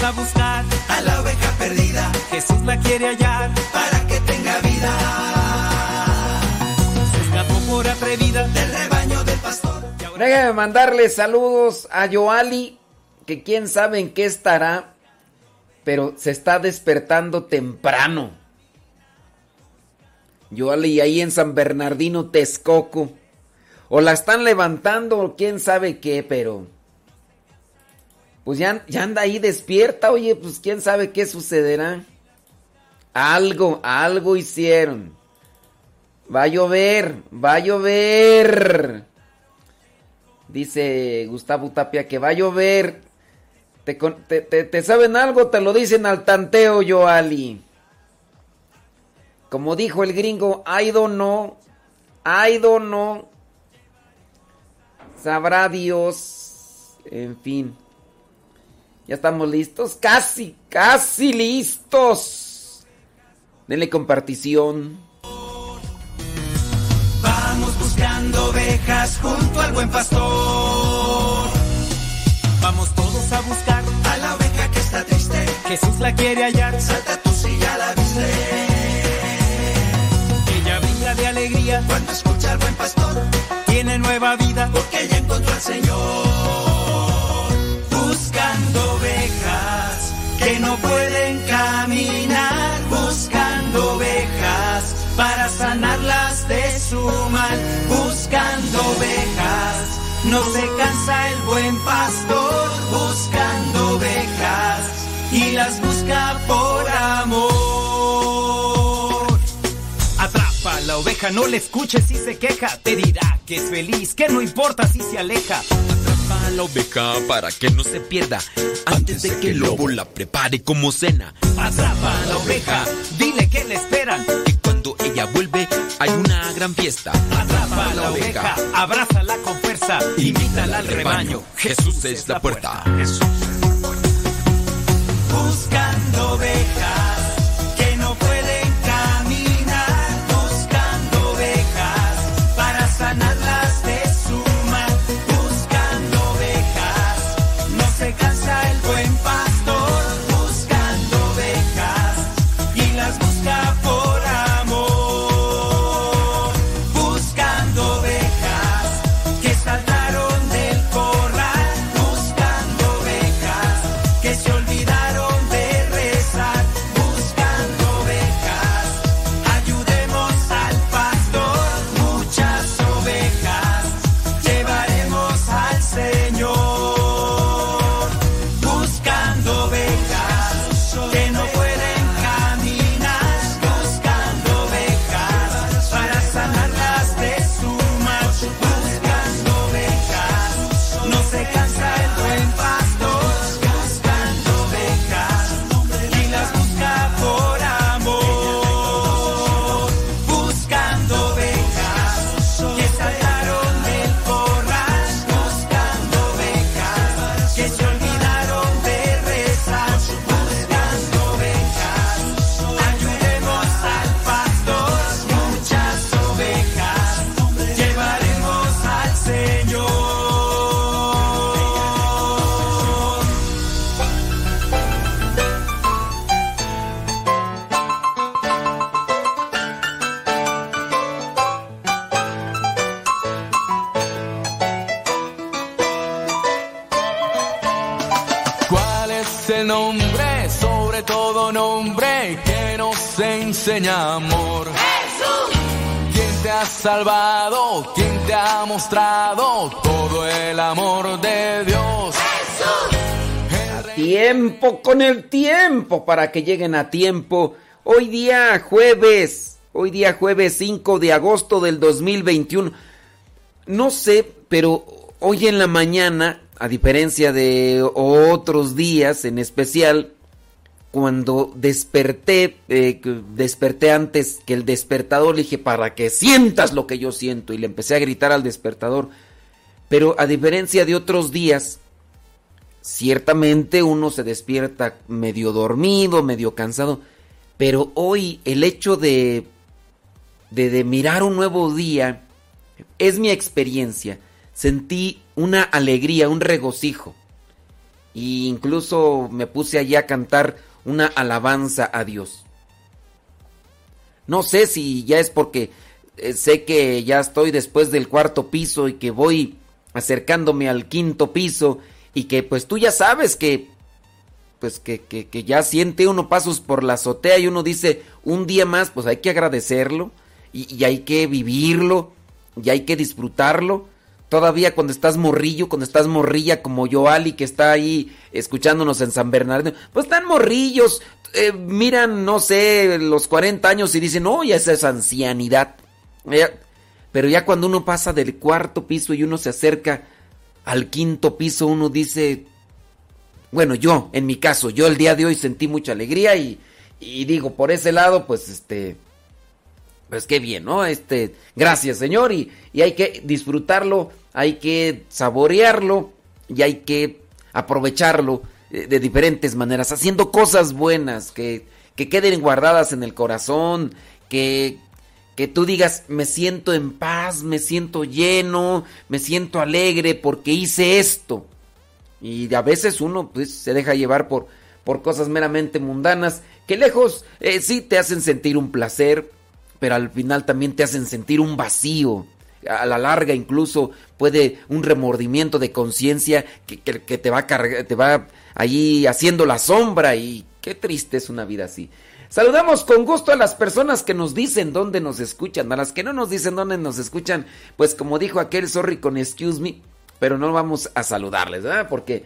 Vamos a buscar a la oveja perdida. Jesús la quiere hallar para que tenga vida. Se escapó por atrevida del rebaño del pastor. Déjame mandarle saludos a Yoali, que quién sabe en qué estará, pero se está despertando temprano. Yoali ahí en San Bernardino, Texcoco. O la están levantando, o quién sabe qué, pero. Pues ya, ya anda ahí despierta, oye, pues quién sabe qué sucederá. Algo, algo hicieron. Va a llover, va a llover. Dice Gustavo Tapia que va a llover. ¿Te, te- te- saben algo? Te lo dicen al tanteo, Yoali. Como dijo el gringo, I don't know. I. Sabrá Dios. En fin. Ya estamos listos. Casi, casi listos. Denle compartición. Vamos buscando ovejas junto al buen pastor. Vamos todos a buscar a la oveja que está triste. Jesús la quiere hallar. Salta tú si ya la viste. Ella brinda de alegría cuando escucha al buen pastor. Tiene nueva vida porque ella encontró al Señor. Buscando que no pueden caminar. Buscando ovejas para sanarlas de su mal. Buscando ovejas. No se cansa el buen pastor buscando ovejas y las busca por amor. Atrapa la oveja, no le escuches si se queja. Te dirá que es feliz, que no importa si se aleja. Atrapa Atrapa a la oveja para que no se pierda antes de que el lobo la prepare como cena. Atrapa a la oveja, dile que le esperan. Que cuando ella vuelve hay una gran fiesta. Atrapa a la oveja, abrázala con fuerza, invítala al rebaño. Jesús es la puerta. Jesús Buscando ovejas. Enseña amor. Jesús. ¿Quién te ha salvado? ¿Quién te ha mostrado todo el amor de Dios? Jesús. A tiempo con el tiempo para que lleguen a tiempo. Hoy día jueves, hoy día jueves 5 de agosto del 2021. No sé, pero hoy en la mañana, a diferencia de otros días en especial, cuando desperté, eh, desperté antes que el despertador, le dije, para que sientas lo que yo siento, y le empecé a gritar al despertador. Pero a diferencia de otros días, ciertamente uno se despierta medio dormido, medio cansado, pero hoy el hecho de, de, mirar un nuevo día es mi experiencia. Sentí una alegría, un regocijo. E incluso me puse allí a cantar una alabanza a Dios. No sé si ya es porque eh, sé que ya estoy después del cuarto piso y que voy acercándome al quinto piso y que pues tú ya sabes que pues que, que, ya siente uno pasos por la azotea y uno dice un día más pues hay que agradecerlo y, y hay que vivirlo y hay que disfrutarlo Todavía cuando estás morrillo, cuando estás morrilla como yo, Ali, que está ahí escuchándonos en San Bernardino, pues están morrillos, eh, miran, no sé, los 40 años y dicen, oh, ya esa es ancianidad. pero ya cuando uno pasa del cuarto piso y uno se acerca al quinto piso, uno dice, bueno, yo, en mi caso, yo el día de hoy sentí mucha alegría y, y digo, por ese lado, pues este pues qué bien, ¿no? Este, gracias, Señor, y, hay que disfrutarlo, hay que saborearlo y hay que aprovecharlo eh, de, diferentes maneras, haciendo cosas buenas que, que queden guardadas en el corazón, que, que tú digas, me siento en paz, me siento lleno, me siento alegre porque hice esto. Y a veces uno pues, se deja llevar por, por cosas meramente mundanas que lejos eh, sí te hacen sentir un placer, pero al final también te hacen sentir un vacío. A la larga incluso puede un remordimiento de conciencia que, te va te va allí haciendo la sombra y qué triste es una vida así. Saludamos con gusto a las personas que nos dicen dónde nos escuchan, a las que no nos dicen dónde nos escuchan, pues como dijo aquel sorry con excuse me, pero no vamos a saludarles, ¿verdad? Porque,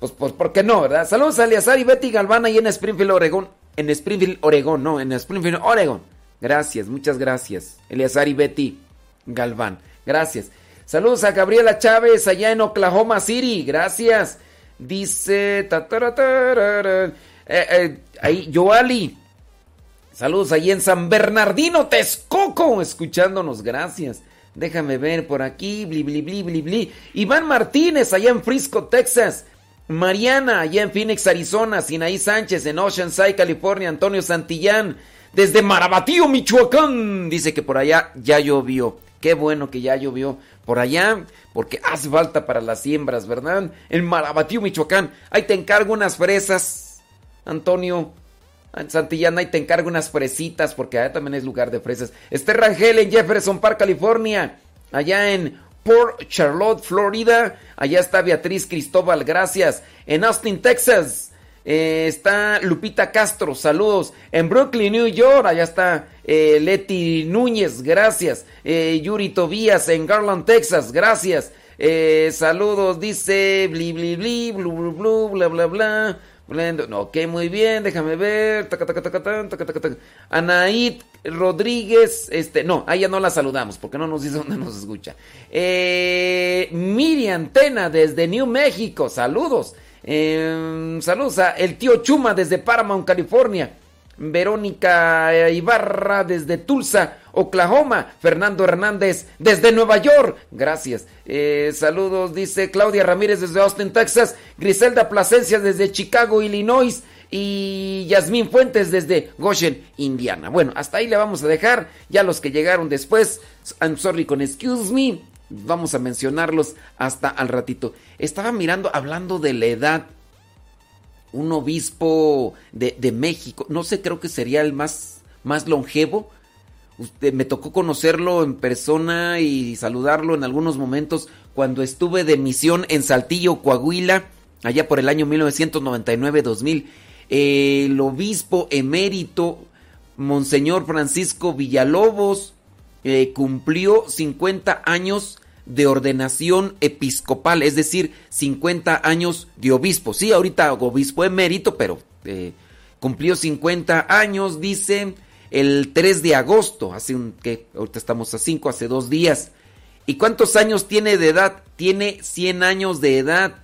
pues, pues, ¿por qué no, verdad? Saludos a Eliazar y Betty Galván ahí en Springfield, Oregón. En Springfield, Oregón, no, en Springfield, Oregón. Gracias, muchas gracias. Eleazar y Betty Galván. Gracias. Saludos a Gabriela Chávez allá en Oklahoma City. Gracias. Dice. Eh, eh, ahí, Joali. Saludos ahí en San Bernardino, Texcoco. Escuchándonos, gracias. Déjame ver por aquí. Bli, bli, bli, bli, bli. Iván Martínez allá en Frisco, Texas. Mariana allá en Phoenix, Arizona. Sinaí Sánchez en Oceanside, California. Antonio Santillán desde Marabatío, Michoacán. Dice que por allá ya llovió. Qué bueno que ya llovió por allá, porque hace falta para las siembras, ¿verdad? En Marabatío, Michoacán. Ahí te encargo unas fresas, Antonio. En Santillán ahí te encargo unas fresitas, porque allá también es lugar de fresas. Esther Rangel en Jefferson Park, California. Allá en Port Charlotte, Florida. Allá está Beatriz Cristóbal, gracias. En Austin, Texas. Eh, está Lupita Castro, saludos. En Brooklyn, New York, allá está eh, Leti Núñez, gracias. Eh, Yuri Tobías en Garland, Texas, gracias. saludos, dice bli bli bli, blu blu blu, bla bla bla. Ok, muy bien, déjame ver. Anaid Rodríguez, este, no, ahí ya no la saludamos porque no nos dice dónde nos escucha. Miriam Tena desde New México, saludos. Eh, saludos a el tío Chuma desde Paramount, California. Verónica Ibarra desde Tulsa, Oklahoma. Fernando Hernández desde Nueva York. Gracias. Eh, saludos, dice Claudia Ramírez desde Austin, Texas. Griselda Plasencia desde Chicago, Illinois. Y Yasmín Fuentes desde Goshen, Indiana. Bueno, hasta ahí le vamos a dejar. Ya los que llegaron después, I'm sorry con excuse me. Vamos a mencionarlos hasta al ratito. Estaba mirando, hablando de la edad, un obispo de, México, no sé, creo que sería el más, más longevo. Usted, me tocó conocerlo en persona y saludarlo en algunos momentos cuando estuve de misión en Saltillo, Coahuila, allá por el año 1999-2000. el obispo emérito, Monseñor Francisco Villalobos, eh, cumplió 50 años de ordenación episcopal, es decir, 50 años de obispo. Sí, ahorita obispo emérito, pero eh, cumplió 50 años, dice, el 3 de agosto, hace un, que ahorita estamos a 5, hace dos días. ¿Y cuántos años tiene de edad? Tiene 100 años de edad.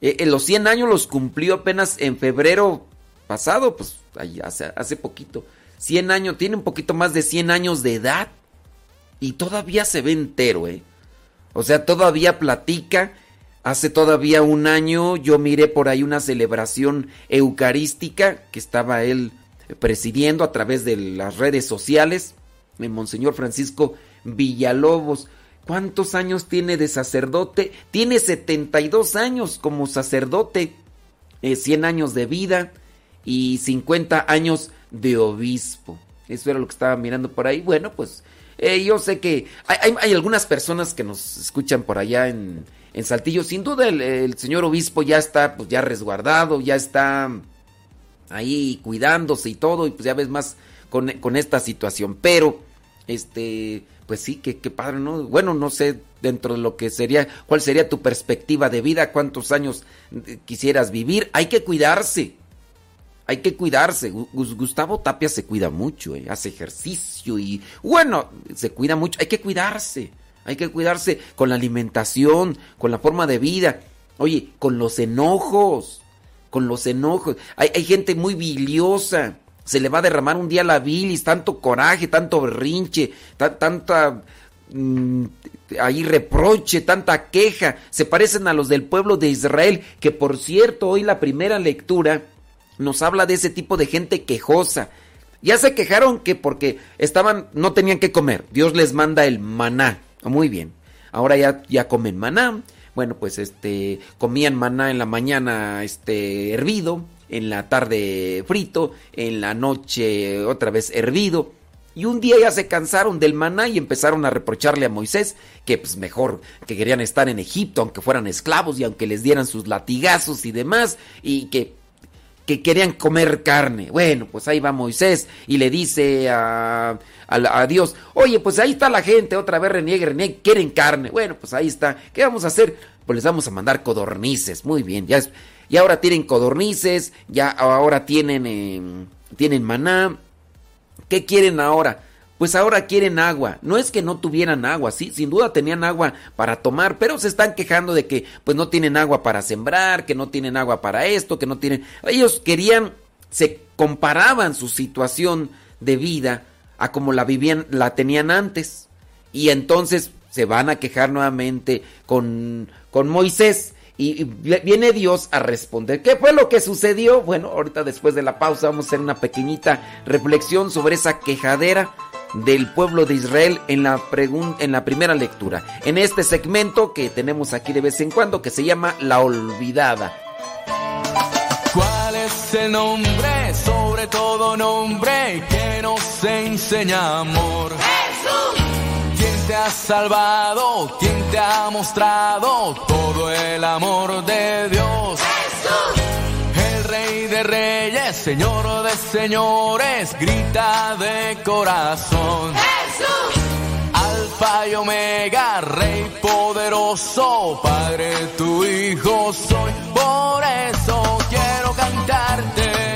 Eh, los 100 años los cumplió apenas en febrero pasado, pues hace, hace poquito. 100 años, tiene un poquito más de 100 años de edad. Y todavía se ve entero, ¿eh? O sea, todavía platica. Hace todavía un año yo miré por ahí una celebración eucarística que estaba él presidiendo a través de las redes sociales. Monseñor Francisco Villalobos. ¿Cuántos años tiene de sacerdote? Tiene 72 años como sacerdote, 100 eh, años de vida y 50 años de obispo. Eso era lo que estaba mirando por ahí. Bueno, pues eh, yo sé que hay, algunas personas que nos escuchan por allá en, Saltillo. Sin duda el, señor obispo ya está pues ya resguardado, ya está ahí cuidándose y todo, y pues ya ves más con, esta situación. Pero, este, pues sí, que, padre, ¿no? Bueno, no sé dentro de lo que sería, cuál sería tu perspectiva de vida, cuántos años eh, quisieras vivir. Hay que cuidarse hay que cuidarse. Gustavo Tapia se cuida mucho, eh, hace ejercicio y bueno, se cuida mucho. Hay que cuidarse. Hay que cuidarse con la alimentación, con la forma de vida. Oye, con los enojos, con los enojos. Hay, gente muy biliosa. Se le va a derramar un día la bilis, tanto coraje, tanto berrinche, tanta mm, ahí reproche, tanta queja. Se parecen a los del pueblo de Israel, que por cierto, hoy la primera lectura nos habla de ese tipo de gente quejosa. Ya se quejaron que porque estaban, no tenían que comer. Dios les manda el maná. Muy bien. Ahora ya, ya comen maná. Bueno, pues este, comían maná en la mañana, este, hervido, en la tarde frito, en la noche otra vez hervido. Y un día ya se cansaron del maná y empezaron a reprocharle a Moisés que pues mejor que querían estar en Egipto aunque fueran esclavos y aunque les dieran sus latigazos y demás y que que querían comer carne. Bueno, pues ahí va Moisés y le dice a, Dios, oye, pues ahí está la gente, otra vez reniegue, reniegue, quieren carne. Bueno, pues ahí está. ¿Qué vamos a hacer? Pues les vamos a mandar codornices. Muy bien, ya y ahora tienen codornices, ya ahora tienen, em, tienen maná. ¿Qué quieren ahora? Pues ahora quieren agua. No es que no tuvieran agua, sí, sin duda tenían agua para tomar, pero se están quejando de que pues no tienen agua para sembrar, que no tienen agua para esto, que no tienen... Ellos querían, se comparaban su situación de vida a como la vivían, la tenían antes. Y entonces se van a quejar nuevamente con, con Moisés. Y viene Dios a responder. ¿Qué fue lo que sucedió? Bueno, ahorita después de la pausa vamos a hacer una pequeñita reflexión sobre esa quejadera del pueblo de Israel en la, en la primera lectura. En este segmento que tenemos aquí de vez en cuando que se llama La Olvidada. ¿Cuál es el nombre, sobre todo nombre, que nos enseña amor? Jesús. ¿Quién te ha salvado? ¿Quién te ha mostrado todo el amor de Dios? Jesús Rey de reyes, Señor de señores, grita de corazón. Jesús. Alfa y Omega, Rey poderoso, Padre tu Hijo soy. Por eso quiero cantarte.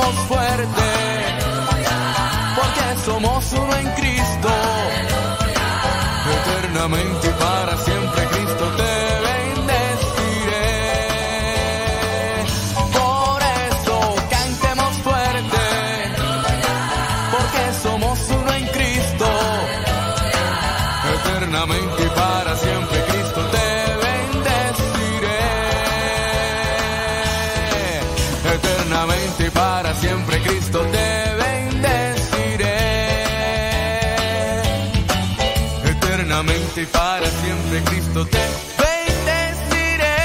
fuerte, porque somos uno en Cristo. Eternamente Cristo te bendeciré.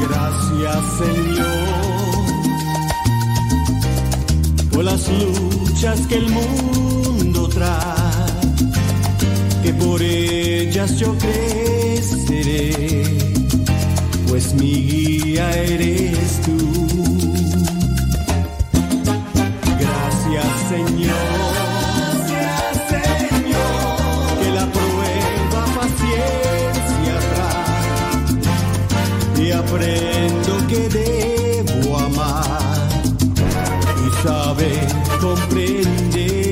Gracias Señor las luchas que el mundo trae, que por ellas yo creceré, pues mi guía eres tú. Gracias Señor. Gracias Señor. Que la prueba paciencia trae y aprendo que de saber comprender.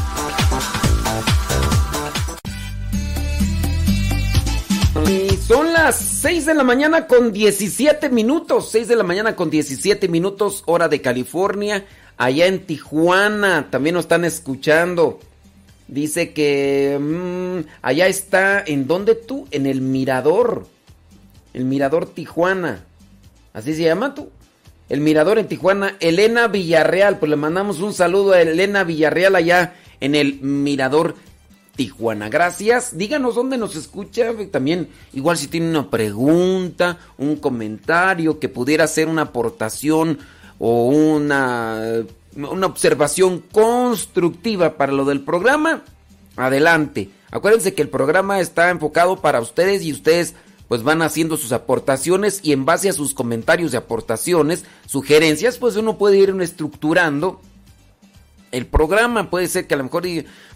Son las 6 de la mañana con 17 minutos. 6 de la mañana con 17 minutos, hora de California. Allá en Tijuana también nos están escuchando. Dice que mm, allá está, ¿en dónde tú? En el Mirador. El Mirador Tijuana. ¿Así se llama tú? El Mirador en Tijuana. Elena Villarreal. Pues le mandamos un saludo a Elena Villarreal allá en el Mirador Tijuana. Gracias. Díganos dónde nos escucha. También, igual si tiene una pregunta, un comentario, que pudiera ser una aportación o una, una observación constructiva para lo del programa, adelante. Acuérdense que el programa está enfocado para ustedes y ustedes pues van haciendo sus aportaciones y en base a sus comentarios y aportaciones, sugerencias, pues uno puede ir estructurando el programa. Puede ser que a lo mejor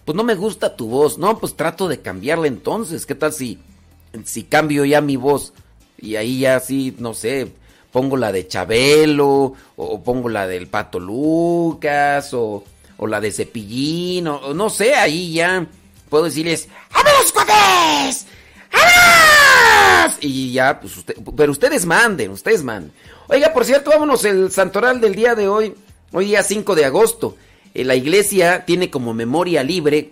pues no me gusta tu voz. No, pues trato de cambiarla entonces. ¿Qué tal si, si cambio ya mi voz? Y ahí ya sí, no sé, pongo la de Chabelo, o, pongo la del Pato Lucas, o, o la de Cepillín, o, no sé, ahí ya puedo decirles, ¡A cuates! Y ya, pues usted, pero ustedes manden, ustedes manden. Oiga, por cierto, vámonos el santoral del día de hoy, hoy día 5 de agosto. Eh, la iglesia tiene como memoria libre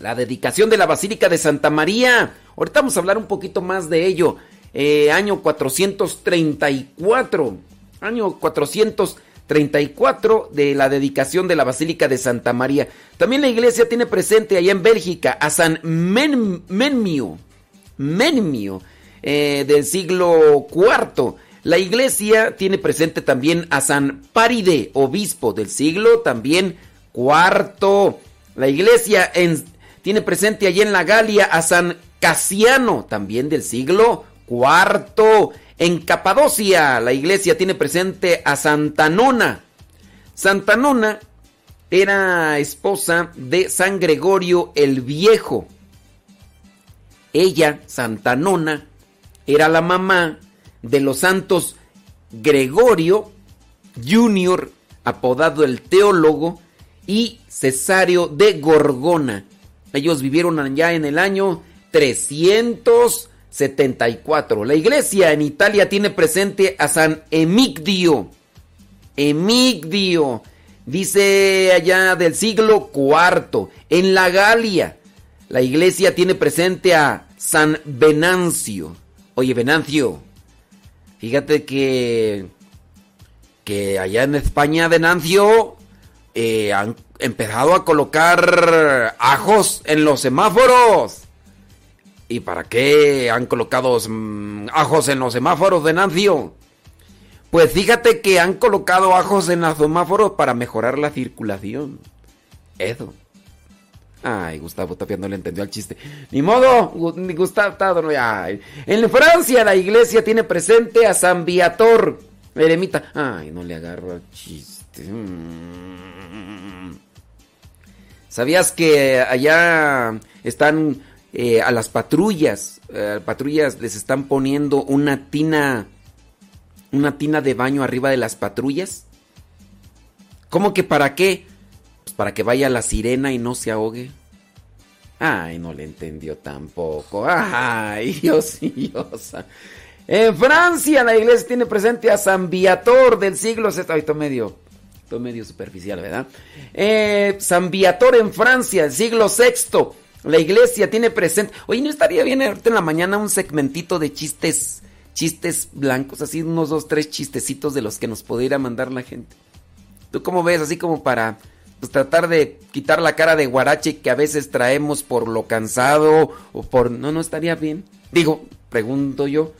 la dedicación de la Basílica de Santa María. Ahorita vamos a hablar un poquito más de ello. Eh, año 434. Año 434 de la dedicación de la Basílica de Santa María. También la iglesia tiene presente allá en Bélgica a San Menmio. Menmio. Eh, del siglo IV. La iglesia tiene presente también a San Paride, obispo del siglo también cuarto. La iglesia tiene presente allí en la Galia a San Casiano, también del siglo cuarto. En Capadocia, la iglesia tiene presente a Santa Nona. Santa Nona era esposa de San Gregorio el Viejo. Ella, Santa Nona, era la mamá de los santos Gregorio Junior, apodado el teólogo, y Cesario de Gorgona. Ellos vivieron allá en el año 374. La iglesia en Italia tiene presente a San Emigdio. Emigdio, dice allá del siglo IV. En la Galia, la iglesia tiene presente a San Venancio. Oye, Venancio, Fíjate que, que allá en España de Nancio eh, han empezado a colocar ajos en los semáforos. ¿Y para qué han colocado mm, ajos en los semáforos de Nancio? Pues fíjate que han colocado ajos en los semáforos para mejorar la circulación. Eso. Ay, Gustavo Tapia no le entendió al chiste. Ni modo, Gustavo ay. En Francia la iglesia tiene presente a San Viator. Eremita. Ay, no le agarro al chiste. Mm. ¿Sabías que allá están eh, a las patrullas? Eh, patrullas les están poniendo una tina. Una tina de baño arriba de las patrullas. ¿Cómo que para qué? Para que vaya la sirena y no se ahogue. Ay, no le entendió tampoco. Ay, Dios, Dios. En Francia la iglesia tiene presente a San Viator del siglo VI. Esto medio, esto medio superficial, ¿verdad? Eh, San Viator en Francia, del siglo VI. La iglesia tiene presente. Oye, ¿no estaría bien ahorita en la mañana un segmentito de chistes, chistes blancos, así unos dos, tres chistecitos de los que nos pudiera mandar la gente? ¿Tú cómo ves? Así como para pues, tratar de quitar la cara de guarache que a veces traemos por lo cansado o por... No, no estaría bien. Digo, pregunto yo.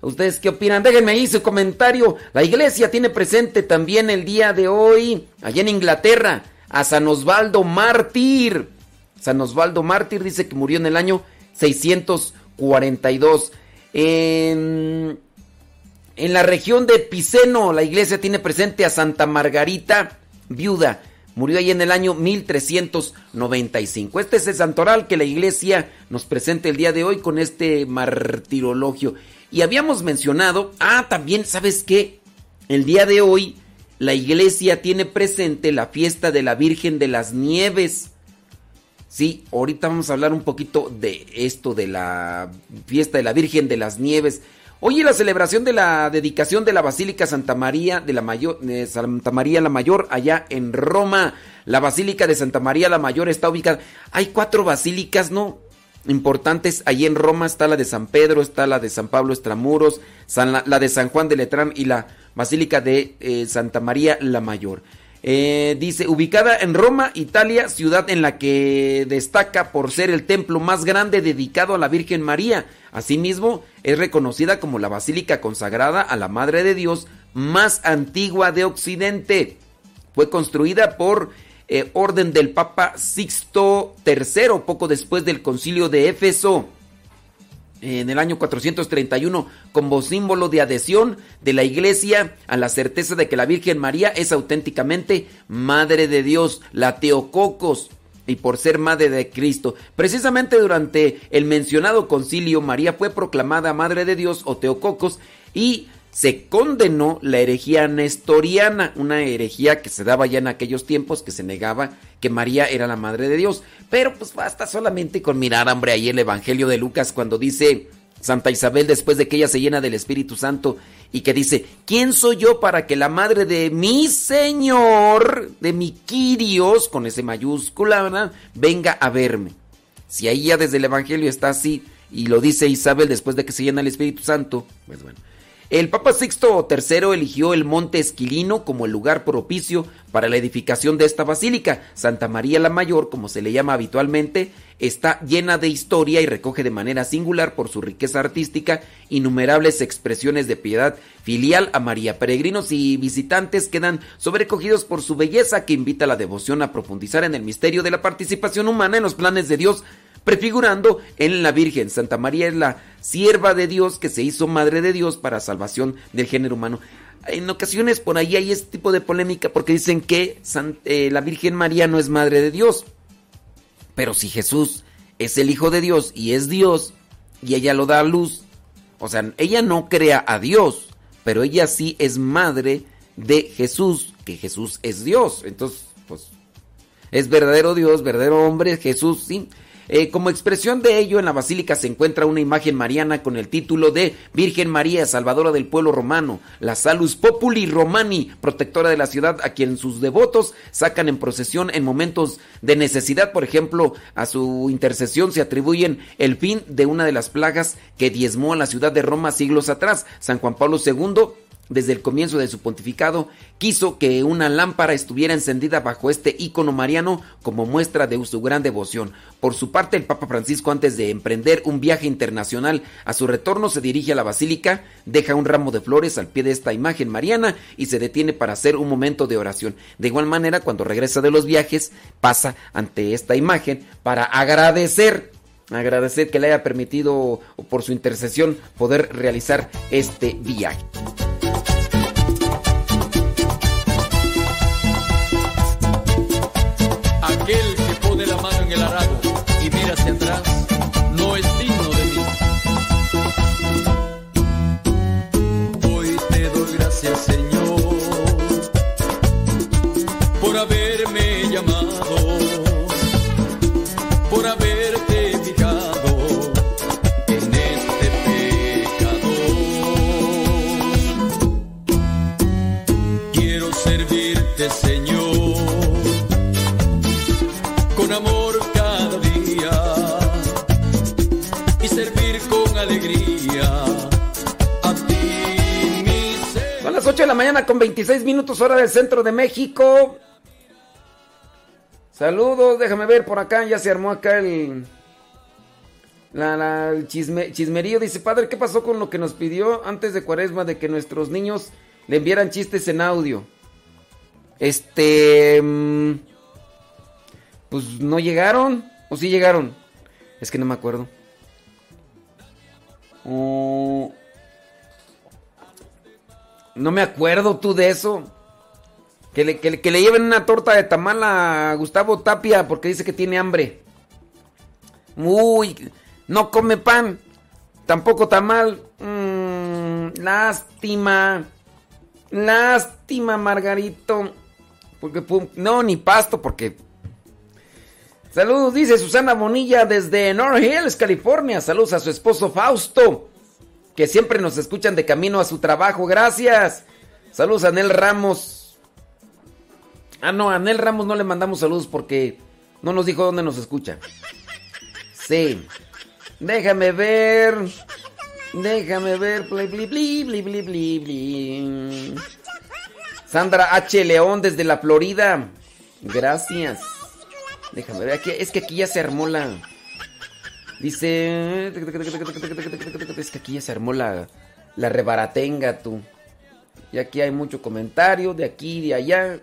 ¿Ustedes qué opinan? Déjenme ahí su comentario. La iglesia tiene presente también el día de hoy, allá en Inglaterra, a San Osvaldo Mártir. San Osvaldo Mártir dice que murió en el año 642. En, en la región de Piceno, la iglesia tiene presente a Santa Margarita, viuda. Murió ahí en el año 1395. Este es el santoral que la iglesia nos presenta el día de hoy con este martirologio. Y habíamos mencionado, ah, también, ¿sabes qué? El día de hoy la iglesia tiene presente la fiesta de la Virgen de las Nieves. Sí, ahorita vamos a hablar un poquito de esto, de la fiesta de la Virgen de las Nieves. Hoy es la celebración de la dedicación de la Basílica Santa María de la Mayor, de Santa María la Mayor allá en Roma. La Basílica de Santa María la Mayor está ubicada. Hay cuatro basílicas, ¿no? Importantes. Allí en Roma está la de San Pedro, está la de San Pablo Estramuros, la, de San Juan de Letrán y la Basílica de eh, Santa María la Mayor. Eh, dice, ubicada en Roma, Italia, ciudad en la que destaca por ser el templo más grande dedicado a la Virgen María. Asimismo, es reconocida como la basílica consagrada a la Madre de Dios más antigua de Occidente. Fue construida por eh, orden del Papa Sixto III, poco después del concilio de Éfeso en el año 431 como símbolo de adhesión de la iglesia a la certeza de que la Virgen María es auténticamente Madre de Dios, la Teococos, y por ser Madre de Cristo. Precisamente durante el mencionado concilio, María fue proclamada Madre de Dios o Teococos y se condenó la herejía nestoriana, una herejía que se daba ya en aquellos tiempos, que se negaba que María era la madre de Dios. Pero pues basta solamente con mirar, hombre, ahí el Evangelio de Lucas cuando dice Santa Isabel después de que ella se llena del Espíritu Santo y que dice, ¿quién soy yo para que la madre de mi Señor, de mi Quirios, con ese mayúscula, venga a verme? Si ahí ya desde el Evangelio está así y lo dice Isabel después de que se llena el Espíritu Santo, pues bueno. El Papa Sixto III eligió el Monte Esquilino como el lugar propicio para la edificación de esta basílica. Santa María la Mayor, como se le llama habitualmente, está llena de historia y recoge de manera singular por su riqueza artística innumerables expresiones de piedad filial a María. Peregrinos y visitantes quedan sobrecogidos por su belleza que invita a la devoción a profundizar en el misterio de la participación humana en los planes de Dios prefigurando en la Virgen. Santa María es la sierva de Dios que se hizo madre de Dios para salvación del género humano. En ocasiones por ahí hay este tipo de polémica porque dicen que eh, la Virgen María no es madre de Dios. Pero si Jesús es el Hijo de Dios y es Dios y ella lo da a luz, o sea, ella no crea a Dios, pero ella sí es madre de Jesús, que Jesús es Dios. Entonces, pues, es verdadero Dios, verdadero hombre, Jesús, sí. Eh, como expresión de ello, en la basílica se encuentra una imagen mariana con el título de Virgen María, Salvadora del pueblo romano, la Salus Populi Romani, protectora de la ciudad, a quien sus devotos sacan en procesión en momentos de necesidad. Por ejemplo, a su intercesión se atribuyen el fin de una de las plagas que diezmó a la ciudad de Roma siglos atrás. San Juan Pablo II desde el comienzo de su pontificado, quiso que una lámpara estuviera encendida bajo este ícono mariano como muestra de su gran devoción. Por su parte, el Papa Francisco, antes de emprender un viaje internacional, a su retorno se dirige a la basílica, deja un ramo de flores al pie de esta imagen mariana y se detiene para hacer un momento de oración. De igual manera, cuando regresa de los viajes, pasa ante esta imagen para agradecer agradecer que le haya permitido por su intercesión poder realizar este viaje. 8 de la mañana con 26 minutos hora del centro de México. Saludos, déjame ver por acá, ya se armó acá el... La, chismerío dice, padre, ¿qué pasó con lo que nos pidió antes de cuaresma de que nuestros niños le enviaran chistes en audio? Este... Mm, pues no llegaron, o sí llegaron. Es que no me acuerdo. Oh, no me acuerdo tú de eso. Que le, que le, lleven una torta de tamal a Gustavo Tapia porque dice que tiene hambre. Uy, no come pan, tampoco tamal. Mm, lástima, lástima, Margarito. Porque, no, ni pasto, porque. Saludos, dice Susana Bonilla desde North Hills, California. Saludos a su esposo Fausto, que siempre nos escuchan de camino a su trabajo. Gracias. Saludos a Nel Ramos. Ah, no, a Nel Ramos no le mandamos saludos porque no nos dijo dónde nos escucha. Sí. Déjame ver. Déjame ver. Sandra H. León desde la Florida. Gracias. Déjame ver. Aquí, es que aquí ya se armó la. Dice. Es que aquí ya se armó la. La rebaratenga, tú. Y aquí hay mucho comentario. De aquí y de allá.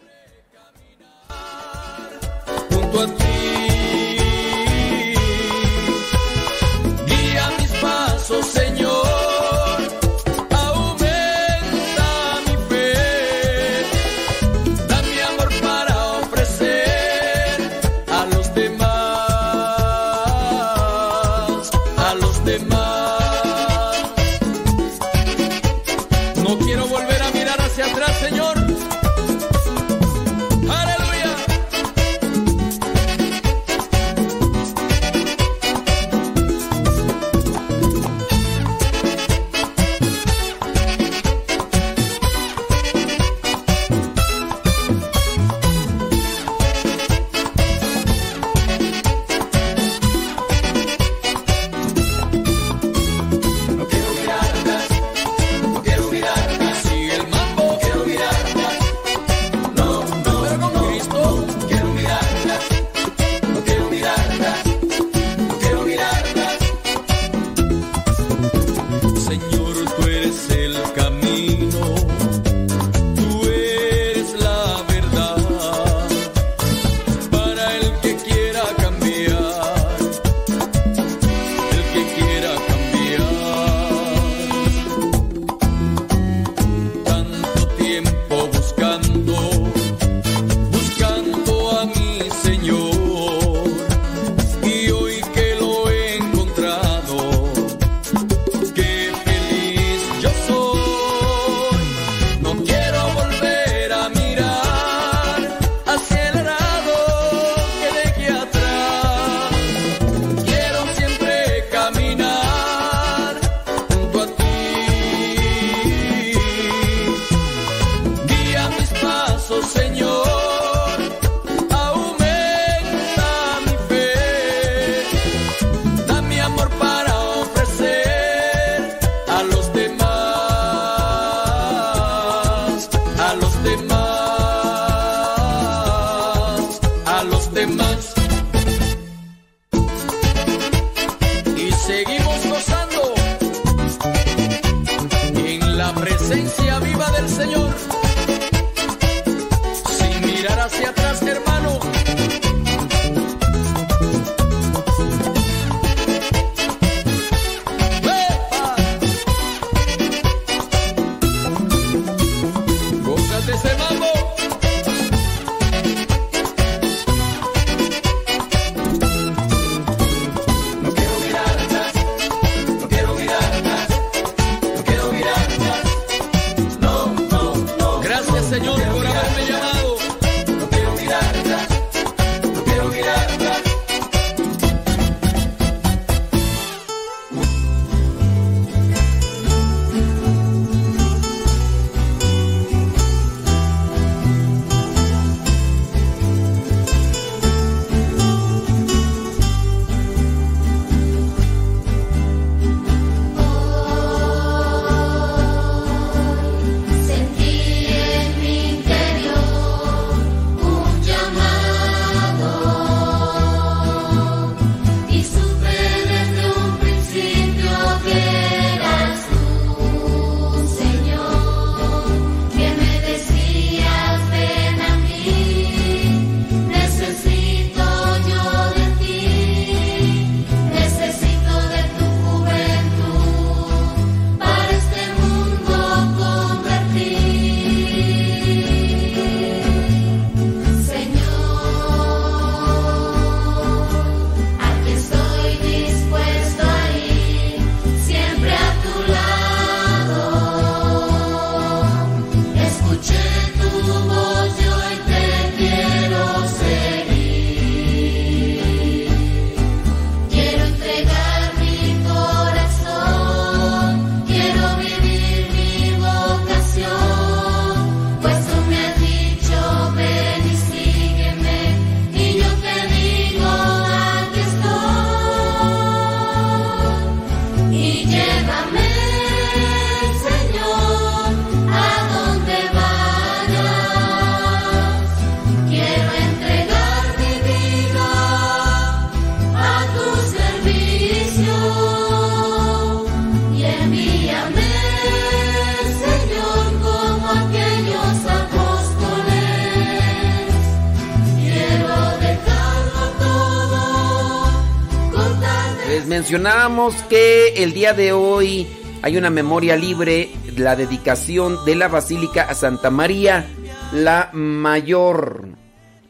Mencionábamos que el día de hoy hay una memoria libre, la dedicación de la Basílica a Santa María la Mayor.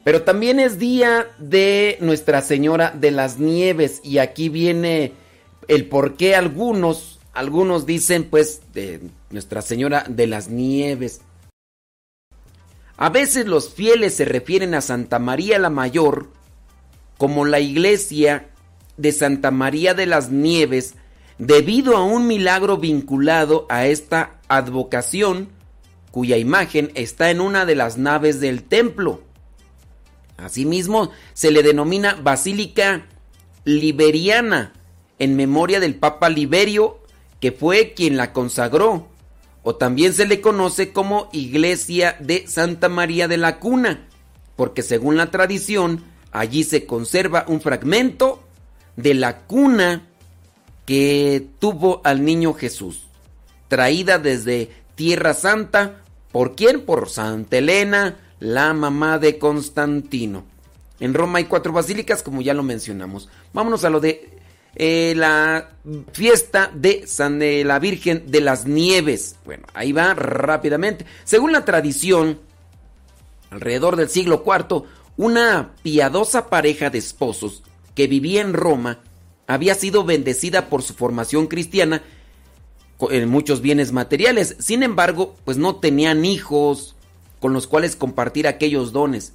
Pero también es día de Nuestra Señora de las Nieves y aquí viene el por qué algunos, algunos dicen pues de Nuestra Señora de las Nieves. A veces los fieles se refieren a Santa María la Mayor como la iglesia de Santa María de las Nieves debido a un milagro vinculado a esta advocación cuya imagen está en una de las naves del templo. Asimismo, se le denomina Basílica Liberiana, en memoria del Papa Liberio, que fue quien la consagró, o también se le conoce como Iglesia de Santa María de la Cuna, porque según la tradición, allí se conserva un fragmento de la cuna que tuvo al niño Jesús, traída desde Tierra Santa ¿Por quién? Por Santa Elena, la mamá de Constantino. En Roma hay cuatro basílicas, como ya lo mencionamos. Vámonos a lo de eh, la fiesta de San de la Virgen de las Nieves. Bueno, ahí va rápidamente. Según la tradición, alrededor del siglo IV, una piadosa pareja de esposos que vivía en Roma había sido bendecida por su formación cristiana en muchos bienes materiales. Sin embargo, pues no tenían hijos con los cuales compartir aquellos dones.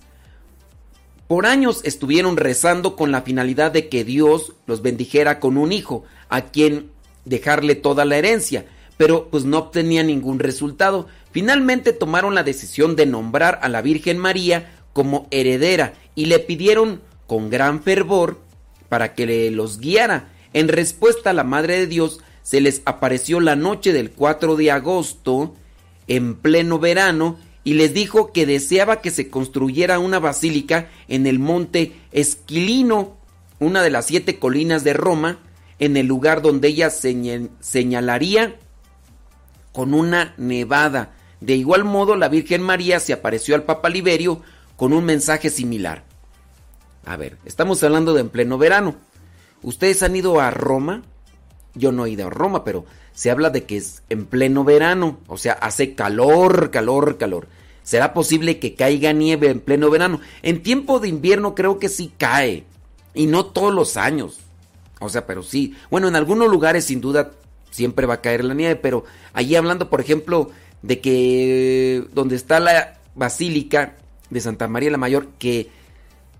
Por años estuvieron rezando con la finalidad de que Dios los bendijera con un hijo, a quien dejarle toda la herencia, pero pues no obtenía ningún resultado. Finalmente tomaron la decisión de nombrar a la Virgen María como heredera y le pidieron con gran fervor para que los guiara. En respuesta, la Madre de Dios se les apareció la noche del 4 de agosto, en pleno verano, y les dijo que deseaba que se construyera una basílica en el monte Esquilino, una de las siete colinas de Roma, en el lugar donde ella señalaría con una nevada. De igual modo, la Virgen María se apareció al Papa Liberio con un mensaje similar. A ver, estamos hablando de en pleno verano. ¿Ustedes han ido a Roma? Yo no he ido a Roma, pero se habla de que es en pleno verano, o sea, hace calor, calor, calor. ¿Será posible que caiga nieve en pleno verano? En tiempo de invierno creo que sí cae, y no todos los años. O sea, pero sí. Bueno, en algunos lugares sin duda siempre va a caer la nieve, pero allí hablando, por ejemplo, de que donde está la basílica de Santa María la Mayor, que,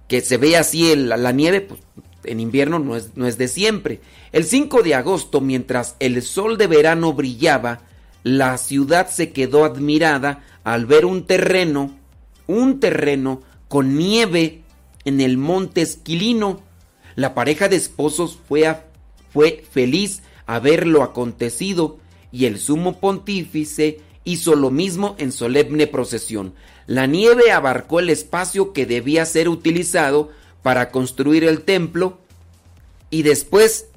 que se ve así la nieve, pues en invierno no es, no es de siempre. El 5 de agosto, mientras el sol de verano brillaba, la ciudad se quedó admirada al ver un terreno, un terreno con nieve en el monte Esquilino. La pareja de esposos fue, fue feliz a ver lo acontecido y el sumo pontífice hizo lo mismo en solemne procesión. La nieve abarcó el espacio que debía ser utilizado para construir el templo y después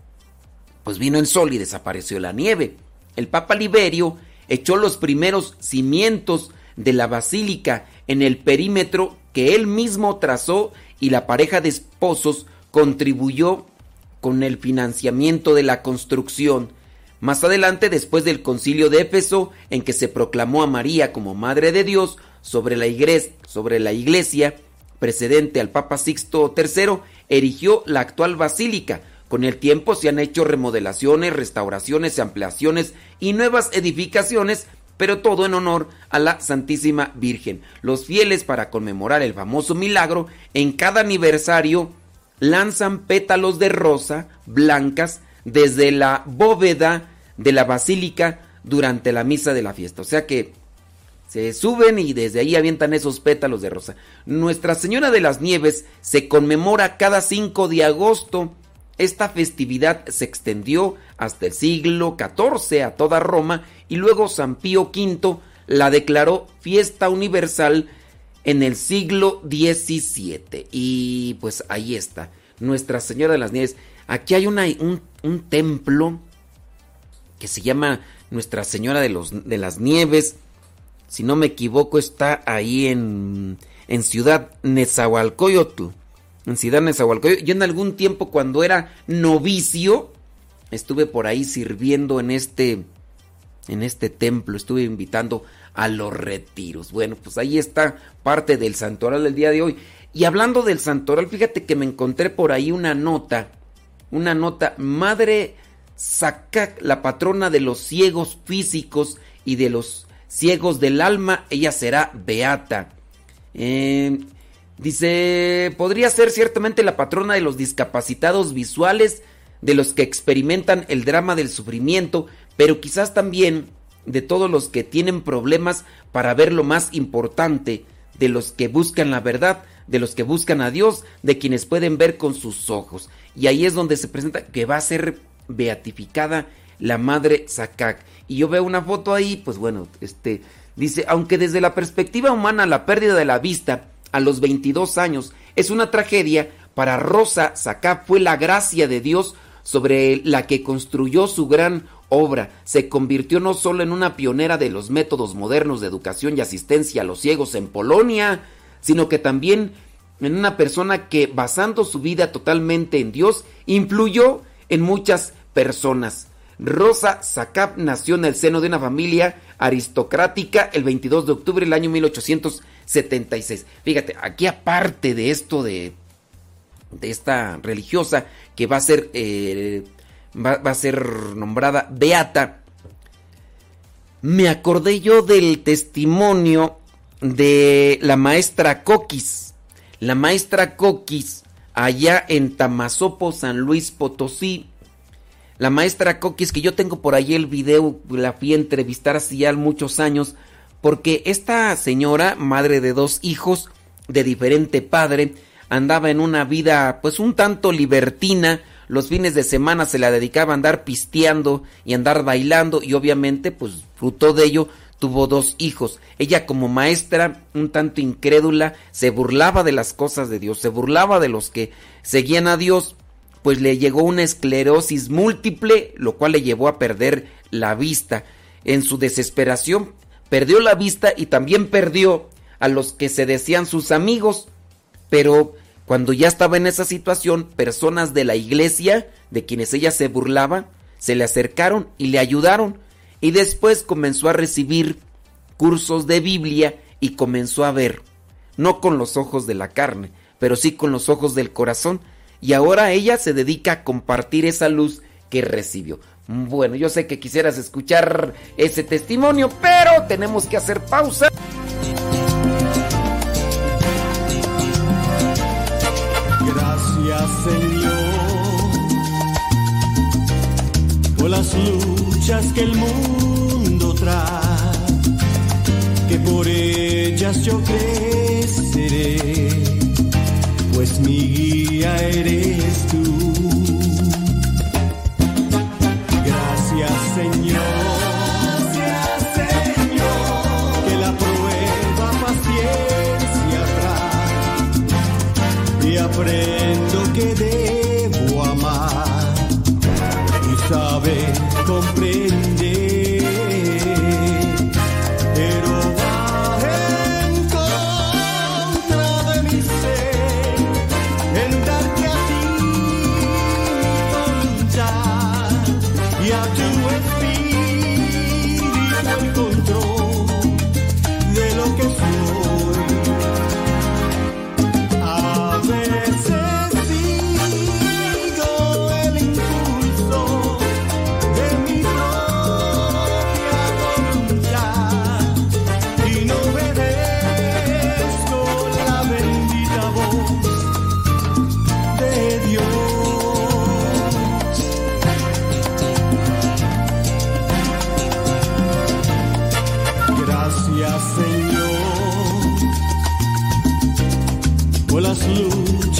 pues vino el sol y desapareció la nieve. El Papa Liberio echó los primeros cimientos de la basílica en el perímetro que él mismo trazó y la pareja de esposos contribuyó con el financiamiento de la construcción. Más adelante, después del concilio de Éfeso, en que se proclamó a María como Madre de Dios sobre la iglesia, sobre la iglesia precedente al Papa Sixto III, erigió la actual basílica, con el tiempo se han hecho remodelaciones, restauraciones, ampliaciones y nuevas edificaciones, pero todo en honor a la Santísima Virgen. Los fieles para conmemorar el famoso milagro, en cada aniversario lanzan pétalos de rosa blancas desde la bóveda de la basílica durante la misa de la fiesta. O sea que se suben y desde ahí avientan esos pétalos de rosa. Nuestra Señora de las Nieves se conmemora cada 5 de agosto esta festividad se extendió hasta el siglo XIV a toda Roma y luego San Pío V la declaró fiesta universal en el siglo XVII. Y pues ahí está, Nuestra Señora de las Nieves. Aquí hay un, un, templo que se llama Nuestra Señora de, los, de las Nieves. Si no me equivoco, está ahí en, en Ciudad Nezahualcóyotl en Ciudad Nezahualcóyotl. Yo en algún tiempo cuando era novicio, estuve por ahí sirviendo en este en este templo, estuve invitando a los retiros. Bueno, pues ahí está parte del santoral del día de hoy. Y hablando del santoral, fíjate que me encontré por ahí una nota, una nota, Madre Sacac, la patrona de los ciegos físicos y de los ciegos del alma, ella será beata. Eh, dice, podría ser ciertamente la patrona de los discapacitados visuales, de los que experimentan el drama del sufrimiento, pero quizás también de todos los que tienen problemas para ver lo más importante, de los que buscan la verdad, de los que buscan a Dios, de quienes pueden ver con sus ojos. Y ahí es donde se presenta que va a ser beatificada la madre Sacac. Y yo veo una foto ahí, pues bueno, este dice, aunque desde la perspectiva humana la pérdida de la vista a los 22 años es una tragedia, para Rosa Sacac fue la gracia de Dios sobre la que construyó su gran obra. Se convirtió no solo en una pionera de los métodos modernos de educación y asistencia a los ciegos en Polonia, sino que también en una persona que, basando su vida totalmente en Dios, influyó en muchas personas. Rosa Sakap nació en el seno de una familia aristocrática el 22 de octubre del año 1876. Fíjate, aquí aparte de esto de, de esta religiosa que va a ser eh, va, va, a ser nombrada beata, me acordé yo del testimonio de la maestra Coquis. La maestra Coquis allá en Tamazopo, San Luis Potosí. La maestra Coquis, que yo tengo por ahí el video, la fui a entrevistar hace ya muchos años, porque esta señora, madre de dos hijos, de diferente padre, andaba en una vida pues un tanto libertina, los fines de semana se la dedicaba a andar pisteando y andar bailando y obviamente pues fruto de ello tuvo dos hijos. Ella como maestra, un tanto incrédula, se burlaba de las cosas de Dios, se burlaba de los que seguían a Dios, pues le llegó una esclerosis múltiple, lo cual le llevó a perder la vista. En su desesperación, perdió la vista y también perdió a los que se decían sus amigos. Pero cuando ya estaba en esa situación, personas de la iglesia, de quienes ella se burlaba, se le acercaron y le ayudaron y después comenzó a recibir cursos de Biblia y comenzó a ver, no con los ojos de la carne, pero sí con los ojos del corazón, y ahora ella se dedica a compartir esa luz que recibió. Bueno, yo sé que quisieras escuchar ese testimonio, pero tenemos que hacer pausa. Gracias Señor por las luchas que el mundo trae, que por ellas yo creceré, pues mi guía eres tú. Gracias Señor. Gracias, Señor. Que la prueba paciencia trae y aprendo que debo amar y saber comprender.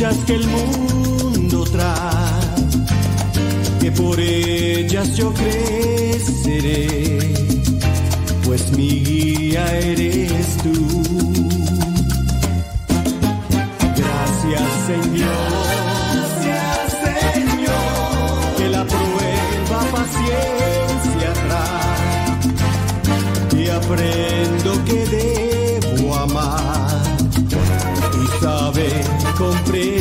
Que el mundo trae, que por ellas yo creceré, pues mi guía eres tú. Gracias Señor. Gracias Señor. Que la prueba paciencia trae y aprendo saber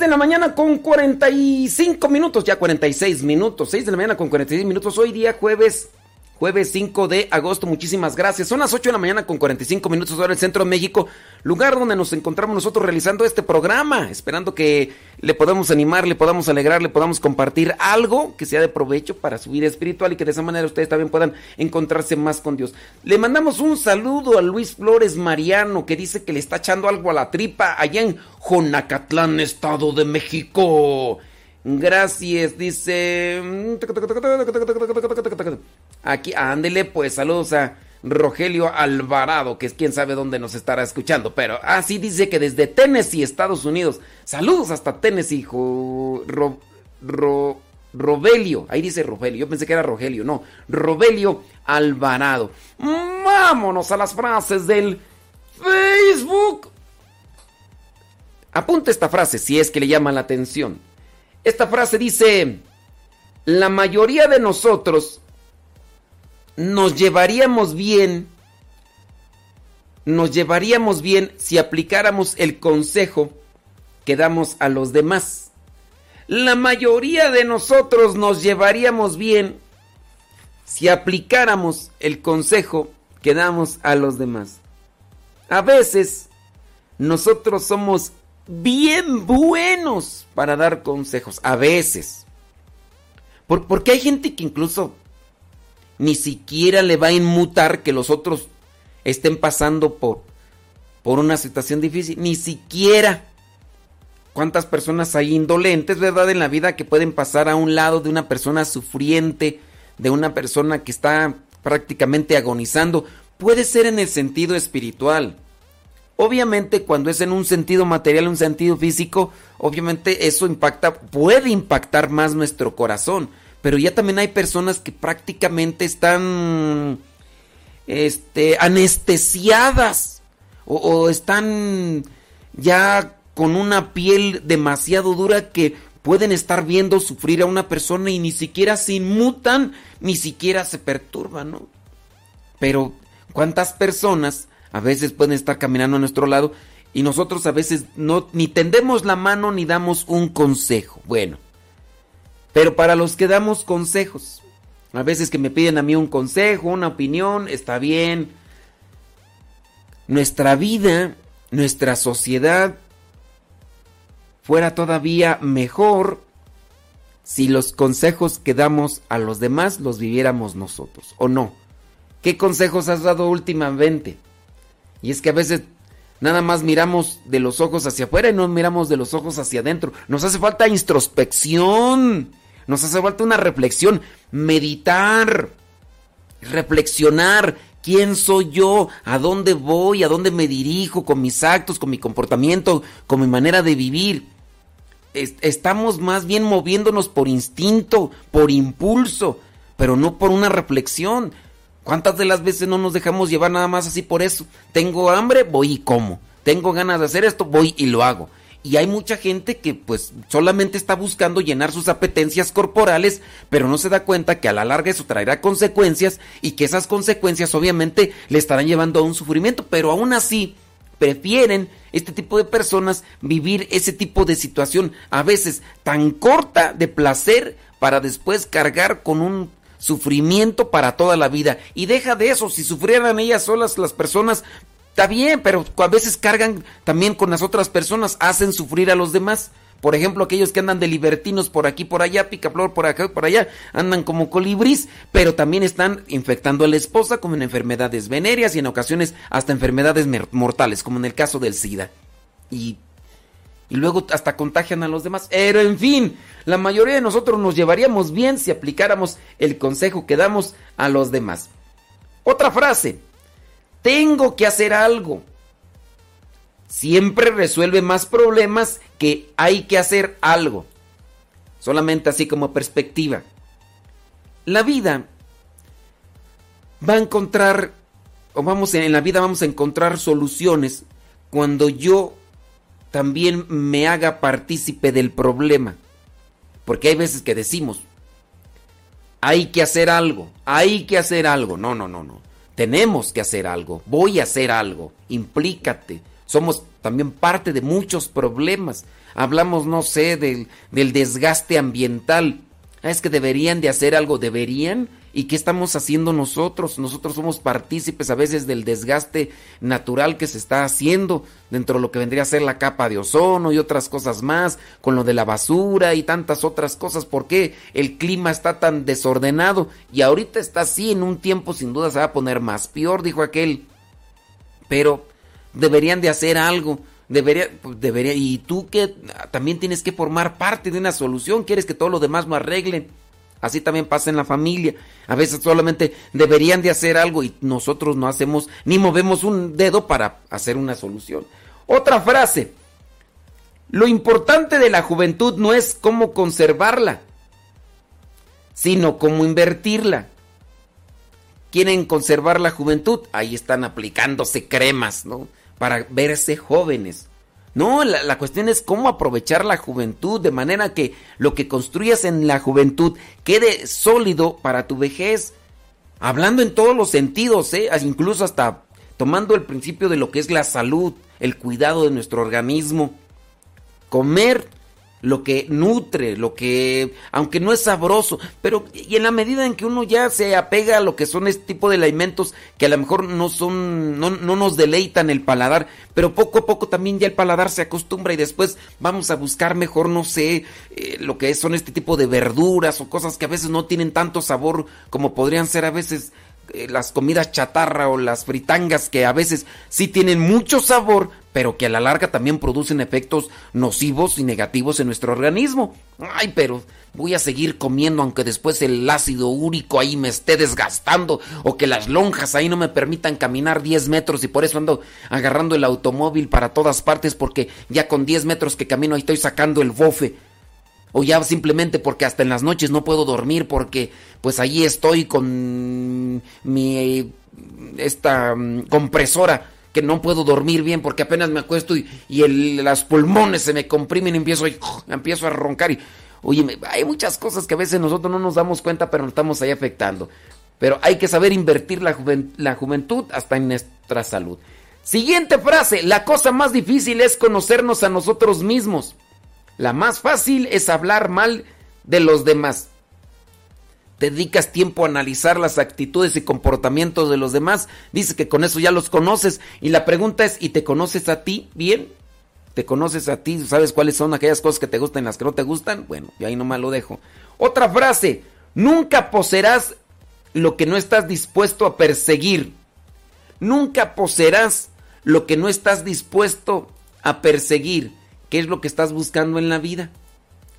De la mañana con 45 minutos, ya 46 minutos, 6 de la mañana con 46 minutos, hoy día jueves jueves 5 de agosto. Muchísimas gracias. Son las 8 de la mañana con 45 minutos ahora en el centro de México, lugar donde nos encontramos nosotros realizando este programa, esperando que le podamos animar, le podamos alegrar, le podamos compartir algo que sea de provecho para su vida espiritual y que de esa manera ustedes también puedan encontrarse más con Dios. Le mandamos un saludo a Luis Flores Mariano que dice que le está echando algo a la tripa allá en Jonacatlán, Estado de México. Gracias, dice. Aquí, ándele, pues saludos a Rogelio Alvarado, que es quien sabe dónde nos estará escuchando. Pero así dice que desde Tennessee, Estados Unidos. Saludos hasta Tennessee, hijo. Rogelio, ahí dice Rogelio, yo pensé que era Rogelio, no, Rogelio Alvarado. Vámonos a las frases del Facebook. Apunte esta frase si es que le llama la atención. Esta frase dice, la mayoría de nosotros nos llevaríamos bien, nos llevaríamos bien si aplicáramos el consejo que damos a los demás. La mayoría de nosotros nos llevaríamos bien si aplicáramos el consejo que damos a los demás. A veces nosotros somos bien buenos para dar consejos, a veces. porque hay gente que incluso ni siquiera le va a inmutar que los otros estén pasando por, por una situación difícil, ni siquiera. ¿Cuántas personas hay indolentes, verdad, en la vida que pueden pasar a un lado de una persona sufriente, de una persona que está prácticamente agonizando? Puede ser en el sentido espiritual. Obviamente cuando es en un sentido material, un sentido físico, obviamente eso impacta, puede impactar más nuestro corazón pero ya también hay personas que prácticamente están este, anestesiadas o, están ya con una piel demasiado dura que pueden estar viendo sufrir a una persona y ni siquiera se inmutan, ni siquiera se perturban, ¿no? Pero ¿cuántas personas a veces pueden estar caminando a nuestro lado y nosotros a veces no ni tendemos la mano ni damos un consejo? Bueno, pero para los que damos consejos, a veces que me piden a mí un consejo, una opinión, está bien. Nuestra vida, nuestra sociedad fuera todavía mejor si los consejos que damos a los demás los viviéramos nosotros, ¿o no? ¿Qué consejos has dado últimamente? Y es que a veces nada más miramos de los ojos hacia afuera y no miramos de los ojos hacia adentro. Nos hace falta introspección. Nos hace falta una reflexión, meditar, reflexionar. ¿Quién soy yo? ¿A dónde voy? ¿A dónde me dirijo con mis actos, con mi comportamiento, con mi manera de vivir? Estamos más bien moviéndonos por instinto, por impulso, pero no por una reflexión. ¿Cuántas de las veces no nos dejamos llevar nada más así por eso? Tengo hambre, voy y como. Tengo ganas de hacer esto, voy y lo hago. Y hay mucha gente que pues solamente está buscando llenar sus apetencias corporales, pero no se da cuenta que a la larga eso traerá consecuencias y que esas consecuencias obviamente le estarán llevando a un sufrimiento, pero aún así prefieren este tipo de personas vivir ese tipo de situación a veces tan corta de placer para después cargar con un sufrimiento para toda la vida. Y deja de eso, si sufrieran ellas solas las personas, Está bien, pero a veces cargan también con las otras personas, hacen sufrir a los demás. Por ejemplo, aquellos que andan de libertinos por aquí, por allá, picaflor por acá, por allá, andan como colibrís, pero también están infectando a la esposa como en enfermedades venéreas y en ocasiones hasta enfermedades mortales, como en el caso del SIDA. Y, y luego hasta contagian a los demás. Pero en fin, la mayoría de nosotros nos llevaríamos bien si aplicáramos el consejo que damos a los demás. Otra frase, tengo que hacer algo. Siempre resuelve más problemas que hay que hacer algo. solamente así como perspectiva. La vida va a encontrar, o vamos en la vida vamos a encontrar soluciones cuando yo también me haga partícipe del problema. Porque hay veces que decimos, hay que hacer algo, hay que hacer algo. No, no, no, no. Tenemos que hacer algo, voy a hacer algo, implícate. Somos también parte de muchos problemas. Hablamos, no sé, del, del desgaste ambiental. Es que deberían de hacer algo, deberían. ¿Y qué estamos haciendo nosotros? Nosotros somos partícipes a veces del desgaste natural que se está haciendo dentro de lo que vendría a ser la capa de ozono y otras cosas más, con lo de la basura y tantas otras cosas. ¿Por qué el clima está tan desordenado? Y ahorita está así, en un tiempo sin duda se va a poner más peor, dijo aquel. Pero deberían de hacer algo. Debería, pues, debería, y tú que también tienes que formar parte de una solución, quieres que todo lo demás lo arreglen. Así también pasa en la familia. A veces solamente deberían de hacer algo y nosotros no hacemos ni movemos un dedo para hacer una solución. Otra frase. Lo importante de la juventud no es cómo conservarla, sino cómo invertirla. Quieren conservar la juventud, ahí están aplicándose cremas, ¿no? Para verse jóvenes. No, la, cuestión es cómo aprovechar la juventud de manera que lo que construyas en la juventud quede sólido para tu vejez. Hablando en todos los sentidos, ¿eh? incluso hasta tomando el principio de lo que es la salud, el cuidado de nuestro organismo. Comer lo que nutre, lo que, aunque no es sabroso, pero y en la medida en que uno ya se apega a lo que son este tipo de alimentos que a lo mejor no son, no, no nos deleitan el paladar, pero poco a poco también ya el paladar se acostumbra y después vamos a buscar mejor, no sé, eh, lo que son este tipo de verduras o cosas que a veces no tienen tanto sabor como podrían ser a veces eh, las comidas chatarra o las fritangas que a veces sí tienen mucho sabor, pero que a la larga también producen efectos nocivos y negativos en nuestro organismo. Ay, pero voy a seguir comiendo aunque después el ácido úrico ahí me esté desgastando o que las lonjas ahí no me permitan caminar 10 metros y por eso ando agarrando el automóvil para todas partes porque ya con 10 metros que camino ahí estoy sacando el bofe. O ya simplemente porque hasta en las noches no puedo dormir porque pues ahí estoy con mi esta mm, compresora que no puedo dormir bien porque apenas me acuesto y, y el, las pulmones se me comprimen y empiezo, empiezo a roncar. Y, oye, hay muchas cosas que a veces nosotros no nos damos cuenta, pero nos estamos ahí afectando. Pero hay que saber invertir la, la juventud hasta en nuestra salud. Siguiente frase, la cosa más difícil es conocernos a nosotros mismos. La más fácil es hablar mal de los demás. Dedicas tiempo a analizar las actitudes y comportamientos de los demás. Dice que con eso ya los conoces. Y la pregunta es, ¿y te conoces a ti bien? ¿Te conoces a ti? ¿Sabes cuáles son aquellas cosas que te gustan y las que no te gustan? Bueno, yo ahí nomás lo dejo. Otra frase, nunca poseerás lo que no estás dispuesto a perseguir. Nunca poseerás lo que no estás dispuesto a perseguir. ¿Qué es lo que estás buscando en la vida?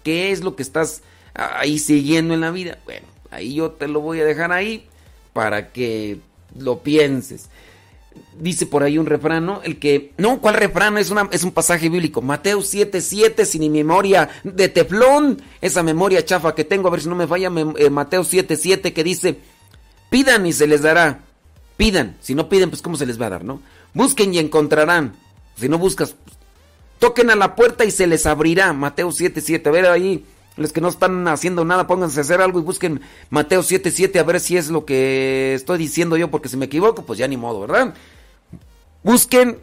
¿Qué es lo que estás ahí siguiendo en la vida? Bueno, ahí yo te lo voy a dejar ahí para que lo pienses. Dice por ahí un refrán, ¿no? El que... No, ¿cuál refrán? Es, es un pasaje bíblico. Mateo 7.7, sin mi memoria de teflón. Esa memoria chafa que tengo, a ver si no me falla. Eh, Mateo 7.7 que dice, pidan y se les dará. Pidan. Si no piden, pues ¿cómo se les va a dar, no? Busquen y encontrarán. Si no buscas, Toquen a la puerta y se les abrirá. Mateo 7:7. A ver ahí, los que no están haciendo nada, pónganse a hacer algo y busquen Mateo 7:7 a ver si es lo que estoy diciendo yo, porque si me equivoco, pues ya ni modo, ¿verdad? Busquen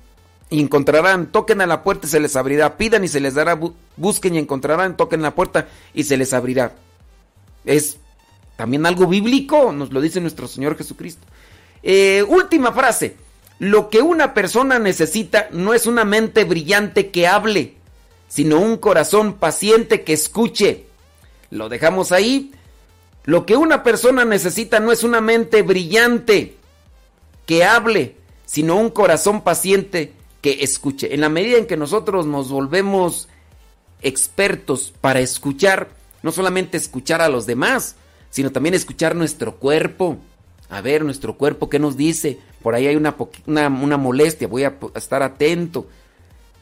y encontrarán. Toquen a la puerta y se les abrirá. Pidan y se les dará. Busquen y encontrarán. Toquen la puerta y se les abrirá. Es también algo bíblico, nos lo dice nuestro Señor Jesucristo. Eh, última frase. Lo que una persona necesita no es una mente brillante que hable, sino un corazón paciente que escuche. Lo dejamos ahí. Lo que una persona necesita no es una mente brillante que hable, sino un corazón paciente que escuche. En la medida en que nosotros nos volvemos expertos para escuchar, no solamente escuchar a los demás, sino también escuchar nuestro cuerpo. A ver, nuestro cuerpo, ¿qué nos dice? por ahí hay una, una, molestia, voy a estar atento.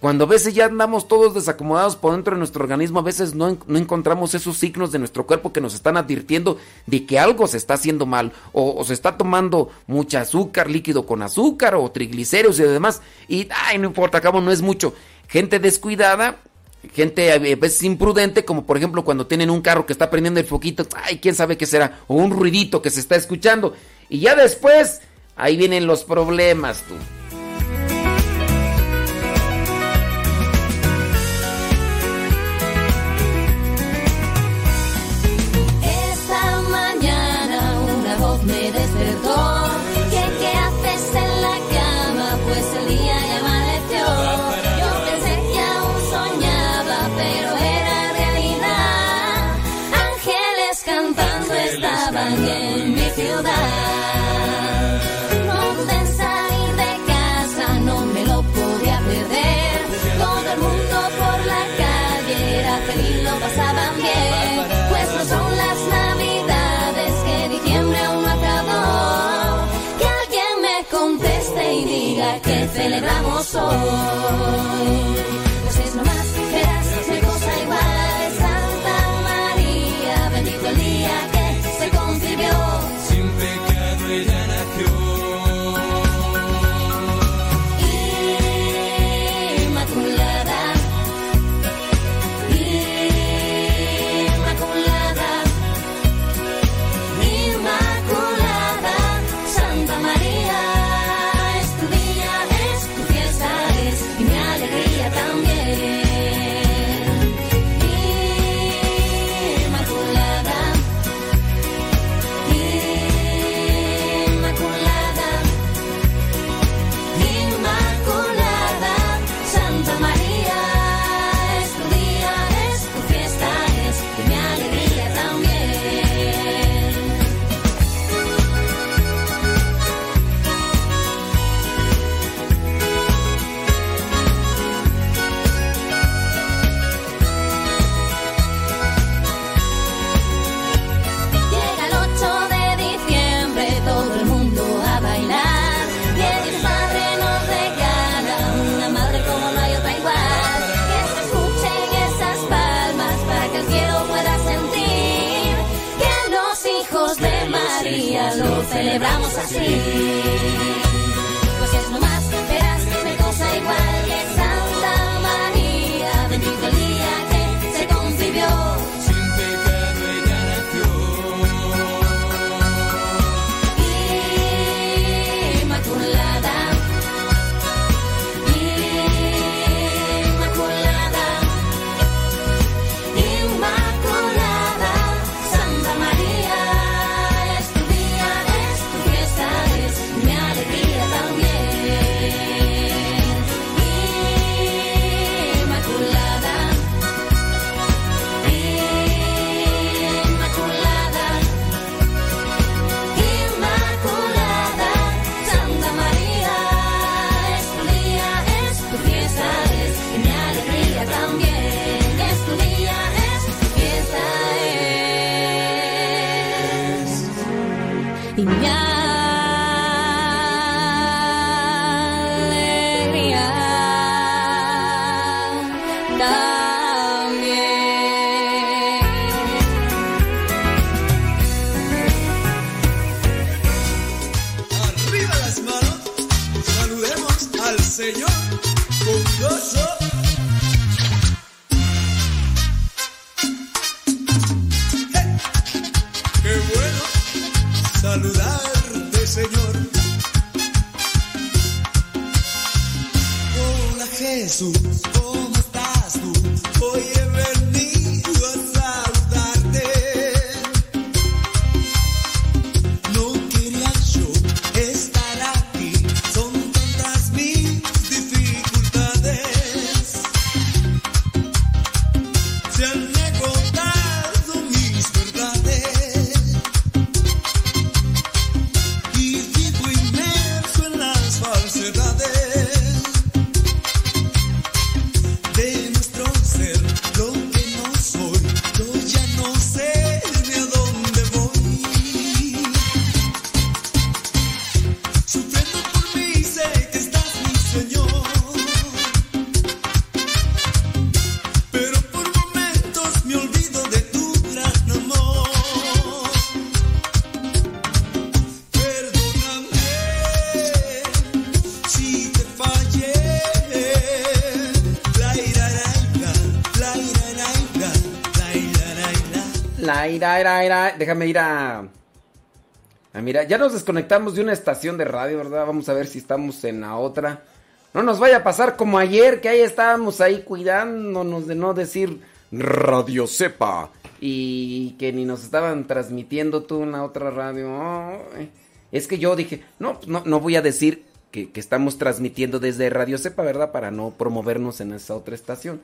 Cuando a veces ya andamos todos desacomodados por dentro de nuestro organismo, a veces no, no, encontramos esos signos de nuestro cuerpo que nos están advirtiendo de que algo se está haciendo mal, o, se está tomando mucha azúcar, líquido con azúcar, o triglicéridos y demás, y ay, no importa, acabo no es mucho. Gente descuidada, gente a veces imprudente, como por ejemplo cuando tienen un carro que está prendiendo el foquito, ay, quién sabe qué será, o un ruidito que se está escuchando, y ya después, ahí vienen los problemas, tú. Celebramos hoy. Celebramos así. La ira, ira, ira. Déjame ir a. a mira, ya nos desconectamos de una estación de radio, ¿verdad? Vamos a ver si estamos en la otra. No nos vaya a pasar como ayer, que ahí estábamos ahí cuidándonos de no decir Radio Cepa. Y que ni nos estaban transmitiendo tú en la otra radio. Es que yo dije, no, no, no voy a decir que, que estamos transmitiendo desde Radio Cepa, ¿verdad? Para no promovernos en esa otra estación.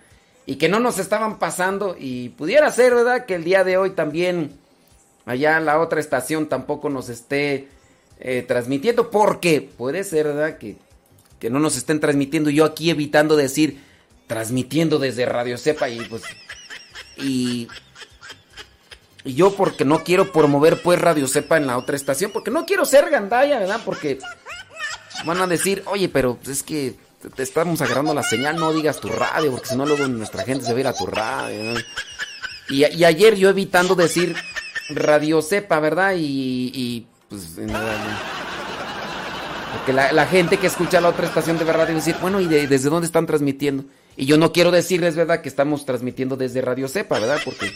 Y que no nos estaban pasando. Y pudiera ser, ¿verdad? Que el día de hoy también allá la otra estación tampoco nos esté eh, transmitiendo. Porque puede ser, ¿verdad? Que, que no nos estén transmitiendo. Yo aquí evitando decir transmitiendo desde Radio Cepa y pues... Y, y yo porque no quiero promover pues Radio Cepa en la otra estación. Porque no quiero ser gandaya, ¿verdad? Porque van a decir, oye, pero es que te, estamos agarrando la señal, no digas tu radio, porque si no luego nuestra gente se va a ir a tu radio. Y, y ayer yo evitando decir Radio Cepa, ¿verdad? Y, y, pues en realidad, porque la, gente que escucha la otra estación de radio decir, bueno, ¿y de- desde dónde están transmitiendo? Y yo no quiero decirles, ¿verdad? Que estamos transmitiendo desde Radio Cepa, ¿verdad? Porque...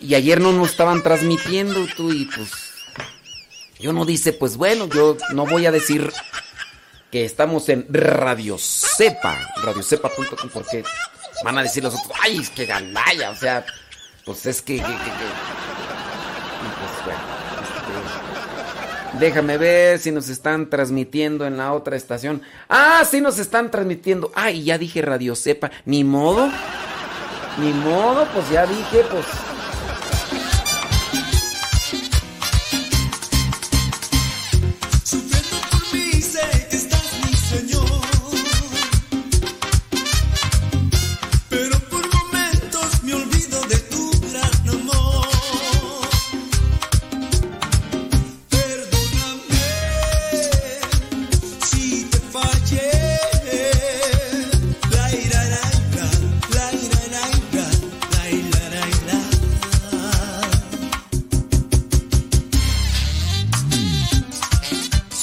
Y ayer no nos estaban transmitiendo tú y pues... Yo no dice, pues bueno, yo no voy a decir que estamos en Radio Cepa, radiocepa.com, porque van a decir los otros, ay, es que gandalla, o sea, pues es que... pues este, déjame ver si nos están transmitiendo en la otra estación. Ah, sí nos están transmitiendo. Ah, y ya dije Radio Cepa, ni modo, ni modo, pues ya dije, pues...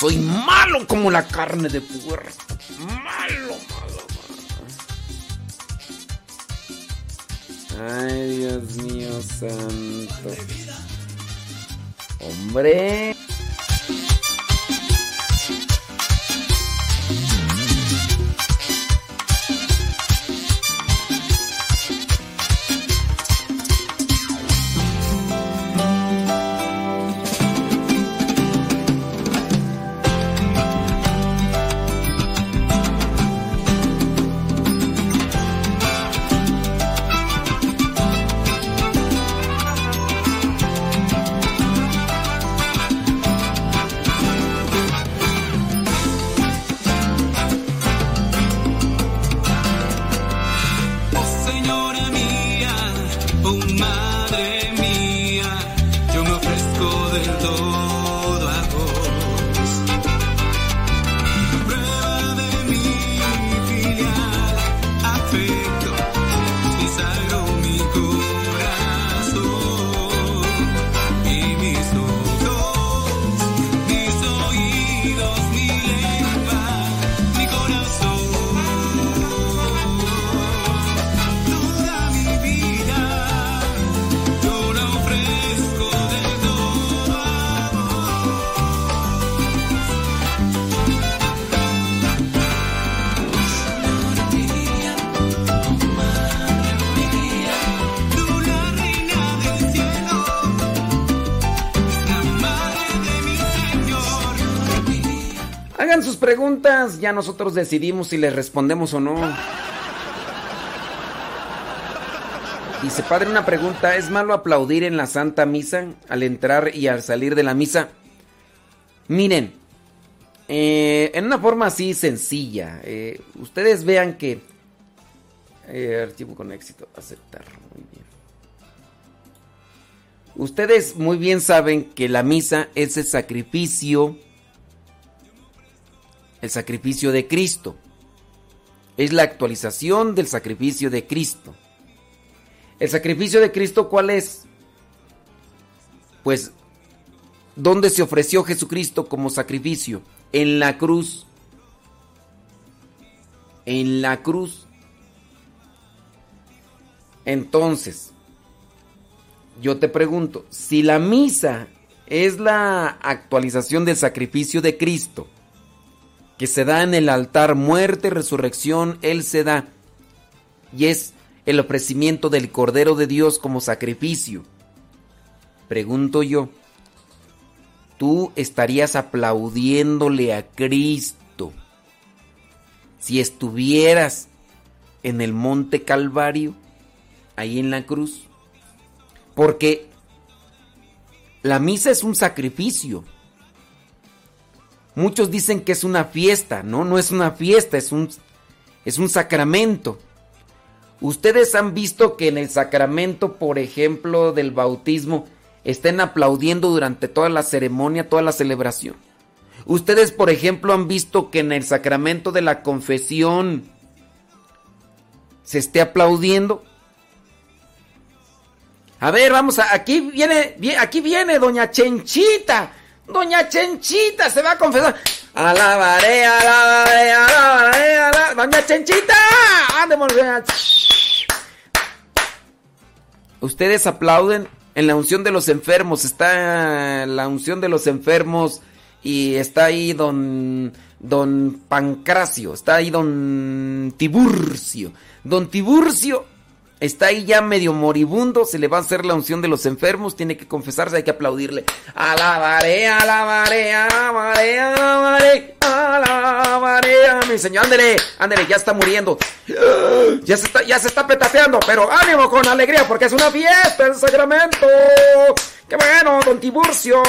Soy malo como la carne de puerco. Malo, malo, malo. Ay, Dios mío santo. Hombre. Ya nosotros decidimos si les respondemos o no. Dice, padre, una pregunta, ¿es malo aplaudir en la Santa Misa al entrar y al salir de la misa? Miren, eh, en una forma así sencilla, eh, ustedes vean que... eh, archivo con éxito, aceptar, muy bien. Ustedes muy bien saben que la misa es el sacrificio el sacrificio de Cristo. Es la actualización del sacrificio de Cristo. ¿El sacrificio de Cristo cuál es? Pues, ¿dónde se ofreció Jesucristo como sacrificio? En la cruz. En la cruz. Entonces, yo te pregunto, si la misa es la actualización del sacrificio de Cristo, que se da en el altar, muerte, resurrección, Él se da, y es el ofrecimiento del Cordero de Dios como sacrificio. Pregunto yo, ¿tú estarías aplaudiéndole a Cristo si estuvieras en el monte Calvario, ahí en la cruz? Porque la misa es un sacrificio. Muchos dicen que es una fiesta, no, no es una fiesta, es un, es un sacramento. Ustedes han visto que en el sacramento, por ejemplo, del bautismo, estén aplaudiendo durante toda la ceremonia, toda la celebración. Ustedes, por ejemplo, han visto que en el sacramento de la confesión se esté aplaudiendo. A ver, vamos a, aquí viene, aquí viene doña Chenchita. Doña Chenchita se va a confesar. Alabaré, alabaré, alabaré, alabaré. Doña Chenchita, ande Ustedes aplauden en la unción de los enfermos. Está la unción de los enfermos y está ahí don don Pancracio, está ahí don Tiburcio. Don Tiburcio está ahí ya medio moribundo, se le va a hacer la unción de los enfermos, tiene que confesarse, hay que aplaudirle. Alabaré, alabaré, alabaré, alabaré, alabaré a mi señor. Ándele, ándele, ya está muriendo. Ya se está, ya se está petateando, pero ánimo con alegría porque es una fiesta el sacramento. ¡Qué bueno, don Tiburcio!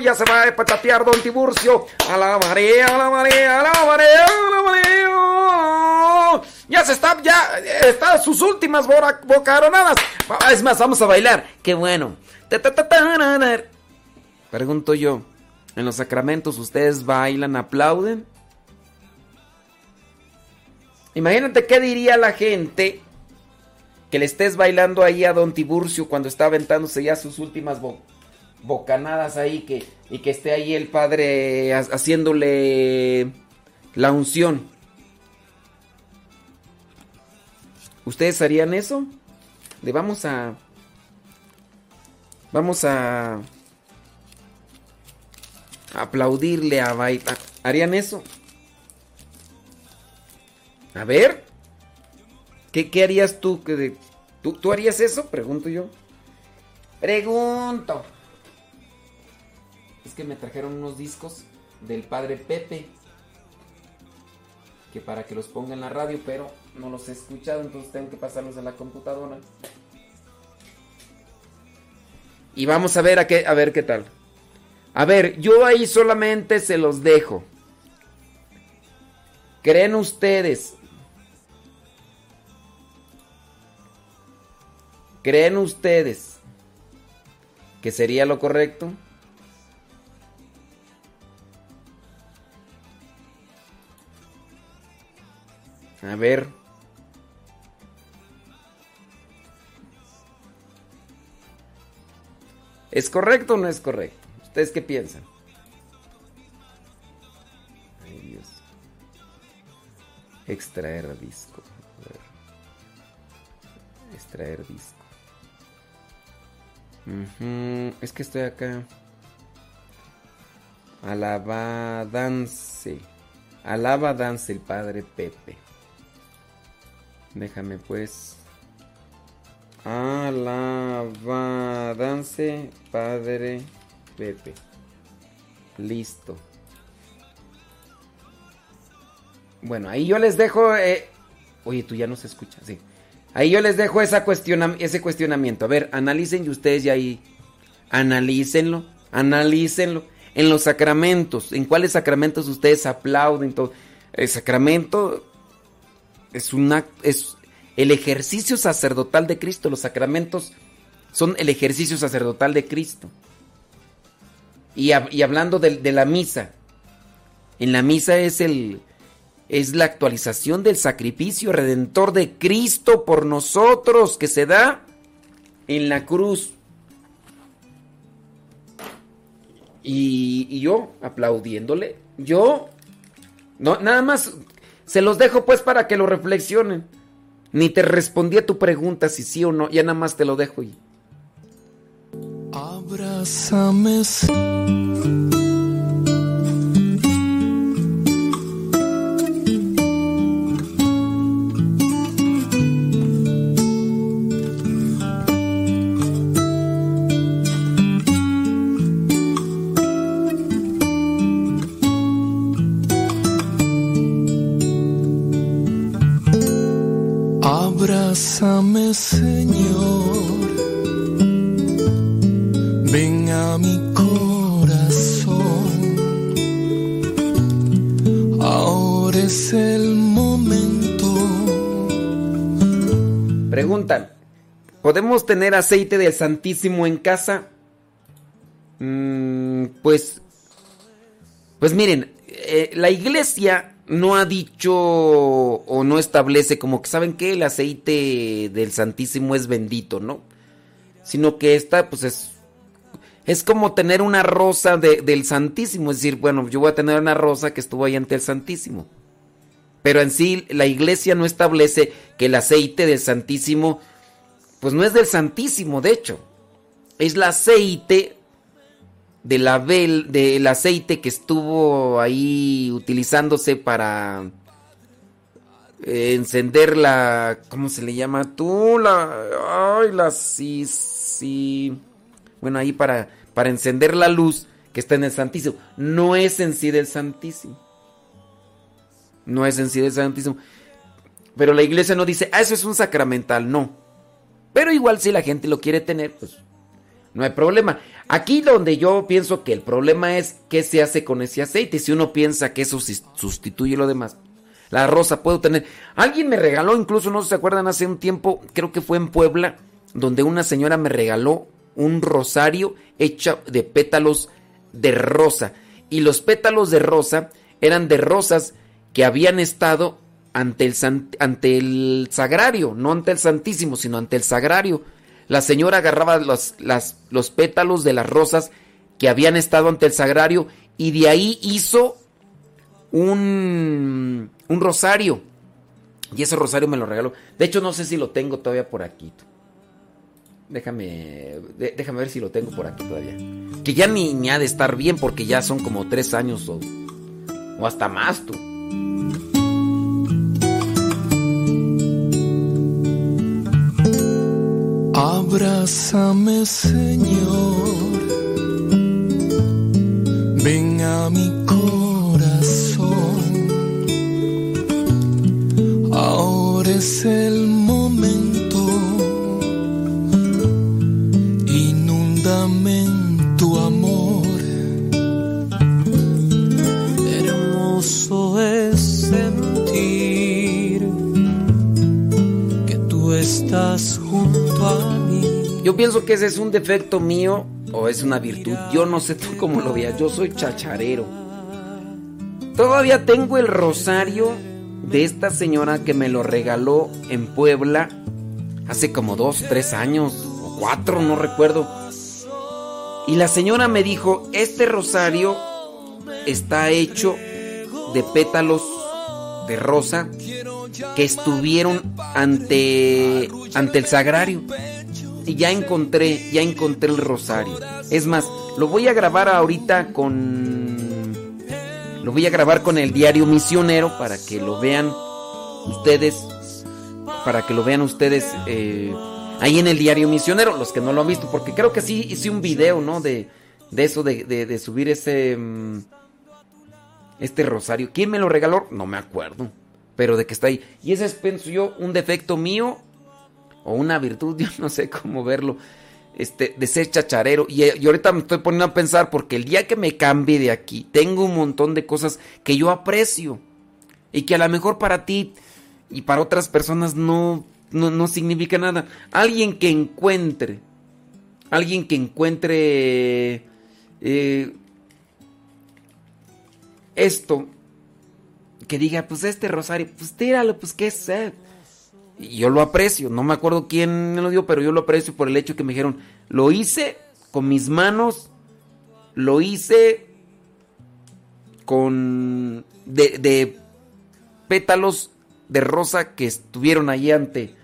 Ya se va a petatear don Tiburcio. Alabaré, alabaré, alabaré, alabaré. Ya se está, ya está sus últimas bocaronadas. Es más, vamos a bailar. ¡Qué bueno! Pregunto yo, ¿en los sacramentos ustedes bailan, aplauden? Imagínate qué diría la gente que le estés bailando ahí a don Tiburcio cuando está aventándose ya sus últimas bocanadas ahí que, y que esté ahí el padre haciéndole la unción. ¿Ustedes harían eso? Le vamos a... Vamos a... aplaudirle a bailar. ¿Harían eso? A ver. ¿Qué, qué harías tú? ¿Tú? ¿Tú harías eso? Pregunto yo. Pregunto. Es que me trajeron unos discos del padre Pepe. Que para que los ponga en la radio, pero no los he escuchado, entonces tengo que pasarlos a la computadora. Y vamos a ver a qué, a ver qué tal. A ver, yo ahí solamente se los dejo. ¿Creen ustedes? ¿Creen ustedes que sería lo correcto? A ver. ¿Es correcto o no es correcto? ¿Ustedes qué piensan? Ay Dios. Extraer disco. Extraer disco. Es que estoy acá. Alabadance. Alabadance el padre Pepe. Déjame pues. Alabadance padre Pepe. Listo. Bueno, ahí yo les dejo. Eh, oye, tú ya no se escucha, sí. Ahí yo les dejo esa ese cuestionamiento. A ver, analicen y ustedes ya ahí. Analícenlo, analícenlo. En los sacramentos, ¿en cuáles sacramentos ustedes aplauden? Todo? El sacramento es una es el ejercicio sacerdotal de Cristo. Los sacramentos son el ejercicio sacerdotal de Cristo. Y, hablando de, la misa, en la misa es la actualización del sacrificio redentor de Cristo por nosotros que se da en la cruz. Y, yo aplaudiéndole, yo no nada más se los dejo pues para que lo reflexionen. Ni te respondí a tu pregunta si sí o no, ya nada más te lo dejo y. Abrázame. Abrázame, Señor. Ven a mi corazón. Ahora es el momento. Preguntan, ¿podemos tener aceite del Santísimo en casa? Mm, pues, pues miren, eh, la iglesia no ha dicho o no establece como que saben que el aceite del Santísimo es bendito, ¿no? Sino que esta, pues es, es como tener una rosa de- del Santísimo, es decir, bueno, yo voy a tener una rosa que estuvo ahí ante el Santísimo. Pero en sí, la iglesia no establece que el aceite del Santísimo, pues no es del Santísimo, de hecho. Es el aceite de la vel, del aceite que estuvo ahí utilizándose para eh, encender la, ¿cómo se le llama tú? La, ay, la sí, sí. Bueno, ahí para, para encender la luz que está en el Santísimo. No es en sí del Santísimo. No es en sí del Santísimo. Pero la iglesia no dice, ah, eso es un sacramental, no. Pero igual si la gente lo quiere tener, pues no hay problema. Aquí donde yo pienso que el problema es qué se hace con ese aceite. Si uno piensa que eso sustituye lo demás. La rosa puedo tener. Alguien me regaló, incluso no se acuerdan, hace un tiempo, creo que fue en Puebla, donde una señora me regaló un rosario hecho de pétalos de rosa. Y los pétalos de rosa eran de rosas que habían estado ante el, ante el sagrario, no ante el santísimo, sino ante el sagrario. La señora agarraba los, los pétalos de las rosas que habían estado ante el sagrario y de ahí hizo un, un rosario. Y ese rosario me lo regaló. De hecho, no sé si lo tengo todavía por aquí. Déjame, déjame ver si lo tengo por aquí todavía. Que ya ni, ni ha de estar bien porque ya son como tres años o, o hasta más tú. Abrázame, Señor. Ven a mi corazón. Ahora es el momento. Inúndame en tu amor. Hermoso es sentir que tú estás. Yo pienso que ese es un defecto mío o es una virtud. Yo no sé tú cómo lo veas. Yo soy chacharero. Todavía tengo el rosario de esta señora que me lo regaló en Puebla hace como dos, tres años o cuatro, no recuerdo. Y la señora me dijo, este rosario está hecho de pétalos de rosa que estuvieron ante, ante el sagrario. Y ya encontré, ya encontré el rosario. Es más, lo voy a grabar ahorita con... Lo voy a grabar con el diario misionero para que lo vean ustedes. Para que lo vean ustedes eh, ahí en el diario misionero, los que no lo han visto. Porque creo que sí hice un video, ¿no? De, de eso, de, de- de subir ese... mm, este rosario. ¿Quién me lo regaló? No me acuerdo. Pero de que está ahí. Y ese es, pienso yo, un defecto mío o una virtud, yo no sé cómo verlo, este, de ser chacharero. Y, y ahorita me estoy poniendo a pensar porque el día que me cambie de aquí, tengo un montón de cosas que yo aprecio y que a lo mejor para ti y para otras personas no, no, no significa nada. Alguien que encuentre, alguien que encuentre eh, esto, que diga, pues este rosario, pues tíralo, pues qué es. Y yo lo aprecio, no me acuerdo quién me lo dio, pero yo lo aprecio por el hecho que me dijeron, lo hice con mis manos, lo hice con de, de pétalos de rosa que estuvieron ahí ante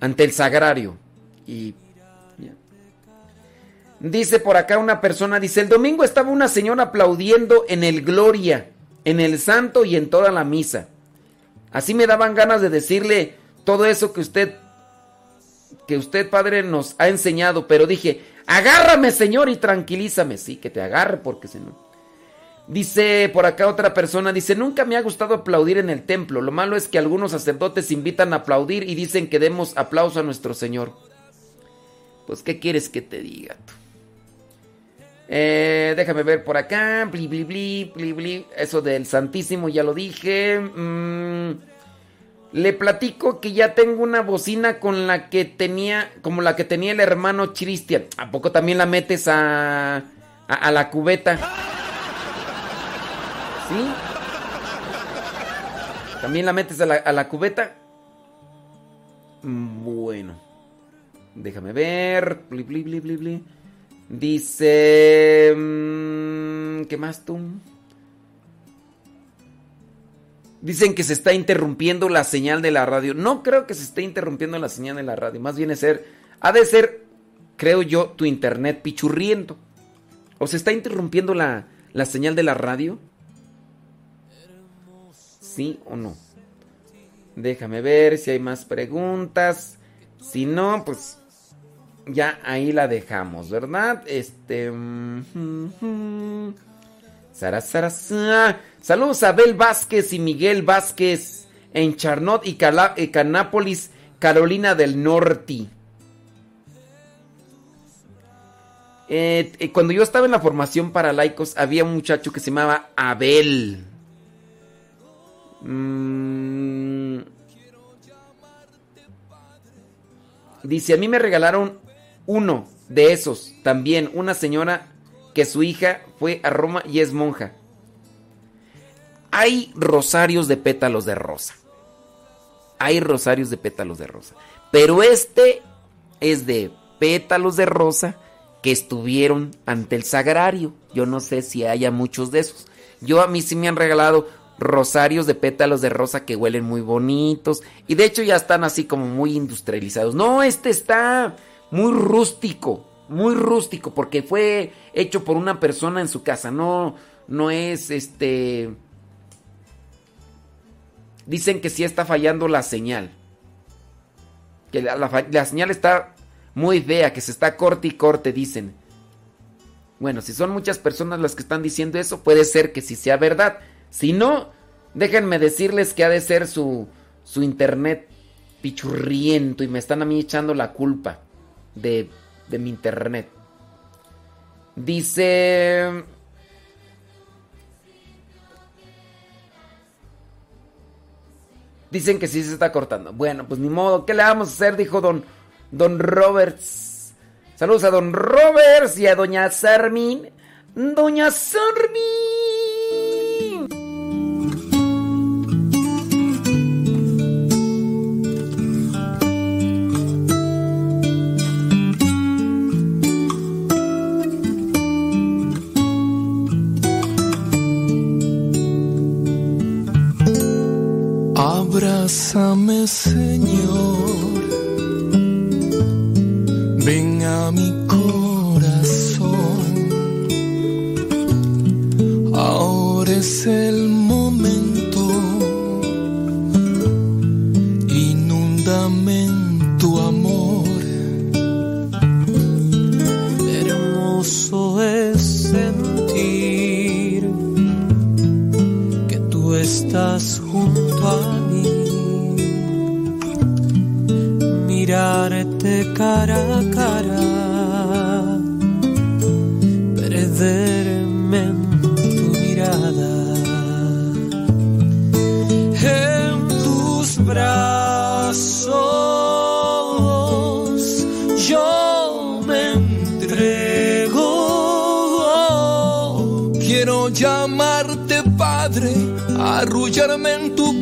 ante el sagrario y. Dice por acá una persona, dice, el domingo estaba una señora aplaudiendo en el Gloria, en el Santo y en toda la misa. Así me daban ganas de decirle todo eso que usted, que usted, padre, nos ha enseñado, pero dije, agárrame, señor, y tranquilízame. Sí, que te agarre, porque si no. Dice por acá otra persona, dice, nunca me ha gustado aplaudir en el templo. Lo malo es que algunos sacerdotes invitan a aplaudir y dicen que demos aplauso a nuestro Señor. Pues, ¿qué quieres que te diga tú? Eh, déjame ver por acá. Bli, bli, bli, bli, bli. Eso del Santísimo ya lo dije. Mm, le platico que ya tengo una bocina con la que tenía, como la que tenía el hermano Cristian. ¿A poco también la metes a, a, la cubeta? ¿Sí? ¿También la metes a la, a la cubeta? Mm, Bueno. Déjame ver. Bli, bli, bli. Dice... mm, ¿Qué más tú? Dicen que se está interrumpiendo la señal de la radio. No creo que se esté interrumpiendo la señal de la radio. Más bien es ser... Ha de ser, creo yo, tu internet pichurriendo. ¿O se está interrumpiendo la, la señal de la radio? ¿Sí o no? Déjame ver si hay más preguntas. Si no, pues ya ahí la dejamos, ¿verdad? Este. mm, Sara, Sara, Sara. Saludos a Abel Vázquez y Miguel Vázquez en Charnot y eh, Canápolis, Carolina del Norte. Eh, eh, cuando yo estaba en la formación para laicos, había un muchacho que se llamaba Abel. Mm. Dice, a mí me regalaron uno de esos, también una señora que su hija fue a Roma y es monja. Hay rosarios de pétalos de rosa. Hay rosarios de pétalos de rosa. Pero este es de pétalos de rosa que estuvieron ante el sagrario. Yo no sé si haya muchos de esos. Yo a mí sí me han regalado rosarios de pétalos de rosa que huelen muy bonitos. Y de hecho ya están así como muy industrializados. No, este está muy rústico. Muy rústico porque fue hecho por una persona en su casa. No, no es este... Dicen que sí está fallando la señal. Que la, señal está muy fea, que se está corte y corte, dicen. Bueno, si son muchas personas las que están diciendo eso, puede ser que sí sea verdad. Si no, déjenme decirles que ha de ser su, su internet pichurriento y me están a mí echando la culpa de, de mi internet. Dice... Dicen que sí se está cortando. Bueno, pues ni modo. ¿Qué le vamos a hacer? Dijo don, don Roberts. Saludos a don Roberts y a doña Sarmin. Doña Sarmin. Abrázame, Señor. Ven a mi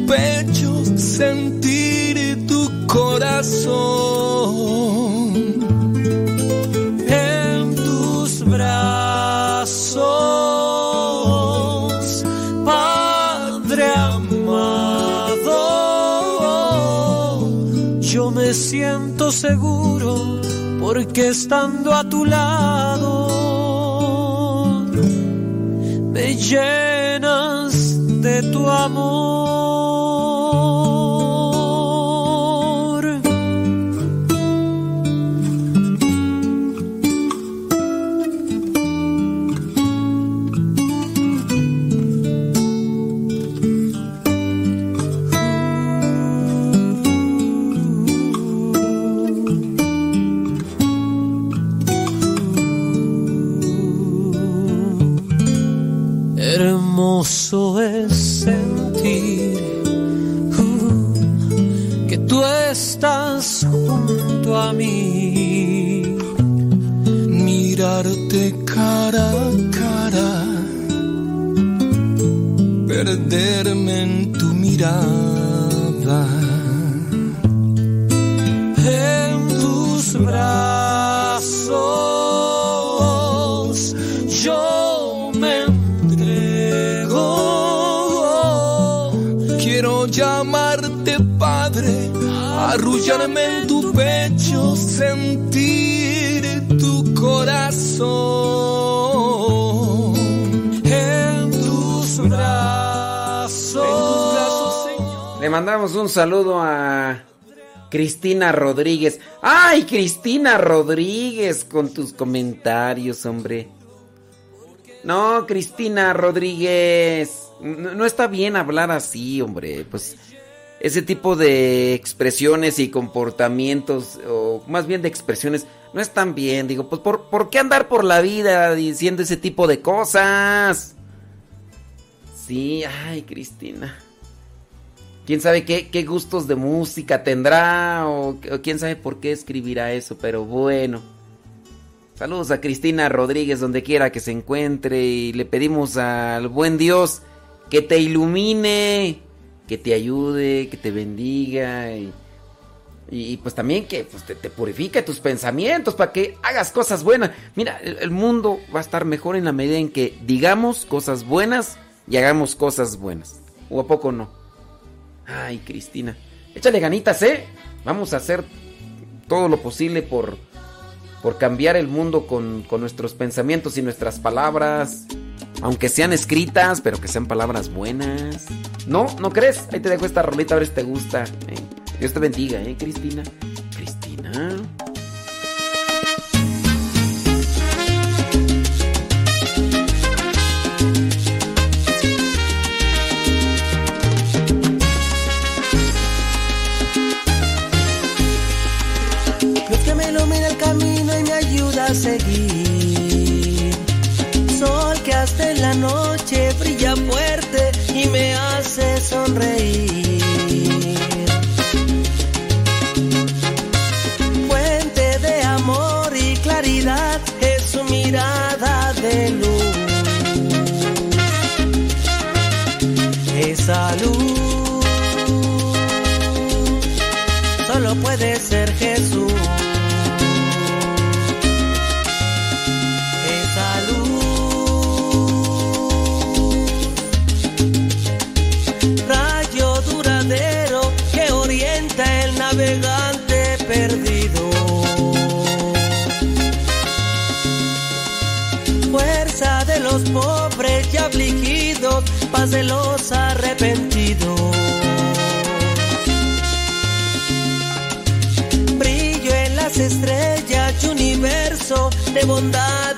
pecho, sentir tu corazón. En tus brazos, Padre amado, yo me siento seguro porque estando a tu lado me llenas de tu amor. Perderme en tu mirada, en tus brazos. Yo me entrego. Quiero llamarte Padre, arrullarme en tu pecho, sentir tu corazón. Le mandamos un saludo a Cristina Rodríguez. ¡Ay, Cristina Rodríguez! Con tus comentarios, hombre. No, Cristina Rodríguez. No, no está bien hablar así, hombre. Pues ese tipo de expresiones y comportamientos, o más bien de expresiones, no están bien. Digo, pues ¿por, ¿por qué andar por la vida diciendo ese tipo de cosas? Sí, ay, Cristina. Quién sabe qué, gustos de música tendrá o, quién sabe por qué escribirá eso, pero bueno. Saludos a Cristina Rodríguez donde quiera que se encuentre y le pedimos al buen Dios que te ilumine, que te ayude, que te bendiga y, pues también que pues, te, te purifique tus pensamientos para que hagas cosas buenas. Mira, el mundo va a estar mejor en la medida en que digamos cosas buenas y hagamos cosas buenas. ¿O a poco no? Ay, Cristina. Échale ganitas, ¿eh? Vamos a hacer todo lo posible por, por cambiar el mundo con, con nuestros pensamientos y nuestras palabras. Aunque sean escritas, pero que sean palabras buenas. ¿No? ¿No crees? Ahí te dejo esta rolita a ver si te gusta. ¿eh? Dios te bendiga, ¿eh, Cristina? Cristina. Seguir. Sol que hasta en la noche brilla fuerte y me hace sonreír. Fuente de amor y claridad es su mirada de luz. Esa luz solo puede paz de los arrepentidos. brillo en las estrellas y universo de bondad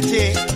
de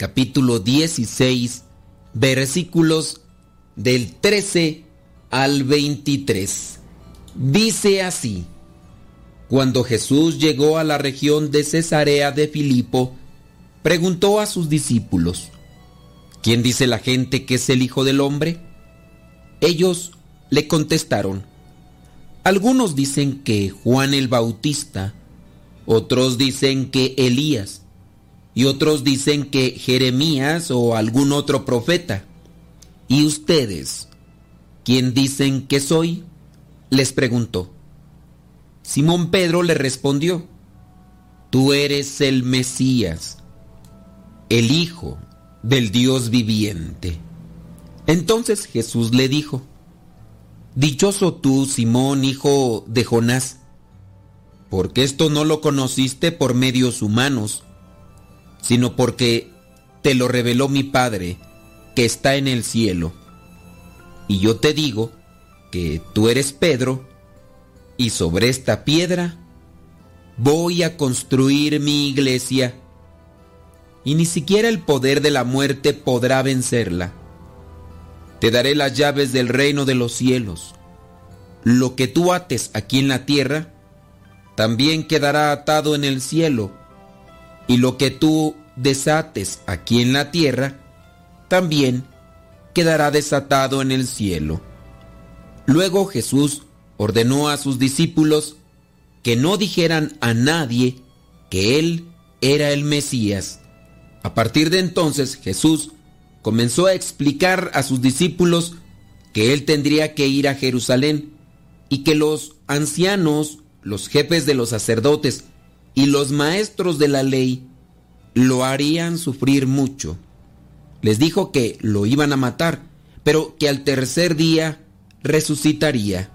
capítulo 16 versículos del 13 al 23. Dice así, Cuando Jesús llegó a la región de Cesarea de Filipo, preguntó a sus discípulos, ¿quién dice la gente que es el Hijo del Hombre? Ellos le contestaron, algunos dicen que Juan el Bautista, otros dicen que Elías, y otros dicen que Jeremías o algún otro profeta. ¿Y ustedes? ¿Quién dicen que soy? Les preguntó. Simón Pedro le respondió, Tú eres el Mesías, el Hijo del Dios viviente. Entonces Jesús le dijo, Dichoso tú, Simón, hijo de Jonás, porque esto no lo conociste por medios humanos, sino porque te lo reveló mi Padre, que está en el cielo. Y yo te digo que tú eres Pedro, y sobre esta piedra voy a construir mi iglesia, y ni siquiera el poder de la muerte podrá vencerla. Te daré las llaves del reino de los cielos. Lo que tú ates aquí en la tierra, también quedará atado en el cielo. Y lo que tú desates aquí en la tierra, también quedará desatado en el cielo. Luego Jesús ordenó a sus discípulos que no dijeran a nadie que Él era el Mesías. A partir de entonces Jesús comenzó a explicar a sus discípulos que él tendría que ir a Jerusalén y que los ancianos, los jefes de los sacerdotes y los maestros de la ley lo harían sufrir mucho. Les dijo que lo iban a matar, pero que al tercer día resucitaría.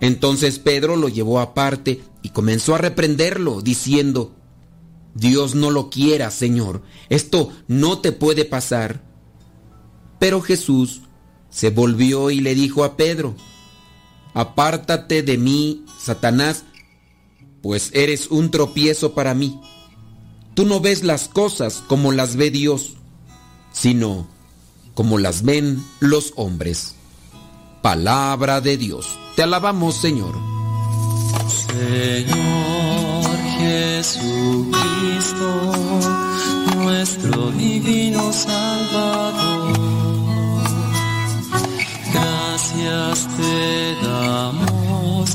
Entonces Pedro lo llevó aparte y comenzó a reprenderlo, diciendo, Dios no lo quiera, Señor, esto no te puede pasar. Pero Jesús se volvió y le dijo a Pedro, Apártate de mí, Satanás, pues eres un tropiezo para mí. Tú no ves las cosas como las ve Dios, sino como las ven los hombres. Palabra de Dios. Te alabamos, Señor. Señor Jesucristo, nuestro divino Salvador, gracias te damos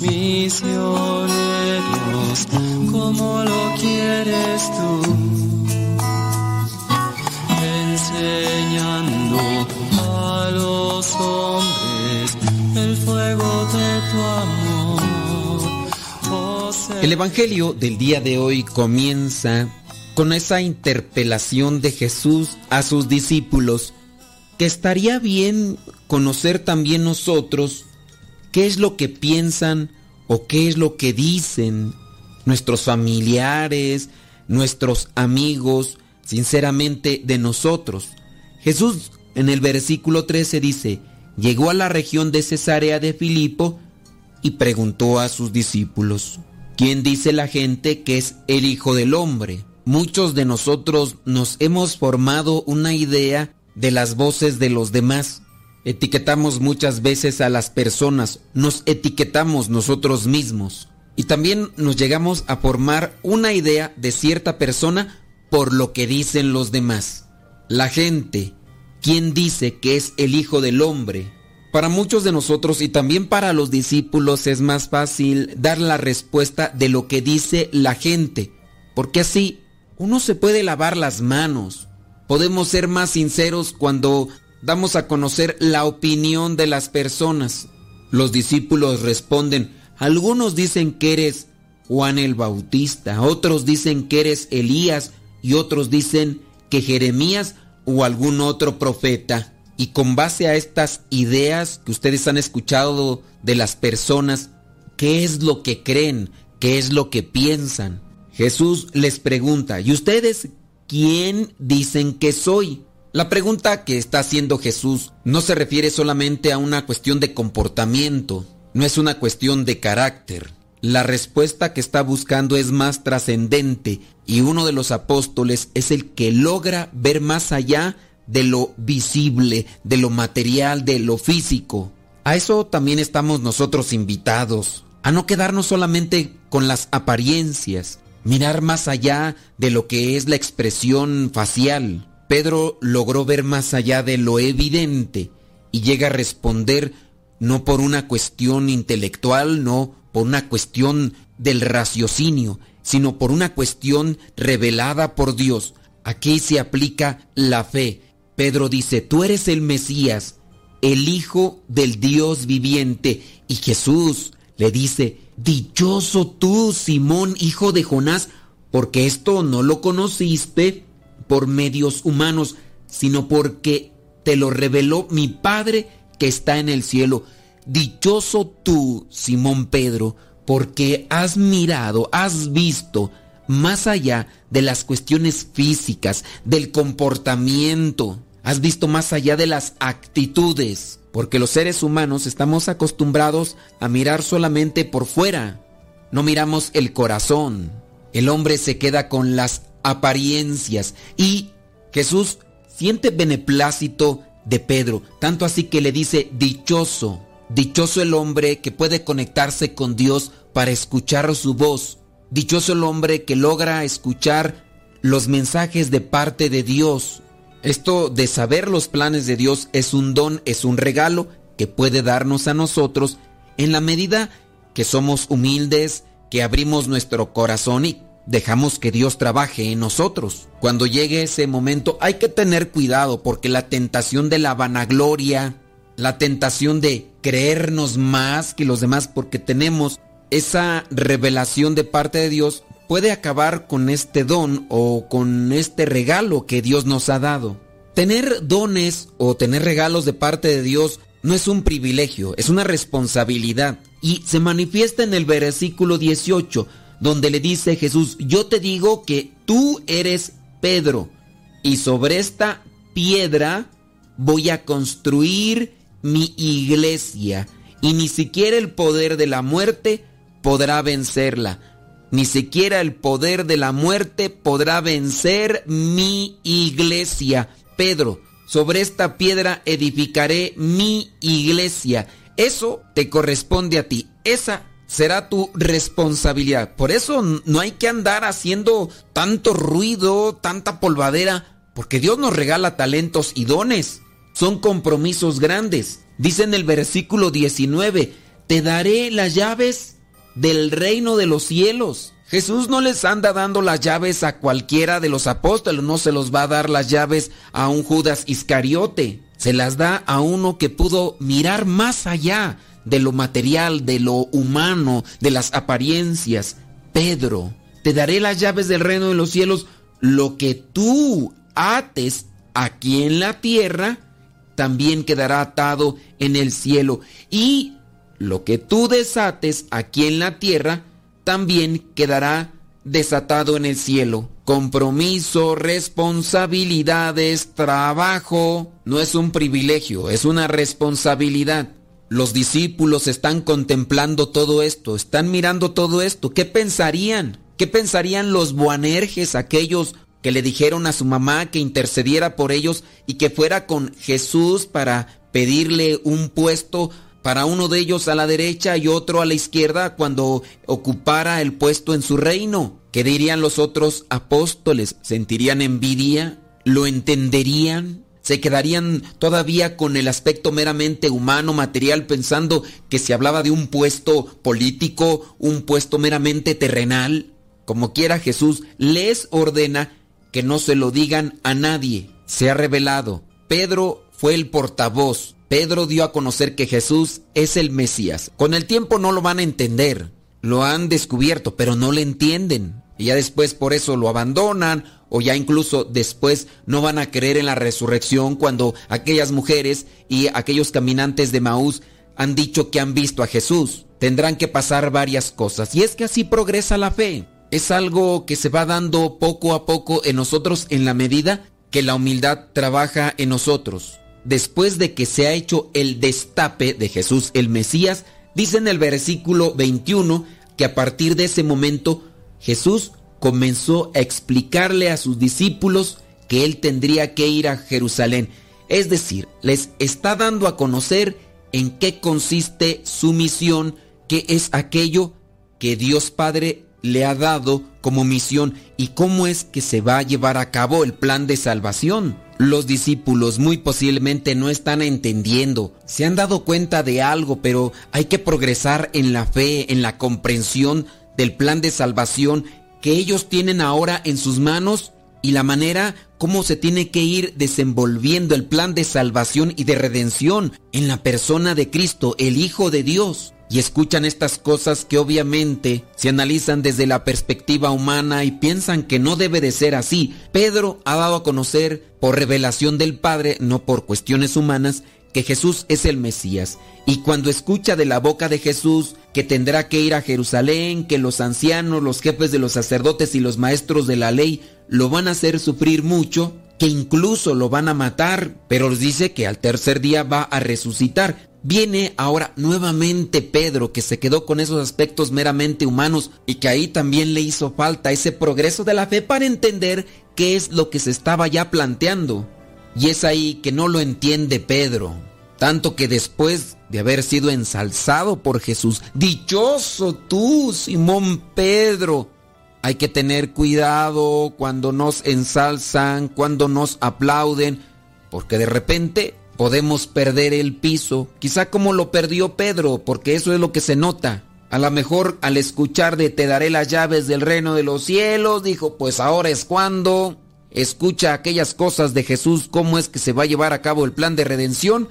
misioneros como lo quieres tú enseñando a los hombres el fuego de tu amor. Oh, El Evangelio del día de hoy comienza con esa interpelación de Jesús a sus discípulos, que estaría bien conocer también nosotros qué es lo que piensan o qué es lo que dicen nuestros familiares, nuestros amigos, sinceramente de nosotros. Jesús en el versículo 13 dice, llegó a la región de Cesarea de Filipo y preguntó a sus discípulos, ¿quién dice la gente que es el Hijo del Hombre? Muchos de nosotros nos hemos formado una idea de las voces de los demás. Etiquetamos muchas veces a las personas, nos etiquetamos nosotros mismos y también nos llegamos a formar una idea de cierta persona por lo que dicen los demás. La gente, ¿quién dice que es el Hijo del Hombre? Para muchos de nosotros y también para los discípulos es más fácil dar la respuesta de lo que dice la gente, porque así uno se puede lavar las manos. Podemos ser más sinceros cuando damos a conocer la opinión de las personas. Los discípulos responden, algunos dicen que eres Juan el Bautista, otros dicen que eres Elías y otros dicen que Jeremías o algún otro profeta. Y con base a estas ideas que ustedes han escuchado de las personas, ¿qué es lo que creen? ¿Qué es lo que piensan? Jesús les pregunta, ¿y ustedes quién dicen que soy? La pregunta que está haciendo Jesús no se refiere solamente a una cuestión de comportamiento, no es una cuestión de carácter. La respuesta que está buscando es más trascendente y uno de los apóstoles es el que logra ver más allá de lo visible, de lo material, de lo físico. A eso también estamos nosotros invitados, a no quedarnos solamente con las apariencias, mirar más allá de lo que es la expresión facial. Pedro logró ver más allá de lo evidente y llega a responder no por una cuestión intelectual, no por una cuestión del raciocinio, sino por una cuestión revelada por Dios. Aquí se aplica la fe. Pedro dice, tú eres el Mesías, el Hijo del Dios viviente. Y Jesús le dice, dichoso tú, Simón, hijo de Jonás, porque esto no lo conociste por medios humanos, sino porque te lo reveló mi Padre que está en el cielo. Dichoso tú, Simón Pedro, porque has mirado, has visto más allá de las cuestiones físicas, del comportamiento, has visto más allá de las actitudes, porque los seres humanos estamos acostumbrados a mirar solamente por fuera, no miramos el corazón. El hombre se queda con las apariencias y Jesús siente beneplácito de Pedro, tanto así que le dice dichoso. Dichoso el hombre que puede conectarse con Dios para escuchar su voz. Dichoso el hombre que logra escuchar los mensajes de parte de Dios. Esto de saber los planes de Dios es un don, es un regalo que puede darnos a nosotros en la medida que somos humildes, que abrimos nuestro corazón y dejamos que Dios trabaje en nosotros. Cuando llegue ese momento hay que tener cuidado porque la tentación de la vanagloria, la tentación de creernos más que los demás porque tenemos esa revelación de parte de Dios puede acabar con este don o con este regalo que Dios nos ha dado. Tener dones o tener regalos de parte de Dios no es un privilegio, es una responsabilidad. Y se manifiesta en el versículo 18, donde le dice Jesús, yo te digo que tú eres Pedro, y sobre esta piedra voy a construir mi iglesia, y ni siquiera el poder de la muerte podrá vencerla. Ni siquiera el poder de la muerte podrá vencer mi iglesia. Pedro, sobre esta piedra edificaré mi iglesia. Eso te corresponde a ti. Esa será tu responsabilidad. Por eso no hay que andar haciendo tanto ruido, tanta polvadera, porque Dios nos regala talentos y dones. Son compromisos grandes. Dice en el versículo 19, te daré las llaves del reino de los cielos. Jesús no les anda dando las llaves a cualquiera de los apóstoles, no se los va a dar las llaves a un Judas Iscariote, se las da a uno que pudo mirar más allá de lo material, de lo humano, de las apariencias. Pedro, te daré las llaves del reino de los cielos, lo que tú ates aquí en la tierra, también quedará atado en el cielo, y lo que tú desates aquí en la tierra, también quedará desatado en el cielo. Compromiso, responsabilidades, trabajo, no es un privilegio, es una responsabilidad. Los discípulos están contemplando todo esto, están mirando todo esto. ¿Qué pensarían? ¿Qué pensarían los Boanerges, aquellos que le dijeron a su mamá que intercediera por ellos y que fuera con Jesús para pedirle un puesto para uno de ellos a la derecha y otro a la izquierda cuando ocupara el puesto en su reino. ¿Qué dirían los otros apóstoles? ¿Sentirían envidia? ¿Lo entenderían? ¿Se quedarían todavía con el aspecto meramente humano, material, pensando que se hablaba de un puesto político, un puesto meramente terrenal? Como quiera Jesús les ordena que no se lo digan a nadie. Se ha revelado. Pedro fue el portavoz Pedro dio a conocer que Jesús es el Mesías. Con el tiempo no lo van a entender. Lo han descubierto, pero no le entienden. Y ya después por eso lo abandonan o ya incluso después no van a creer en la resurrección cuando aquellas mujeres y aquellos caminantes de Maús han dicho que han visto a Jesús. Tendrán que pasar varias cosas. Y es que así progresa la fe. Es algo que se va dando poco a poco en nosotros en la medida que la humildad trabaja en nosotros después de que se ha hecho el destape de Jesús el Mesías, dice en el versículo 21 que a partir de ese momento Jesús comenzó a explicarle a sus discípulos que él tendría que ir a Jerusalén. Es decir, les está dando a conocer en qué consiste su misión, que es aquello que Dios Padre le ha dado como misión y cómo es que se va a llevar a cabo el plan de salvación. Los discípulos muy posiblemente no están entendiendo, se han dado cuenta de algo, pero hay que progresar en la fe, en la comprensión del plan de salvación que ellos tienen ahora en sus manos y la manera como se tiene que ir desenvolviendo el plan de salvación y de redención en la persona de Cristo, el Hijo de Dios y escuchan estas cosas que obviamente se analizan desde la perspectiva humana y piensan que no debe de ser así. Pedro ha dado a conocer por revelación del Padre, no por cuestiones humanas, que Jesús es el Mesías. Y cuando escucha de la boca de Jesús que tendrá que ir a Jerusalén, que los ancianos, los jefes de los sacerdotes y los maestros de la ley lo van a hacer sufrir mucho, que incluso lo van a matar, pero dice que al tercer día va a resucitar. Viene ahora nuevamente Pedro, que se quedó con esos aspectos meramente humanos y que ahí también le hizo falta ese progreso de la fe para entender qué es lo que se estaba ya planteando. Y es ahí que no lo entiende Pedro. Tanto que después de haber sido ensalzado por Jesús, dichoso tú, Simón Pedro, hay que tener cuidado cuando nos ensalzan, cuando nos aplauden, porque de repente podemos perder el piso, quizá como lo perdió Pedro, porque eso es lo que se nota. A lo mejor al escuchar de te daré las llaves del reino de los cielos, dijo, pues ahora es cuando escucha aquellas cosas de Jesús, cómo es que se va a llevar a cabo el plan de redención,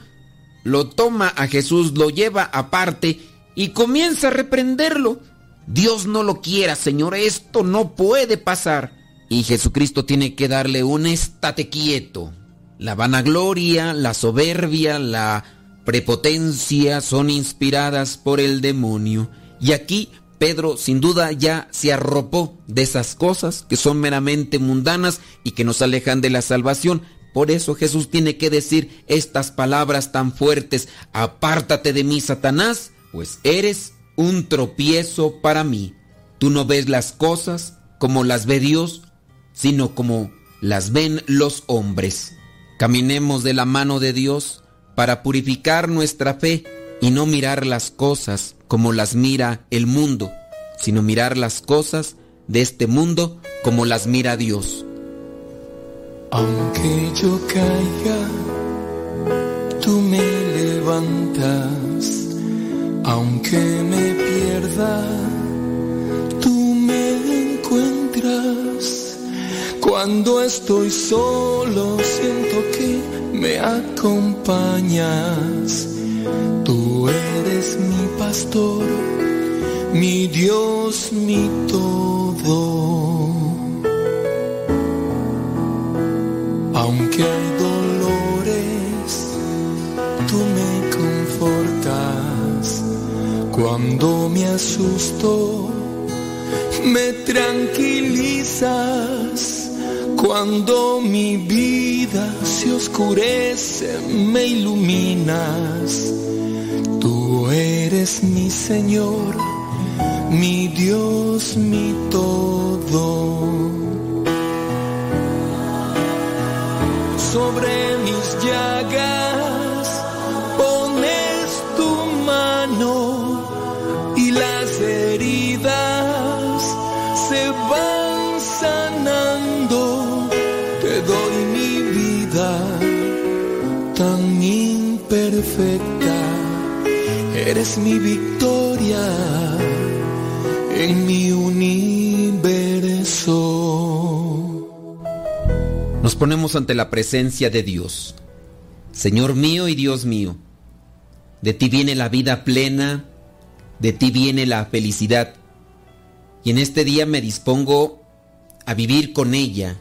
lo toma a Jesús, lo lleva aparte y comienza a reprenderlo. Dios no lo quiera, Señor, esto no puede pasar. Y Jesucristo tiene que darle un estate quieto. La vanagloria, la soberbia, la prepotencia son inspiradas por el demonio. Y aquí Pedro sin duda ya se arropó de esas cosas que son meramente mundanas y que nos alejan de la salvación. Por eso Jesús tiene que decir estas palabras tan fuertes, apártate de mí, Satanás, pues eres un tropiezo para mí. Tú no ves las cosas como las ve Dios, sino como las ven los hombres. Caminemos de la mano de Dios para purificar nuestra fe y no mirar las cosas como las mira el mundo, sino mirar las cosas de este mundo como las mira Dios. Aunque yo caiga, tú me levantas. Aunque me pierda, tú me encuentras. Cuando estoy solo, siento que me acompañas. Tú eres mi pastor, mi Dios, mi todo. Aunque hay dolores, tú me confortas. Cuando me asusto, me tranquilizas. Cuando mi vida se oscurece, me iluminas. Tú eres mi Señor, mi Dios, mi todo. Sobre mis llagas. Pones tu mano y las heridas se van sanando. Te doy mi vida tan imperfecta, eres mi victoria Nos ponemos ante la presencia de Dios. Señor mío y Dios mío, de ti viene la vida plena, de ti viene la felicidad. Y en este día me dispongo a vivir con ella,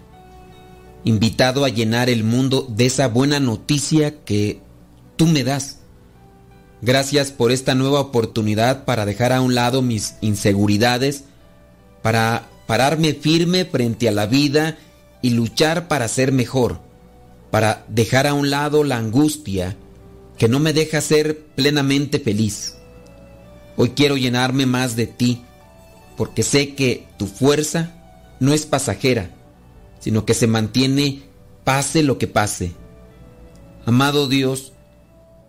invitado a llenar el mundo de esa buena noticia que tú me das. Gracias por esta nueva oportunidad para dejar a un lado mis inseguridades, para pararme firme frente a la vida y luchar para ser mejor, para dejar a un lado la angustia que no me deja ser plenamente feliz. Hoy quiero llenarme más de ti, porque sé que tu fuerza no es pasajera, sino que se mantiene pase lo que pase. Amado Dios,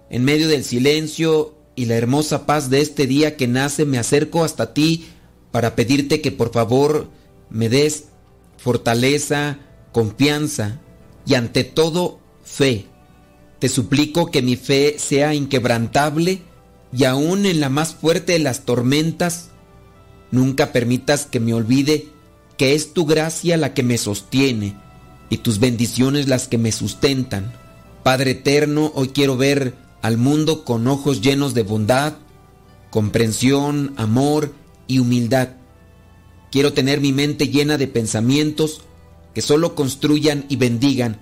en medio del silencio y la hermosa paz de este día que nace, me acerco hasta ti para pedirte que por favor me des fortaleza, confianza y ante todo fe. Te suplico que mi fe sea inquebrantable y aún en la más fuerte de las tormentas, nunca permitas que me olvide que es tu gracia la que me sostiene y tus bendiciones las que me sustentan. Padre eterno, hoy quiero ver al mundo con ojos llenos de bondad, comprensión, amor y humildad. Quiero tener mi mente llena de pensamientos que solo construyan y bendigan.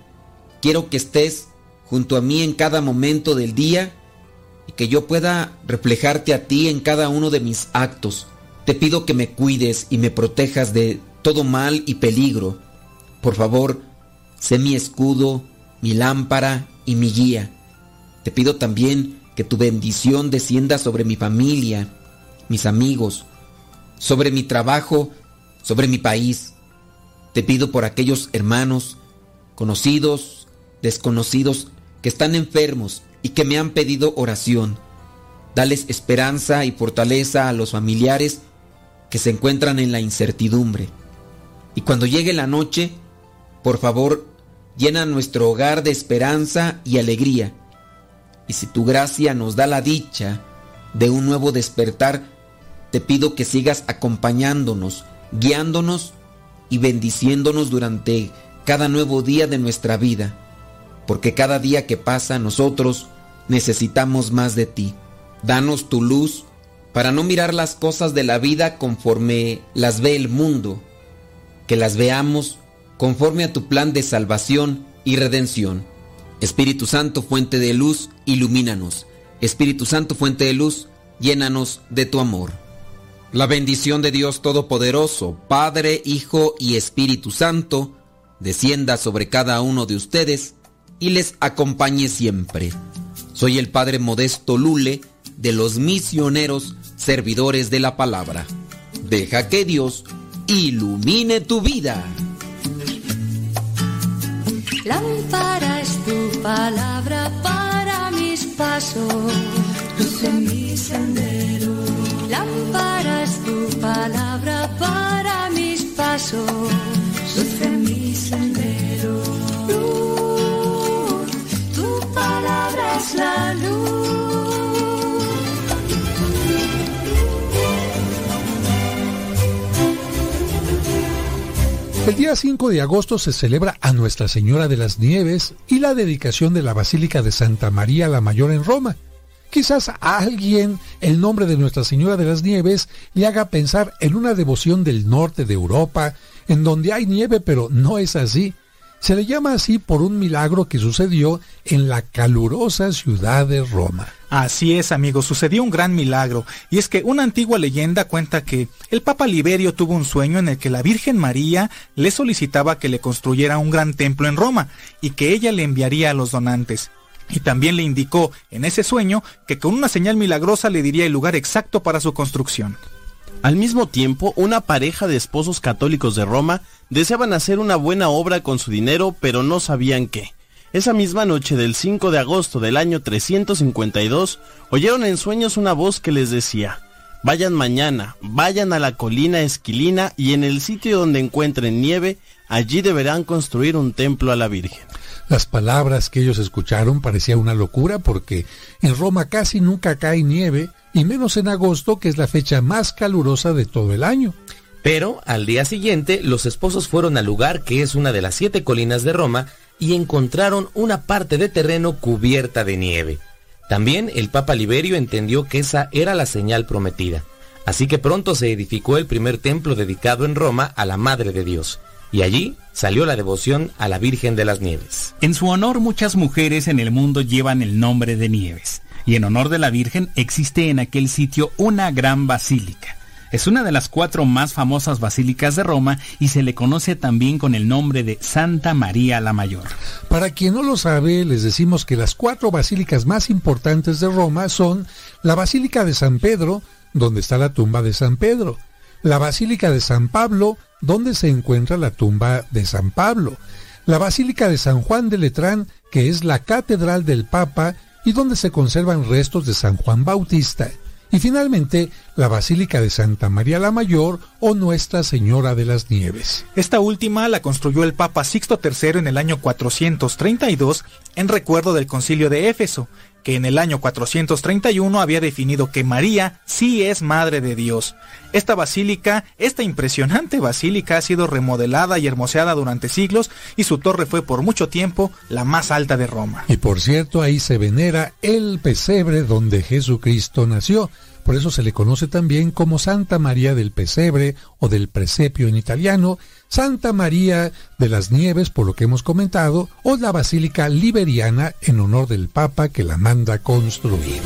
Quiero que estés junto a mí en cada momento del día y que yo pueda reflejarte a ti en cada uno de mis actos. Te pido que me cuides y me protejas de todo mal y peligro. Por favor, sé mi escudo, mi lámpara y mi guía. Te pido también que tu bendición descienda sobre mi familia, mis amigos, sobre mi trabajo, sobre mi país. Te pido por aquellos hermanos, conocidos, desconocidos, que están enfermos y que me han pedido oración. Dales esperanza y fortaleza a los familiares que se encuentran en la incertidumbre. Y cuando llegue la noche, por favor, llena nuestro hogar de esperanza y alegría. Y si tu gracia nos da la dicha de un nuevo despertar, te pido que sigas acompañándonos, guiándonos y bendiciéndonos durante cada nuevo día de nuestra vida, porque cada día que pasa nosotros necesitamos más de ti. Danos tu luz para no mirar las cosas de la vida conforme las ve el mundo, que las veamos conforme a tu plan de salvación y redención. Espíritu Santo, fuente de luz, ilumínanos. Espíritu Santo, fuente de luz, llénanos de tu amor. La bendición de Dios Todopoderoso, Padre, Hijo y Espíritu Santo, descienda sobre cada uno de ustedes y les acompañe siempre. Soy el Padre Modesto Lule de los misioneros servidores de la palabra. Deja que Dios ilumine tu vida. Lámpara es tu palabra para mis pasos, luz en mi sendero. Lámpara es tu palabra para mis pasos, luz en mi sendero. Luz, tu palabra es la luz. El día 5 de agosto se celebra a Nuestra Señora de las Nieves y la dedicación de la Basílica de Santa María la Mayor en Roma. Quizás a alguien el nombre de Nuestra Señora de las Nieves le haga pensar en una devoción del norte de Europa, en donde hay nieve, pero no es así. Se le llama así por un milagro que sucedió en la calurosa ciudad de Roma. Así es, amigo, sucedió un gran milagro, y es que una antigua leyenda cuenta que el Papa Liberio tuvo un sueño en el que la Virgen María le solicitaba que le construyera un gran templo en Roma, y que ella le enviaría a los donantes. Y también le indicó en ese sueño que con una señal milagrosa le diría el lugar exacto para su construcción. Al mismo tiempo, una pareja de esposos católicos de Roma deseaban hacer una buena obra con su dinero, pero no sabían qué. Esa misma noche del 5 de agosto del año 352, oyeron en sueños una voz que les decía, Vayan mañana, vayan a la colina Esquilina y en el sitio donde encuentren nieve, allí deberán construir un templo a la Virgen. Las palabras que ellos escucharon parecía una locura porque en Roma casi nunca cae nieve y menos en agosto que es la fecha más calurosa de todo el año. Pero al día siguiente los esposos fueron al lugar que es una de las siete colinas de Roma y encontraron una parte de terreno cubierta de nieve. También el Papa Liberio entendió que esa era la señal prometida. Así que pronto se edificó el primer templo dedicado en Roma a la Madre de Dios. Y allí salió la devoción a la Virgen de las Nieves. En su honor muchas mujeres en el mundo llevan el nombre de Nieves. Y en honor de la Virgen existe en aquel sitio una gran basílica. Es una de las cuatro más famosas basílicas de Roma y se le conoce también con el nombre de Santa María la Mayor. Para quien no lo sabe, les decimos que las cuatro basílicas más importantes de Roma son la Basílica de San Pedro, donde está la tumba de San Pedro, la Basílica de San Pablo, donde se encuentra la tumba de San Pablo, la Basílica de San Juan de Letrán, que es la catedral del Papa y donde se conservan restos de San Juan Bautista, y finalmente la Basílica de Santa María la Mayor o Nuestra Señora de las Nieves. Esta última la construyó el Papa Sixto III en el año 432 en recuerdo del concilio de Éfeso, que en el año 431 había definido que María sí es Madre de Dios. Esta basílica, esta impresionante basílica ha sido remodelada y hermoseada durante siglos y su torre fue por mucho tiempo la más alta de Roma. Y por cierto, ahí se venera el pesebre donde Jesucristo nació. Por eso se le conoce también como Santa María del Pesebre o del Presepio en italiano, Santa María de las Nieves, por lo que hemos comentado, o la Basílica Liberiana en honor del Papa que la manda construir.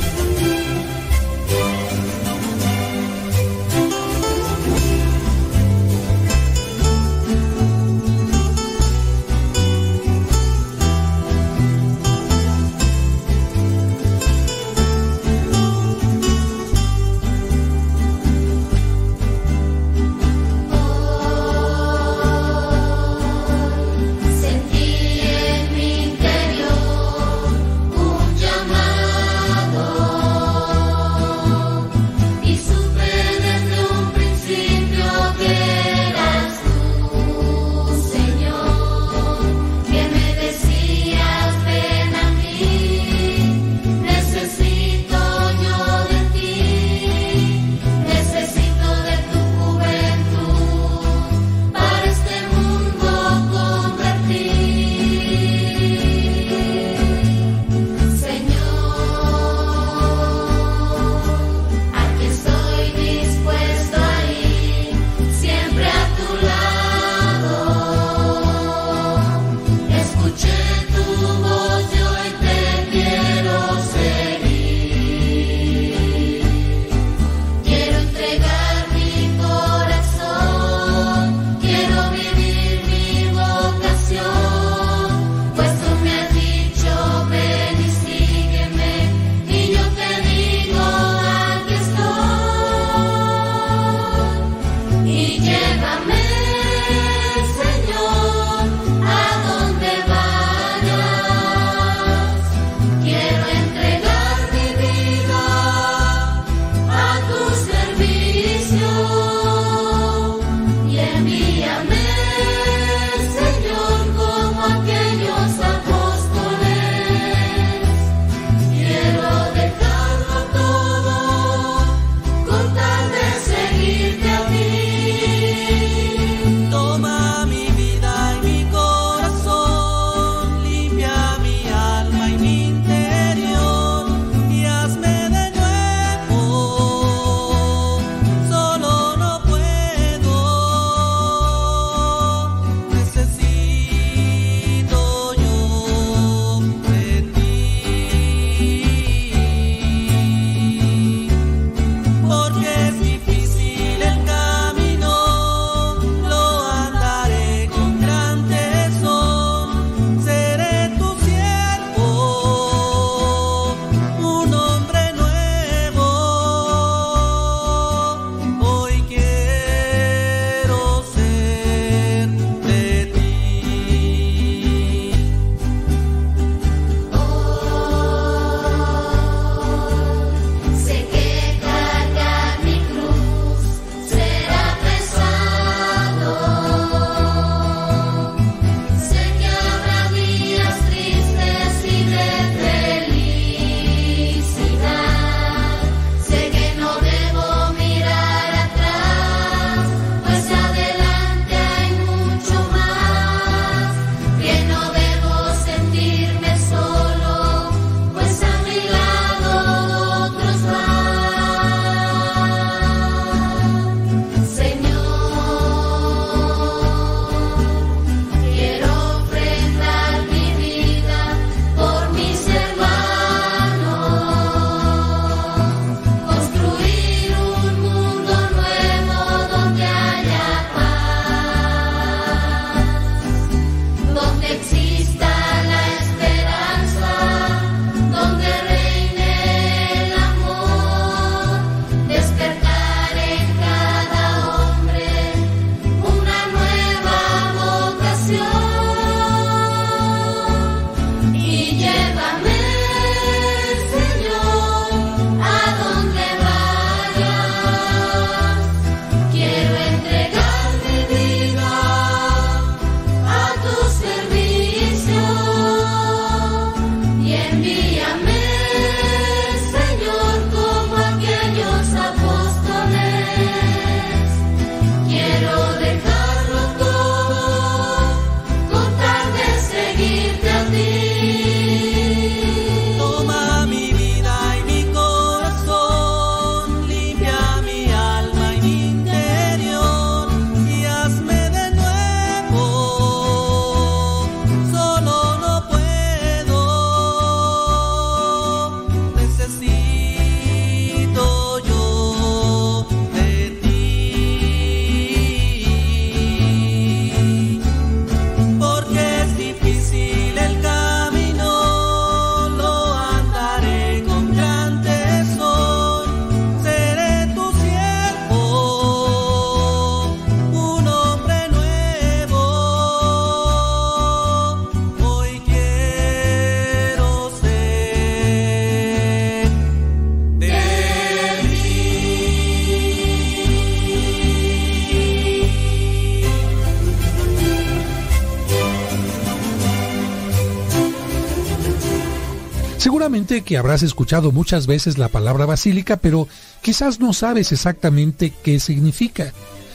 Que habrás escuchado muchas veces la palabra basílica, pero quizás no sabes exactamente qué significa.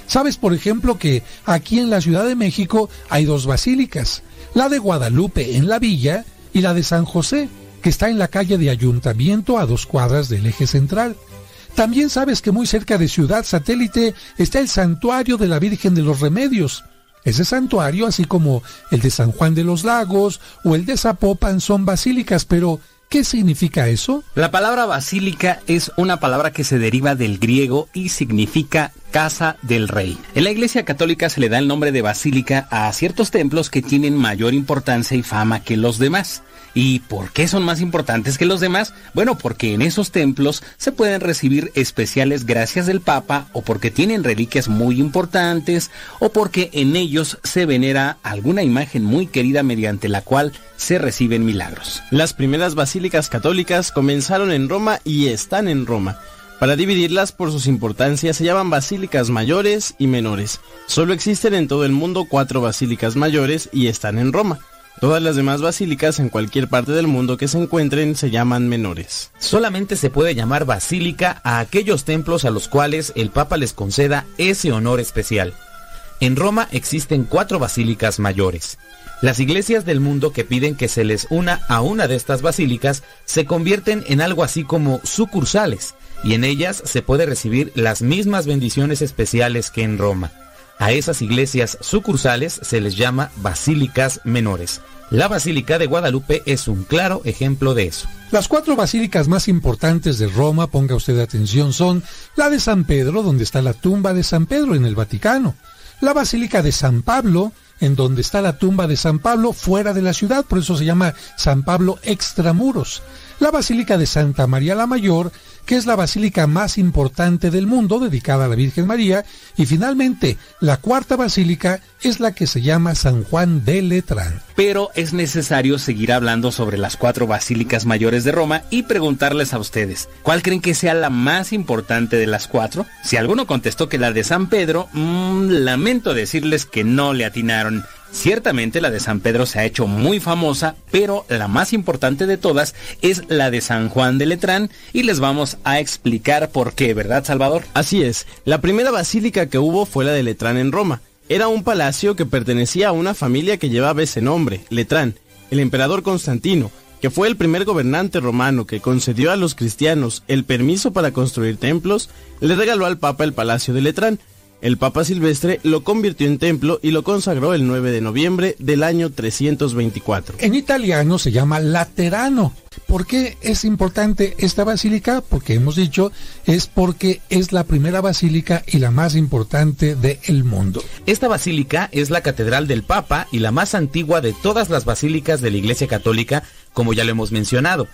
Sabes, por ejemplo, que aquí en la Ciudad de México hay dos basílicas, la de Guadalupe en la villa y la de San José, que está en la calle de Ayuntamiento a dos cuadras del eje central. También sabes que muy cerca de Ciudad Satélite está el Santuario de la Virgen de los Remedios. Ese santuario, así como el de San Juan de los Lagos o el de Zapopan, son basílicas, pero ¿qué significa eso? La palabra basílica es una palabra que se deriva del griego y significa casa del rey. En la Iglesia Católica se le da el nombre de basílica a ciertos templos que tienen mayor importancia y fama que los demás. ¿Y por qué son más importantes que los demás? Bueno, porque en esos templos se pueden recibir especiales gracias del Papa o porque tienen reliquias muy importantes o porque en ellos se venera alguna imagen muy querida mediante la cual se reciben milagros. Las primeras basílicas católicas comenzaron en Roma y están en Roma. Para dividirlas por sus importancias se llaman basílicas mayores y menores. Solo existen en todo el mundo cuatro basílicas mayores y están en Roma. Todas las demás basílicas en cualquier parte del mundo que se encuentren se llaman menores. Solamente se puede llamar basílica a aquellos templos a los cuales el Papa les conceda ese honor especial. En Roma existen cuatro basílicas mayores. Las iglesias del mundo que piden que se les una a una de estas basílicas se convierten en algo así como sucursales, y en ellas se puede recibir las mismas bendiciones especiales que en Roma. A esas iglesias sucursales se les llama basílicas menores. La Basílica de Guadalupe es un claro ejemplo de eso. Las cuatro basílicas más importantes de Roma, ponga usted atención, son la de San Pedro, donde está la tumba de San Pedro en el Vaticano, la Basílica de San Pablo, en donde está la tumba de San Pablo fuera de la ciudad, por eso se llama San Pablo extramuros, la Basílica de Santa María la Mayor, que es la basílica más importante del mundo dedicada a la Virgen María, y finalmente la cuarta basílica es la que se llama San Juan de Letrán. Pero es necesario seguir hablando sobre las cuatro basílicas mayores de Roma y preguntarles a ustedes, ¿cuál creen que sea la más importante de las cuatro? Si alguno contestó que la de San Pedro, mmm, lamento decirles que no le atinaron. Ciertamente la de San Pedro se ha hecho muy famosa, pero la más importante de todas es la de San Juan de Letrán y les vamos a explicar por qué, ¿verdad Salvador? Así es, la primera basílica que hubo fue la de Letrán en Roma. Era un palacio que pertenecía a una familia que llevaba ese nombre, Letrán, el emperador Constantino, que fue el primer gobernante romano que concedió a los cristianos el permiso para construir templos, le regaló al Papa el palacio de Letrán, el Papa Silvestre lo convirtió en templo y lo consagró el 9 de noviembre del año 324. En italiano se llama Laterano. ¿Por qué es importante esta basílica? Porque hemos dicho, es porque es la primera basílica y la más importante del mundo. Esta basílica es la catedral del Papa y la más antigua de todas las basílicas de la Iglesia Católica, como ya lo hemos mencionado.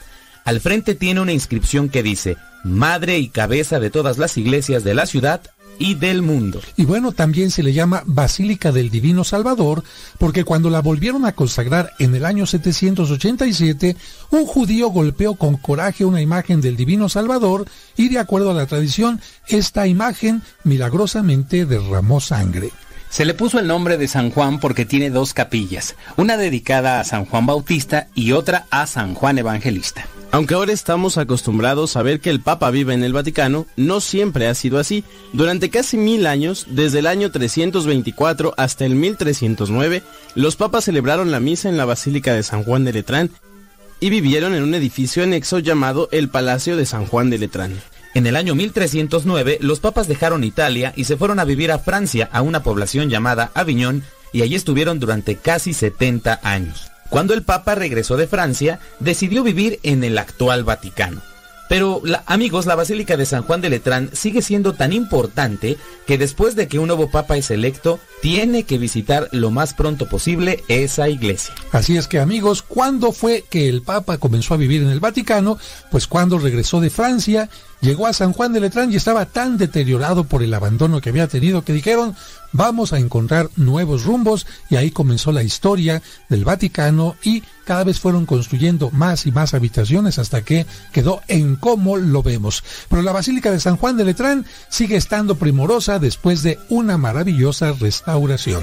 Al frente tiene una inscripción que dice, Madre y cabeza de todas las iglesias de la ciudad, y del mundo. Y bueno, también se le llama Basílica del Divino Salvador, porque cuando la volvieron a consagrar en el año 787, un judío golpeó con coraje una imagen del Divino Salvador y de acuerdo a la tradición, esta imagen milagrosamente derramó sangre. Se le puso el nombre de San Juan porque tiene dos capillas, una dedicada a San Juan Bautista y otra a San Juan Evangelista. Aunque ahora estamos acostumbrados a ver que el Papa vive en el Vaticano, no siempre ha sido así. Durante casi mil años, desde el año 324 hasta el 1309, los papas celebraron la misa en la Basílica de San Juan de Letrán y vivieron en un edificio anexo llamado el Palacio de San Juan de Letrán. En el año 1309, los papas dejaron Italia y se fueron a vivir a Francia, a una población llamada Aviñón, y allí estuvieron durante casi 70 años. Cuando el Papa regresó de Francia, decidió vivir en el actual Vaticano. Pero, amigos, la Basílica de San Juan de Letrán sigue siendo tan importante que después de que un nuevo Papa es electo, tiene que visitar lo más pronto posible esa iglesia. Así es que, amigos, ¿cuándo fue que el Papa comenzó a vivir en el Vaticano? Pues cuando regresó de Francia, llegó a San Juan de Letrán y estaba tan deteriorado por el abandono que había tenido que dijeron, vamos a encontrar nuevos rumbos y ahí comenzó la historia del Vaticano y cada vez fueron construyendo más y más habitaciones hasta que quedó en cómo lo vemos. Pero la Basílica de San Juan de Letrán sigue estando primorosa después de una maravillosa restauración.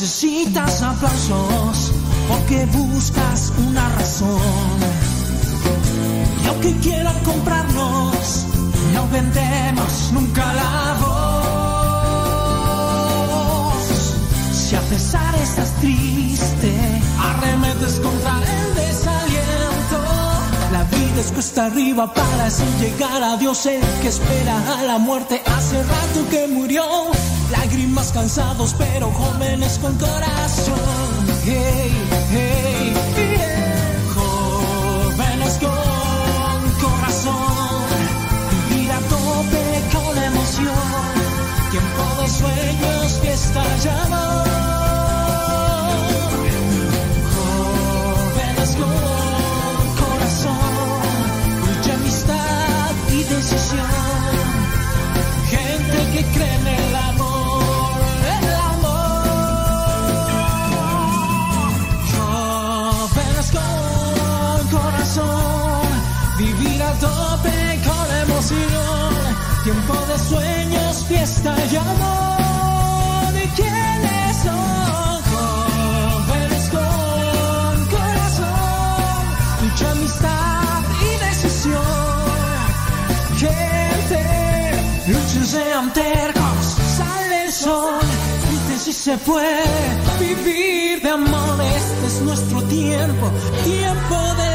Necesitas aplausos porque buscas una razón. Y aunque quieran comprarnos, no vendemos nunca la voz. Si a La cuesta arriba para así llegar a Dios, el que espera a la muerte hace rato que murió. Lágrimas cansados, pero jóvenes con corazón. Hey, hey, hey. Jóvenes con corazón. Vivir a tope con emoción. Tiempo de sueños, y amor. Fiesta y amor. ¿Y son? Jóvenes con corazón, mucha amistad y decisión. Gente, luchen sean tercos, sale el sol, griten si se puede vivir de amor. Este es nuestro tiempo, tiempo del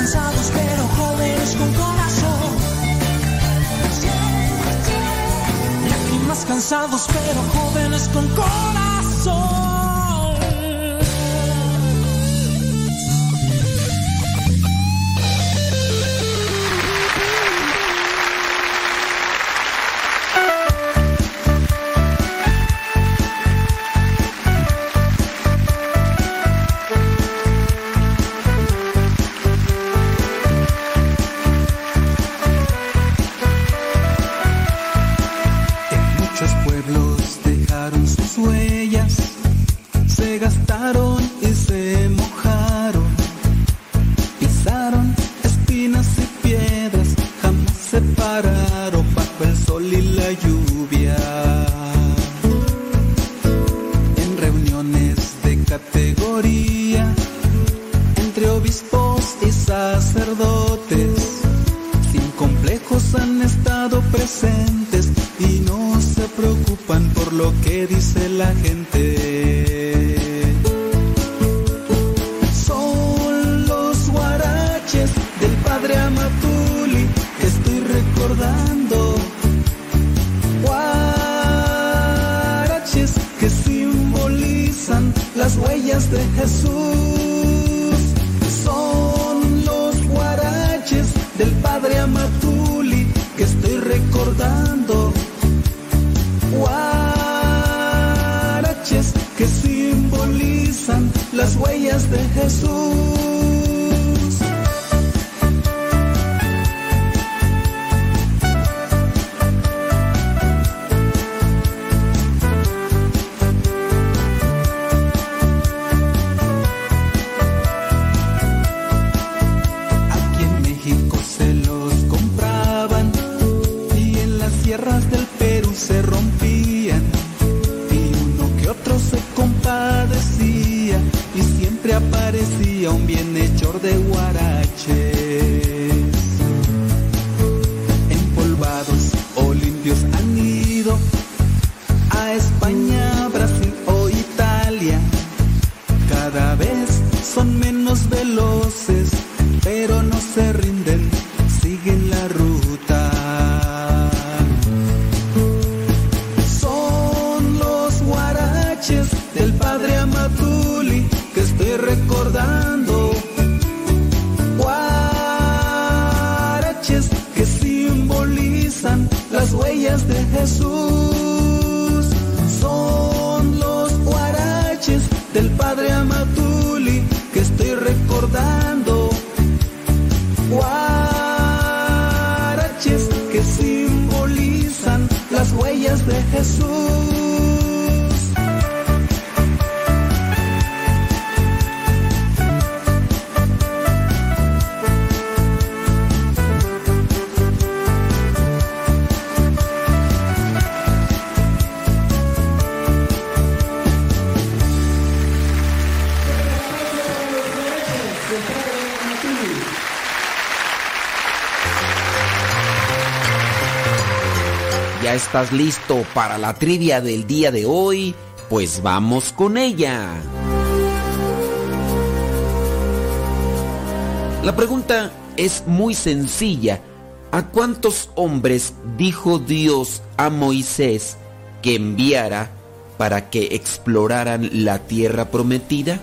Cansados, pero jóvenes con corazón. Lágrimas cansados, pero jóvenes con corazón. Estás listo para la trivia del día de hoy? Pues vamos con ella. La pregunta es muy sencilla. ¿A cuántos hombres dijo Dios a Moisés que enviara para que exploraran la tierra prometida?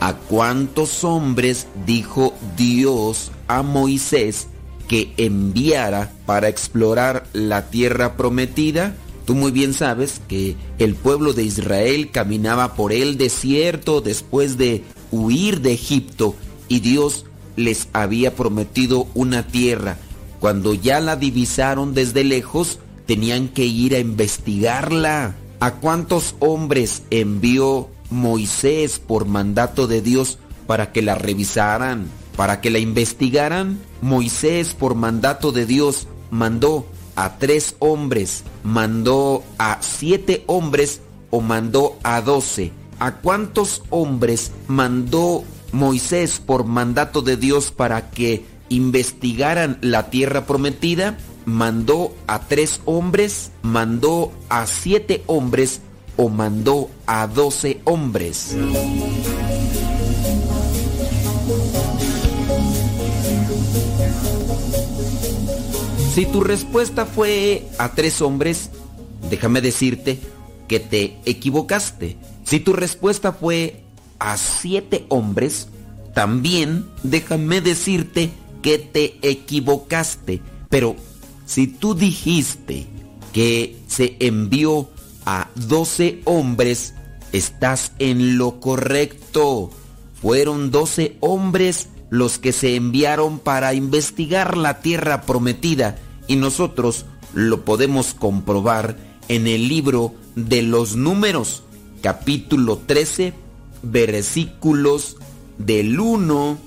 ¿A cuántos hombres dijo Dios a Moisés que enviara para explorar la tierra prometida? Tú muy bien sabes que el pueblo de Israel caminaba por el desierto después de huir de Egipto y Dios les había prometido una tierra. Cuando ya la divisaron desde lejos, tenían que ir a investigarla. ¿A cuántos hombres envió Moisés por mandato de Dios para que la revisaran, para que la investigaran? Moisés por mandato de Dios mandó a tres hombres, mandó a siete hombres o mandó a doce. ¿A cuántos hombres mandó Moisés por mandato de Dios para que investigaran la tierra prometida? ¿Mandó a tres hombres? ¿Mandó a siete hombres? ¿O mandó a doce hombres? Si tu respuesta fue a tres hombres, déjame decirte que te equivocaste. Si tu respuesta fue a siete hombres, también déjame decirte que te equivocaste. Pero si tú dijiste que se envió a doce hombres, estás en lo correcto. Fueron doce hombres los que se enviaron para investigar la tierra prometida y nosotros lo podemos comprobar en el libro de los números, capítulo 13, versículos del 1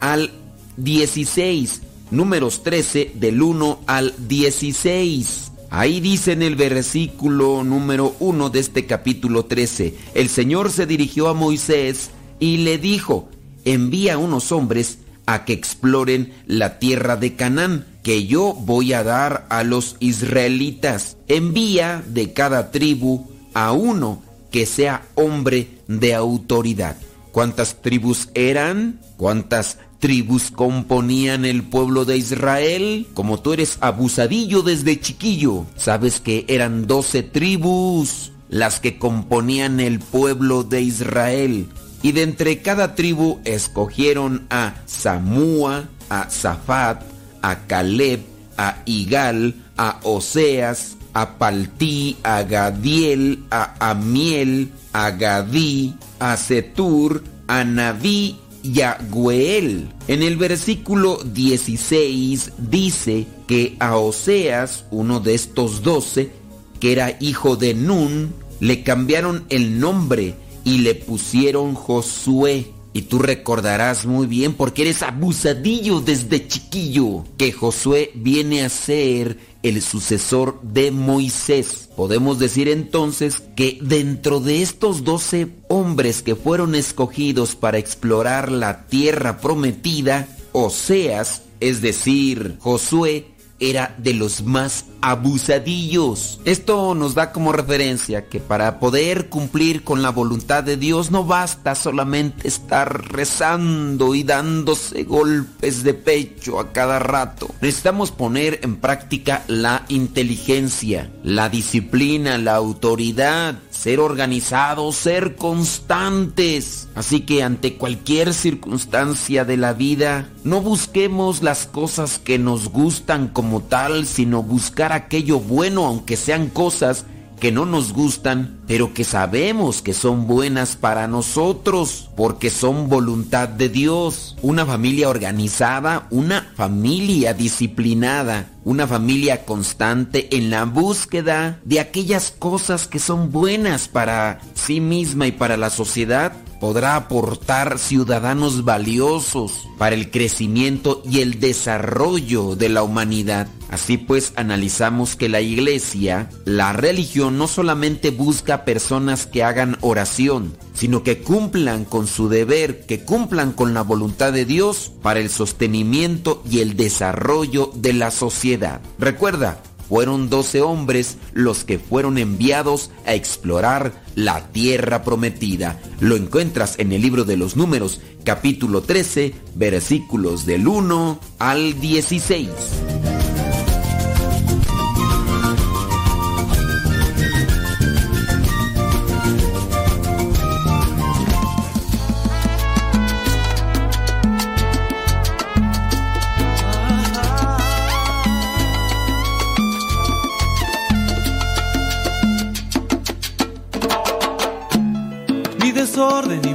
al 16. Números 13 del 1 al 16. Ahí dice en el versículo número 1 de este capítulo 13, el Señor se dirigió a Moisés y le dijo, envía unos hombres a que exploren la tierra de Canaán, que yo voy a dar a los israelitas. Envía de cada tribu a uno que sea hombre de autoridad. ¿Cuántas tribus eran? ¿Cuántas tribus componían el pueblo de Israel? Como tú eres abusadillo desde chiquillo, sabes que eran doce tribus las que componían el pueblo de Israel. Y de entre cada tribu escogieron a Samúa, a Zafat, a Caleb, a Igal, a Oseas, a Paltí, a Gadiel, a Amiel, a Gadí, a Setur, a Naví y a Gueel. En el versículo 16 dice que a Oseas, uno de estos doce, que era hijo de Nun, le cambiaron el nombre y le pusieron Josué. Y tú recordarás muy bien, porque eres abusadillo desde chiquillo, que Josué viene a ser el sucesor de Moisés. Podemos decir entonces que dentro de estos doce hombres que fueron escogidos para explorar la tierra prometida, Oseas, es decir, Josué, era de los más abusadillos. Esto nos da como referencia que para poder cumplir con la voluntad de Dios no basta solamente estar rezando y dándose golpes de pecho a cada rato. Necesitamos poner en práctica la inteligencia, la disciplina, la autoridad, ser organizados, ser constantes. Así que ante cualquier circunstancia de la vida, no busquemos las cosas que nos gustan como tal, sino buscar aquello bueno, aunque sean cosas que no nos gustan, pero que sabemos que son buenas para nosotros, porque son voluntad de Dios. Una familia organizada, una familia disciplinada, una familia constante en la búsqueda de aquellas cosas que son buenas para sí misma y para la sociedad, podrá aportar ciudadanos valiosos para el crecimiento y el desarrollo de la humanidad. Así pues, analizamos que la iglesia, la religión, no solamente busca personas que hagan oración, sino que cumplan con su deber, que cumplan con la voluntad de Dios para el sostenimiento y el desarrollo de la sociedad. Recuerda, fueron doce hombres los que fueron enviados a explorar la tierra prometida. Lo encuentras en el libro de los números, capítulo 13, versículos del 1 al 16.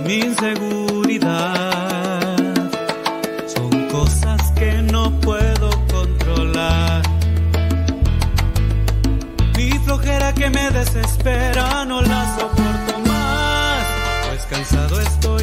Mi inseguridad son cosas que no puedo controlar. Mi flojera que me desespera no la soporto más, pues cansado estoy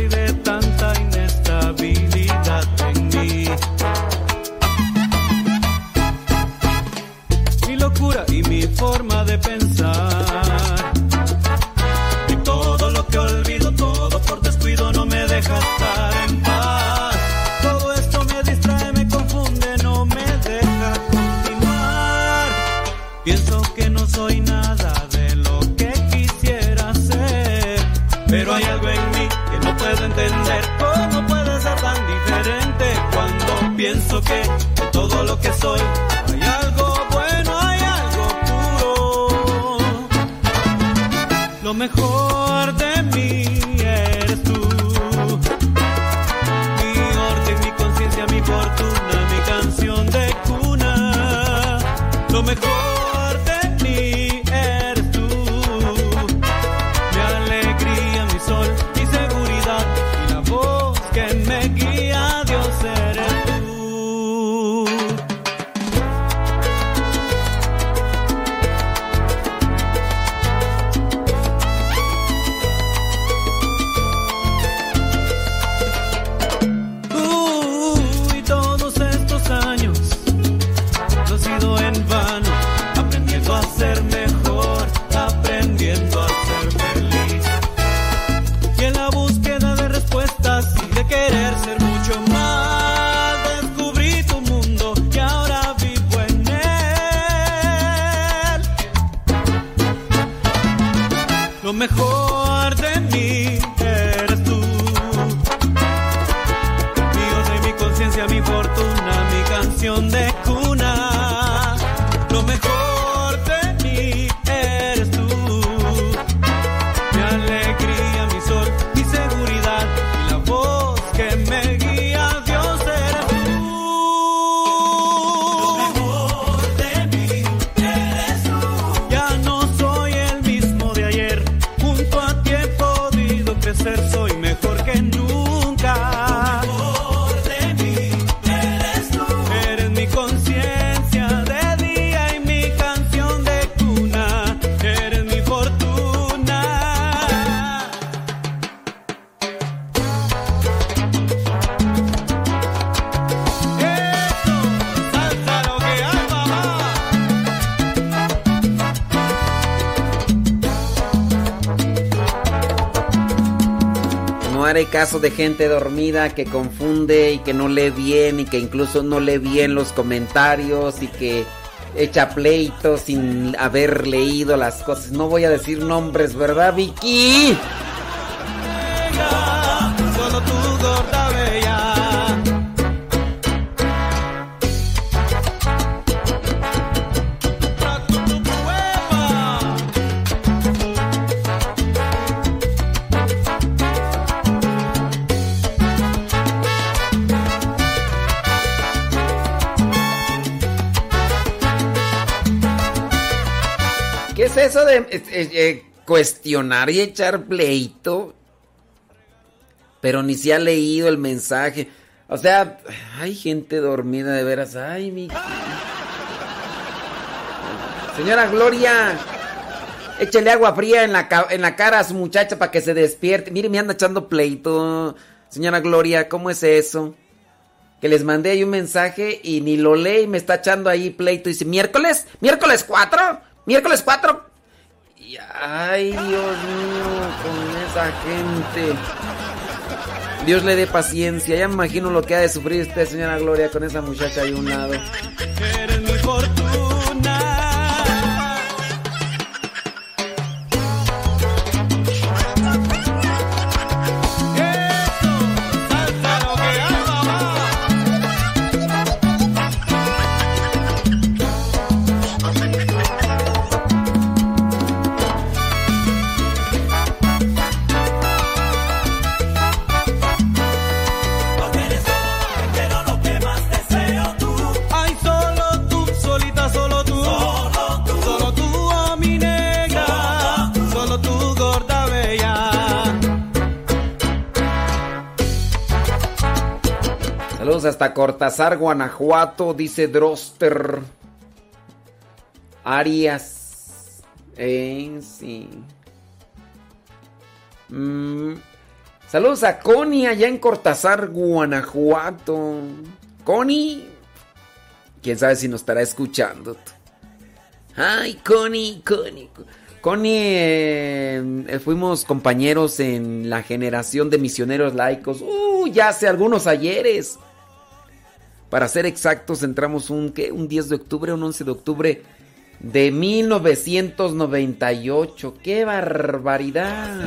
haré caso de gente dormida que confunde y que no lee bien y que incluso no lee bien los comentarios y que echa pleito sin haber leído las cosas. No voy a decir nombres, ¿verdad, Vicky? Eso de eh, cuestionar y echar pleito? Pero ni se ha leído el mensaje. O sea, hay gente dormida de veras. Ay, mi. Señora Gloria, échele agua fría en la, en la cara a su muchacha para que se despierte. Mire, me anda echando pleito. Señora Gloria, ¿cómo es eso? Que les mandé ahí un mensaje y ni lo lee y me está echando ahí pleito. Dice, miércoles, miércoles 4, miércoles 4. Ay, Dios mío, con esa gente. Dios le dé paciencia. Ya me imagino lo que ha de sufrir usted, señora Gloria, con esa muchacha ahí a un lado. Hasta Cortázar, Guanajuato, dice Droster. Arias. Eh, sí. Mm, Saludos a Connie allá en Cortázar, Guanajuato. Connie. Quién sabe si nos estará escuchando. Ay, Connie, Connie. Connie, eh, fuimos compañeros en la generación de misioneros laicos. Uh, ya hace algunos ayeres. Para ser exactos, entramos un, un 10 de octubre, un 11 de octubre de 1998. ¡Qué barbaridad!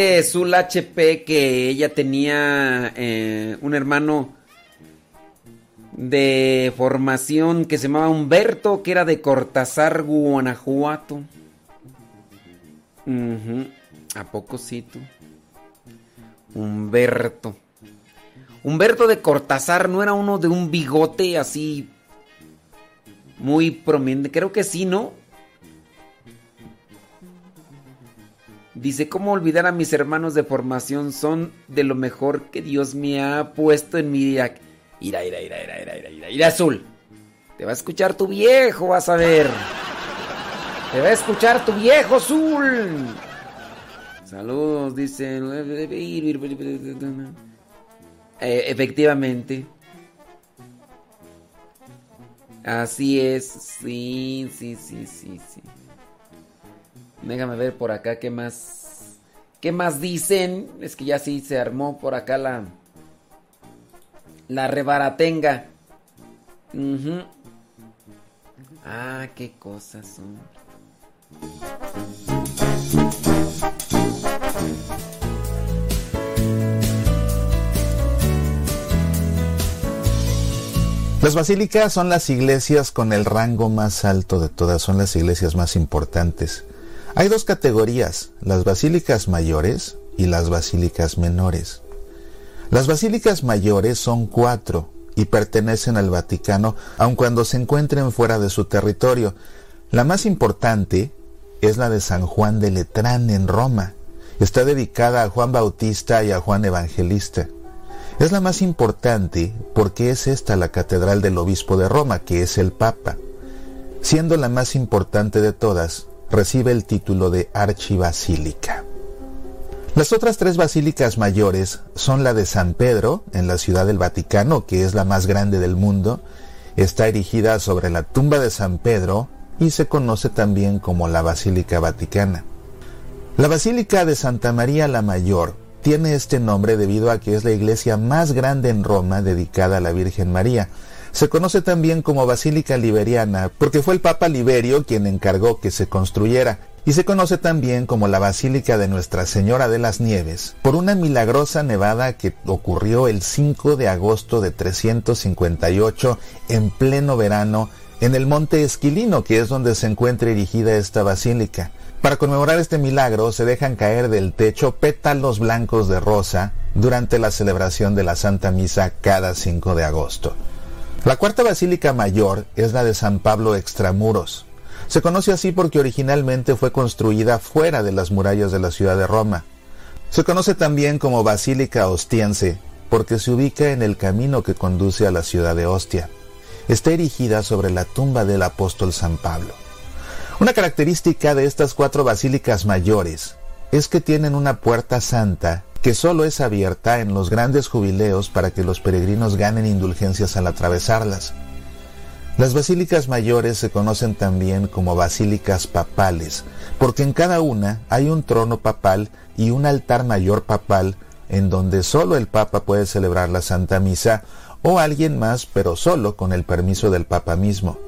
Dice Zul HP que ella tenía eh, un hermano de formación que se llamaba Humberto, que era de Cortázar, Guanajuato. ¿A poco sí tú? Humberto. Humberto de Cortázar no era uno de un bigote así muy prominente. Creo que sí, ¿no? Dice, ¿cómo olvidar a mis hermanos de formación? Son de lo mejor que Dios me ha puesto en mi vida. Ira, ira, ira, ira, ira, ira, ira, ira, azul. Te va a escuchar tu viejo, vas a ver. Te va a escuchar tu viejo, azul. Saludos, dice. Efectivamente. Así es. Sí, sí, sí, sí, sí. Déjame ver por acá qué más. ¿Qué más dicen? Es que ya sí se armó por acá la. La rebaratenga. Ah, qué cosas son. Las basílicas son las iglesias con el rango más alto de todas, son las iglesias más importantes. Hay dos categorías, las basílicas mayores y las basílicas menores. Las basílicas mayores son cuatro y pertenecen al Vaticano, aun cuando se encuentren fuera de su territorio. La más importante es la de San Juan de Letrán en Roma. Está dedicada a Juan Bautista y a Juan Evangelista. Es la más importante porque es esta la catedral del obispo de Roma, que es el Papa. Siendo la más importante de todas, recibe el título de archibasílica. Las otras tres basílicas mayores son la de San Pedro, en la ciudad del Vaticano, que es la más grande del mundo. Está erigida sobre la tumba de San Pedro y se conoce también como la Basílica Vaticana. La Basílica de Santa María la Mayor tiene este nombre debido a que es la iglesia más grande en Roma dedicada a la Virgen María. Se conoce también como Basílica Liberiana porque fue el Papa Liberio quien encargó que se construyera y se conoce también como la Basílica de Nuestra Señora de las Nieves por una milagrosa nevada que ocurrió el 5 de agosto de 358 en pleno verano en el monte Esquilino, que es donde se encuentra erigida esta basílica. Para conmemorar este milagro se dejan caer del techo pétalos blancos de rosa durante la celebración de la Santa Misa cada 5 de agosto. La cuarta basílica mayor es la de San Pablo Extramuros. Se conoce así porque originalmente fue construida fuera de las murallas de la ciudad de Roma. Se conoce también como Basílica Ostiense porque se ubica en el camino que conduce a la ciudad de Ostia. Está erigida sobre la tumba del apóstol San Pablo. Una característica de estas cuatro basílicas mayores es que tienen una puerta santa que solo es abierta en los grandes jubileos para que los peregrinos ganen indulgencias al atravesarlas. Las basílicas mayores se conocen también como basílicas papales, porque en cada una hay un trono papal y un altar mayor papal en donde solo el Papa puede celebrar la Santa Misa o alguien más, pero solo con el permiso del Papa mismo.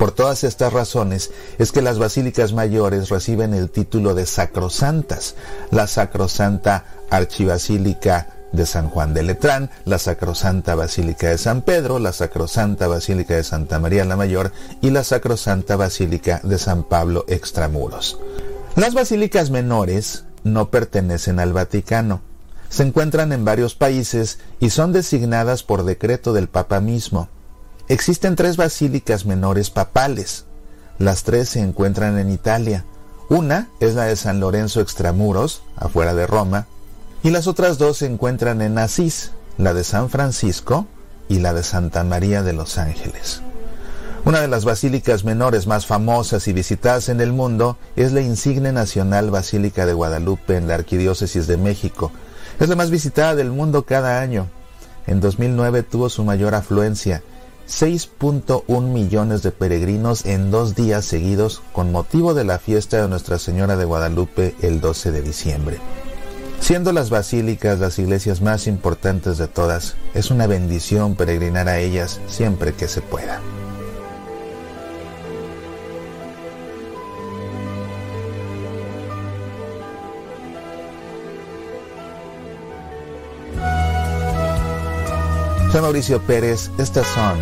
Por todas estas razones es que las basílicas mayores reciben el título de sacrosantas, la sacrosanta archibasílica de San Juan de Letrán, la Sacrosanta Basílica de San Pedro, la Sacrosanta Basílica de Santa María la Mayor y la Sacrosanta Basílica de San Pablo Extramuros. Las basílicas menores no pertenecen al Vaticano. Se encuentran en varios países y son designadas por decreto del Papa mismo. Existen tres basílicas menores papales. Las tres se encuentran en Italia. Una es la de San Lorenzo Extramuros, afuera de Roma, y las otras dos se encuentran en Asís, la de San Francisco y la de Santa María de los Ángeles. Una de las basílicas menores más famosas y visitadas en el mundo es la insigne nacional Basílica de Guadalupe en la Arquidiócesis de México. Es la más visitada del mundo cada año. En 2009 tuvo su mayor afluencia, 6.1 millones de peregrinos en dos días seguidos con motivo de la fiesta de Nuestra Señora de Guadalupe el 12 de diciembre. Siendo las basílicas las iglesias más importantes de todas, es una bendición peregrinar a ellas siempre que se pueda. Soy Mauricio Pérez, estas son.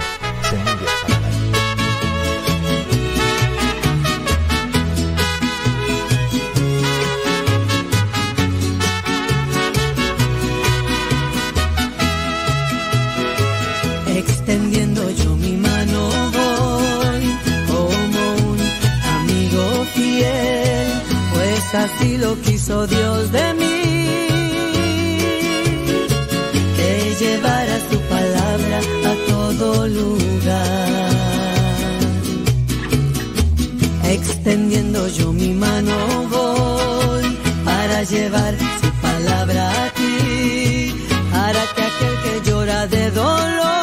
Extendiendo yo mi mano voy como un amigo fiel, pues así lo quiso Dios de mí. Lugar. Extendiendo yo mi mano voy para llevar su palabra a ti, para que aquel que llora de dolor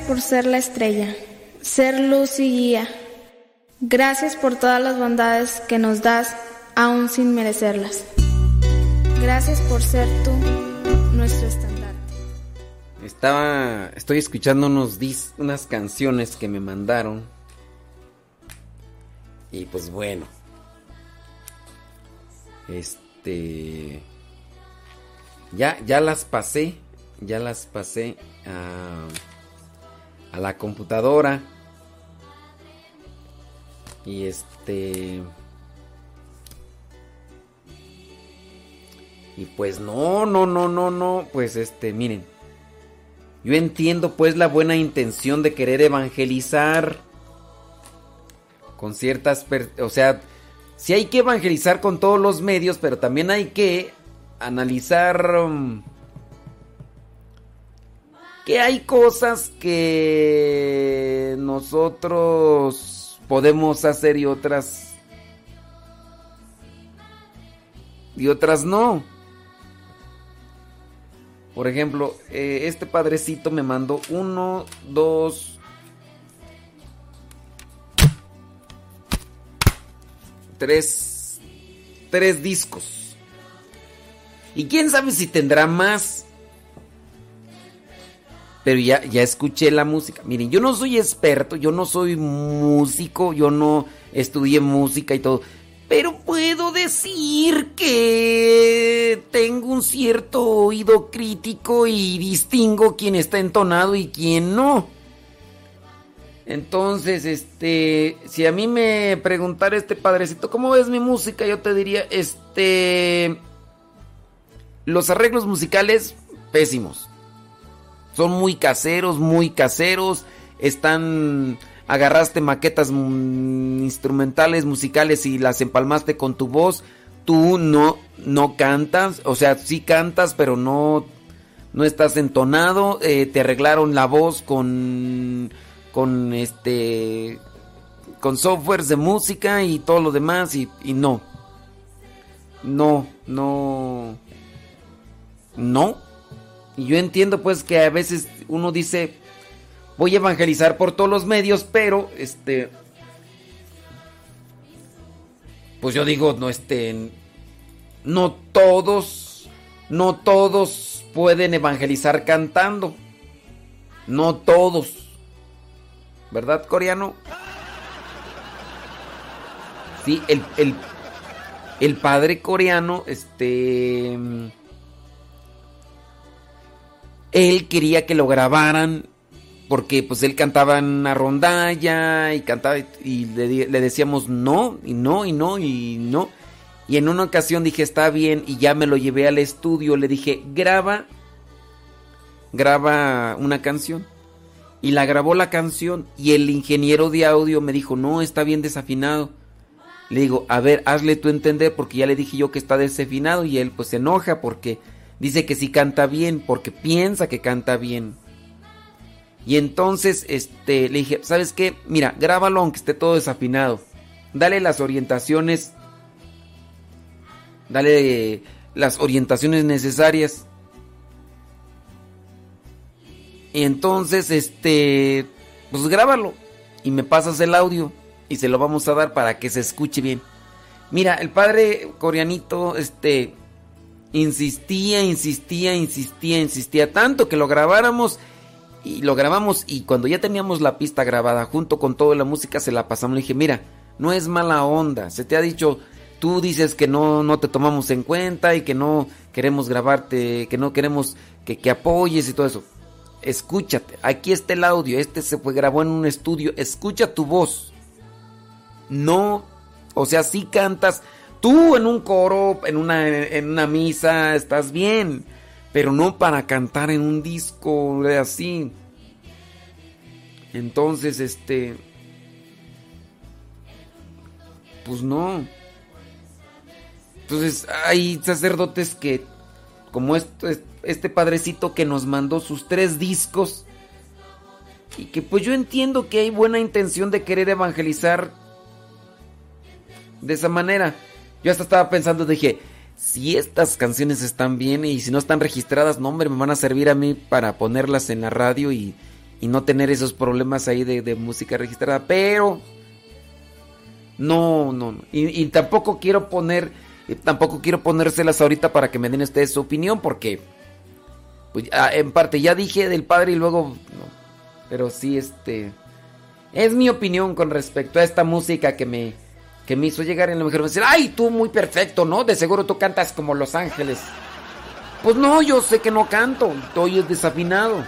Por ser la estrella, ser luz y guía. Gracias por todas las bondades que nos das aún sin merecerlas. Gracias por ser tú nuestro estandarte. Estaba, estoy escuchando unos dis, unas canciones que me mandaron. Y pues bueno. Este ya ya las pasé, ya las pasé a a la computadora. Y este Y pues no, no, no, no, no, pues este, miren. Yo entiendo pues la buena intención de querer evangelizar con ciertas, o sea, sí hay que evangelizar con todos los medios, pero también hay que analizar um, que hay cosas que nosotros podemos hacer y otras y otras no. Por ejemplo, eh, este padrecito me mandó uno, dos, tres, tres discos. Y quién sabe si tendrá más. Pero ya, ya escuché la música. Miren, yo no soy experto, yo no soy músico, yo no estudié música y todo. Pero puedo decir que tengo un cierto oído crítico y distingo quién está entonado y quién no. Entonces, este, si a mí me preguntara este padrecito, ¿cómo ves mi música? Yo te diría, este, los arreglos musicales pésimos. Son muy caseros, muy caseros, están agarraste maquetas instrumentales, musicales y las empalmaste con tu voz, tú no, no cantas, o sea, sí cantas, pero no, no estás entonado, eh, te arreglaron la voz con, con este, con softwares de música y todo lo demás y no, no, no, no. Y yo entiendo pues que a veces uno dice, voy a evangelizar por todos los medios, pero este pues yo digo, no estén no todos no todos pueden evangelizar cantando. No todos. ¿Verdad, coreano? Sí, el, el, el padre coreano, este... Él quería que lo grabaran porque pues él cantaba en una rondalla y cantaba y le, decíamos no y no y no y no. Y en una ocasión dije está bien y ya me lo llevé al estudio, le dije graba, graba una canción. Y la grabó la canción y el ingeniero de audio me dijo no, está bien desafinado. Le digo, a ver, hazle tú entender porque ya le dije yo que está desafinado y él pues se enoja porque dice que sí canta bien, porque piensa que canta bien. Y entonces este, le dije, ¿sabes qué? Mira, grábalo aunque esté todo desafinado. Dale las orientaciones. Dale las orientaciones necesarias. Y entonces, este, pues grábalo. Y me pasas el audio. Y se lo vamos a dar para que se escuche bien. Mira, el padre coreanito, este, insistía, insistía, insistía, insistía. Tanto que lo grabáramos y lo grabamos y cuando ya teníamos la pista grabada junto con toda la música se la pasamos. Le dije, mira, no es mala onda, se te ha dicho, tú dices que no, no te tomamos en cuenta y que no queremos grabarte, que no queremos que, que apoyes y todo eso. Escúchate, aquí está el audio, este se fue grabó en un estudio, escucha tu voz. No, o sea, si cantas, tú en un coro, en una, en una misa, estás bien pero no para cantar en un disco de así. Entonces, este, pues no. Entonces hay sacerdotes que, como este, este padrecito que nos mandó sus tres discos, y que pues yo entiendo que hay buena intención de querer evangelizar de esa manera. Yo hasta estaba pensando, dije, si estas canciones están bien y si no están registradas, no, hombre, me van a servir a mí para ponerlas en la radio y, y no tener esos problemas ahí de, de música registrada. Pero no, no, no. Y, tampoco quiero poner, tampoco quiero ponérselas ahorita para que me den ustedes su opinión, porque pues, ah, en parte ya dije del padre y luego. Pero sí, este es mi opinión con respecto a esta música que me que me hizo llegar en la mujer me decir, "Ay, tú muy perfecto, ¿no? De seguro tú cantas como Los Ángeles." Pues no, yo sé que no canto, estoy desafinado.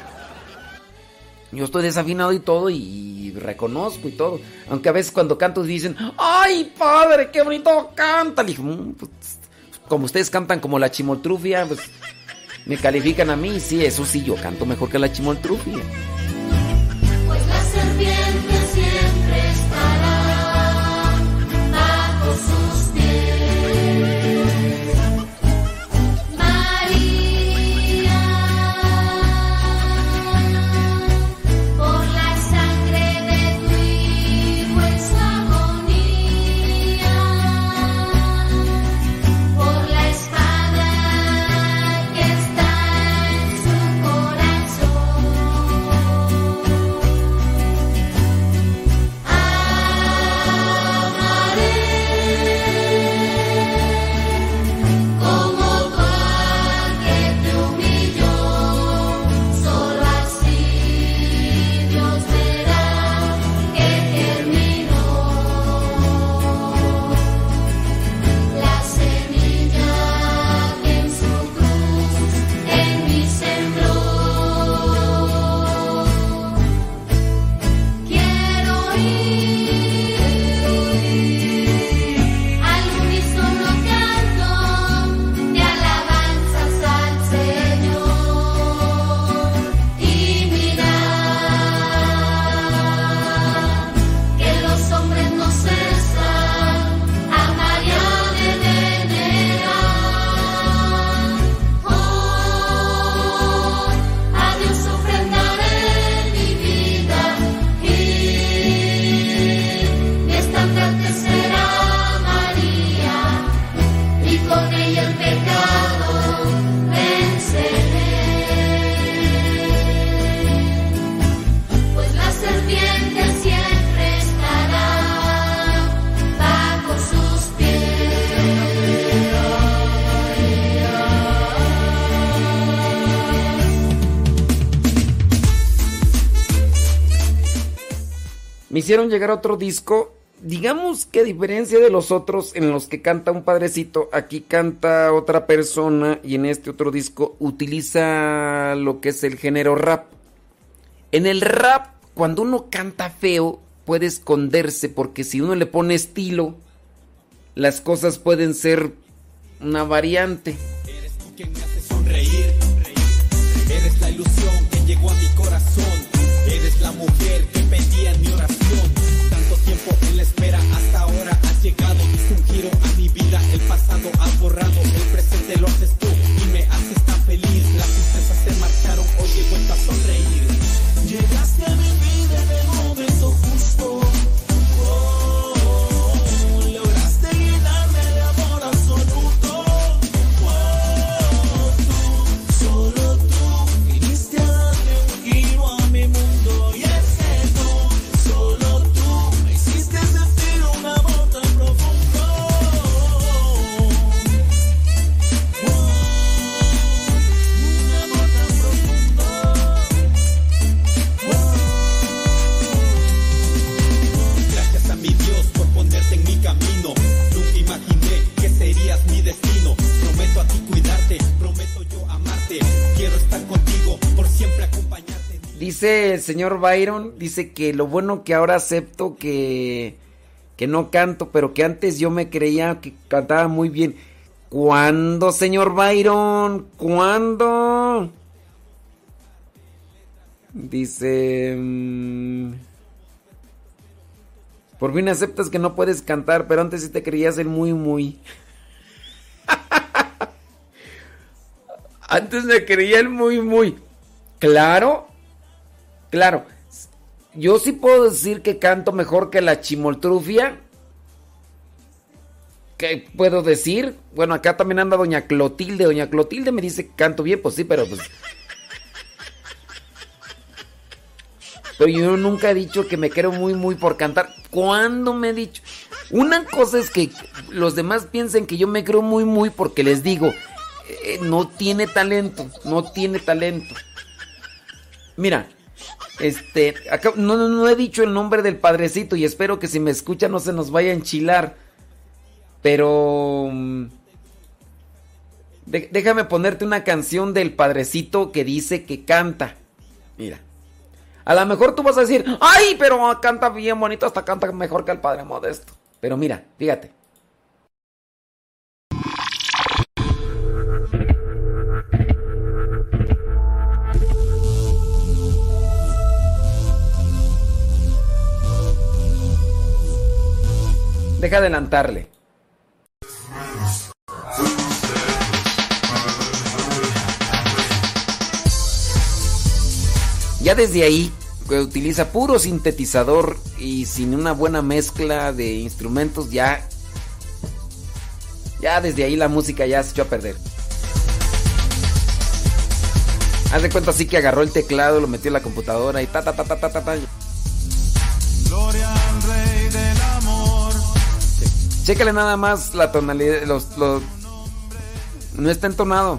Yo estoy desafinado y todo y reconozco y todo. Aunque a veces cuando canto dicen, ¡ay, padre, qué bonito canta! Le dije, "Mm, pues, como ustedes cantan como la chimoltrufia, pues me califican a mí. Sí, eso sí, yo canto mejor que la chimoltrufia. Me hicieron llegar otro disco. Digamos que a diferencia de los otros en los que canta un padrecito, aquí canta otra persona y en este otro disco utiliza lo que es el género rap. En el rap, cuando uno canta feo, puede esconderse porque si uno le pone estilo, las cosas pueden ser una variante. sonreír. Llegado. Diste un giro a mi vida, el pasado has borrado. El presente lo haces tú y me haces tan feliz. Las tristezas se marcharon, hoy he vuelto a sonreír. Llegaste a mi señor Byron, dice que lo bueno que ahora acepto que, que no canto, pero que antes yo me creía que cantaba muy bien. ¿Cuándo, señor Byron? ¿Cuándo? Dice... mm, por fin aceptas que no puedes cantar, pero antes sí te creías el muy muy. antes me creía el muy muy. Claro, claro. Yo sí puedo decir que canto mejor que la chimoltrufia. ¿Qué puedo decir? Bueno, acá también anda doña Clotilde. Doña Clotilde me dice que canto bien, pues sí, pero pues... Pero yo nunca he dicho que me quiero muy, muy por cantar. ¿Cuándo me he dicho? Una cosa es que los demás piensen que yo me creo muy, muy porque les digo, eh, no tiene talento, no tiene talento. Mira, este, no, no, no he dicho el nombre del padrecito y espero que si me escucha no se nos vaya a enchilar. Pero... mm, déjame ponerte una canción del padrecito que dice que canta. Mira. A lo mejor tú vas a decir, ay, pero canta bien bonito, hasta canta mejor que el padre modesto. Pero mira, fíjate. Deja adelantarle. Ya desde ahí que utiliza puro sintetizador y sin una buena mezcla de instrumentos ya ya desde ahí la música ya se echó a perder. Haz de cuenta así que agarró el teclado, lo metió en la computadora y ta ta ta ta ta ta. ta. Gloria Chécale nada más la tonalidad, los, los no está entonado.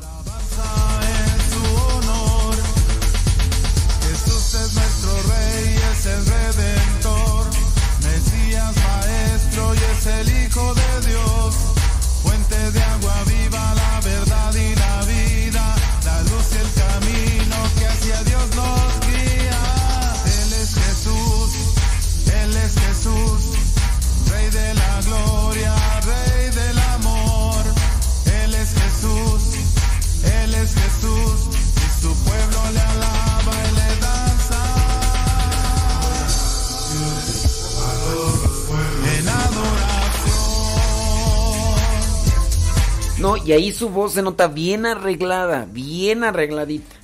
No, y ahí su voz se nota bien arreglada, bien arregladita.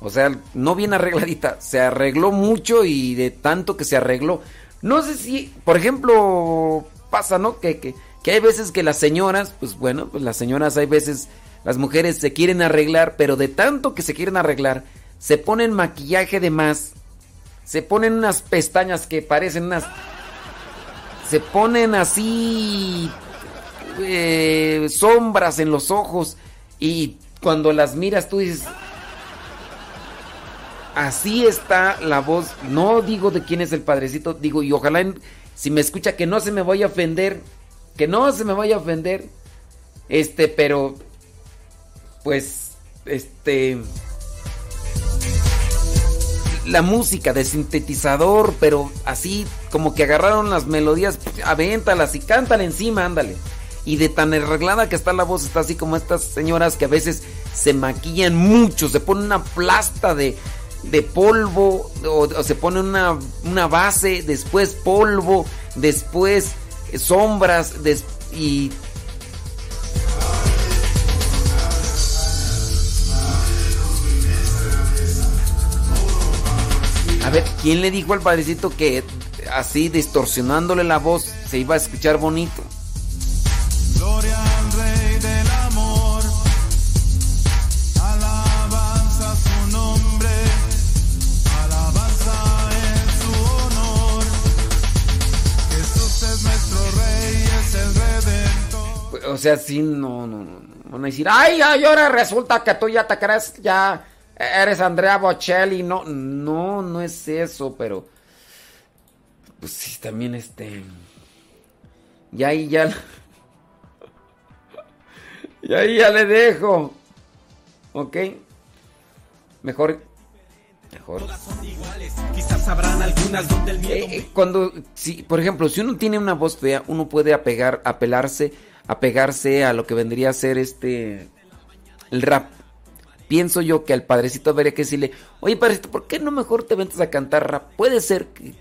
O sea, no bien arregladita, se arregló mucho y de tanto que se arregló. No sé si, por ejemplo, pasa, ¿no? Que, que, que hay veces que las señoras, pues bueno, pues las señoras hay veces, las mujeres se quieren arreglar, pero de tanto que se quieren arreglar, se ponen maquillaje de más, se ponen unas pestañas que parecen unas... Se ponen así eh, sombras en los ojos y cuando las miras tú dices, así está la voz, no digo de quién es el padrecito, digo, y ojalá si me escucha que no se me vaya a ofender, que no se me vaya a ofender, este, pero, pues, este, la música de sintetizador, pero así como que agarraron las melodías, avéntalas y cántale encima, ándale. Y de tan arreglada que está la voz, está así como estas señoras que a veces se maquillan mucho, se ponen una plasta de, de polvo, o, se ponen una, una base, después polvo, después sombras, des- y A ver, ¿quién le dijo al padrecito que así distorsionándole la voz se iba a escuchar bonito? Gloria al Rey del amor. Alabanza su nombre. Alabanza en su honor. Jesús es nuestro Rey, es el Redentor. O sea, sí, no, no, no. a decir, ay, ay, ahora resulta que tú ya te crees, ya eres Andrea Bocelli. No, no, no es eso, pero. Pues sí, también este. Ya ahí ya. Y ahí ya le dejo. ¿Ok? Mejor. Mejor. Eh, eh, cuando, si, por ejemplo, si uno tiene una voz fea, uno puede apegar, apelarse, apegarse a lo que vendría a ser este el rap. Pienso yo que al padrecito habría que decirle, oye padrecito, ¿por qué no mejor te ventas a cantar rap? Puede ser que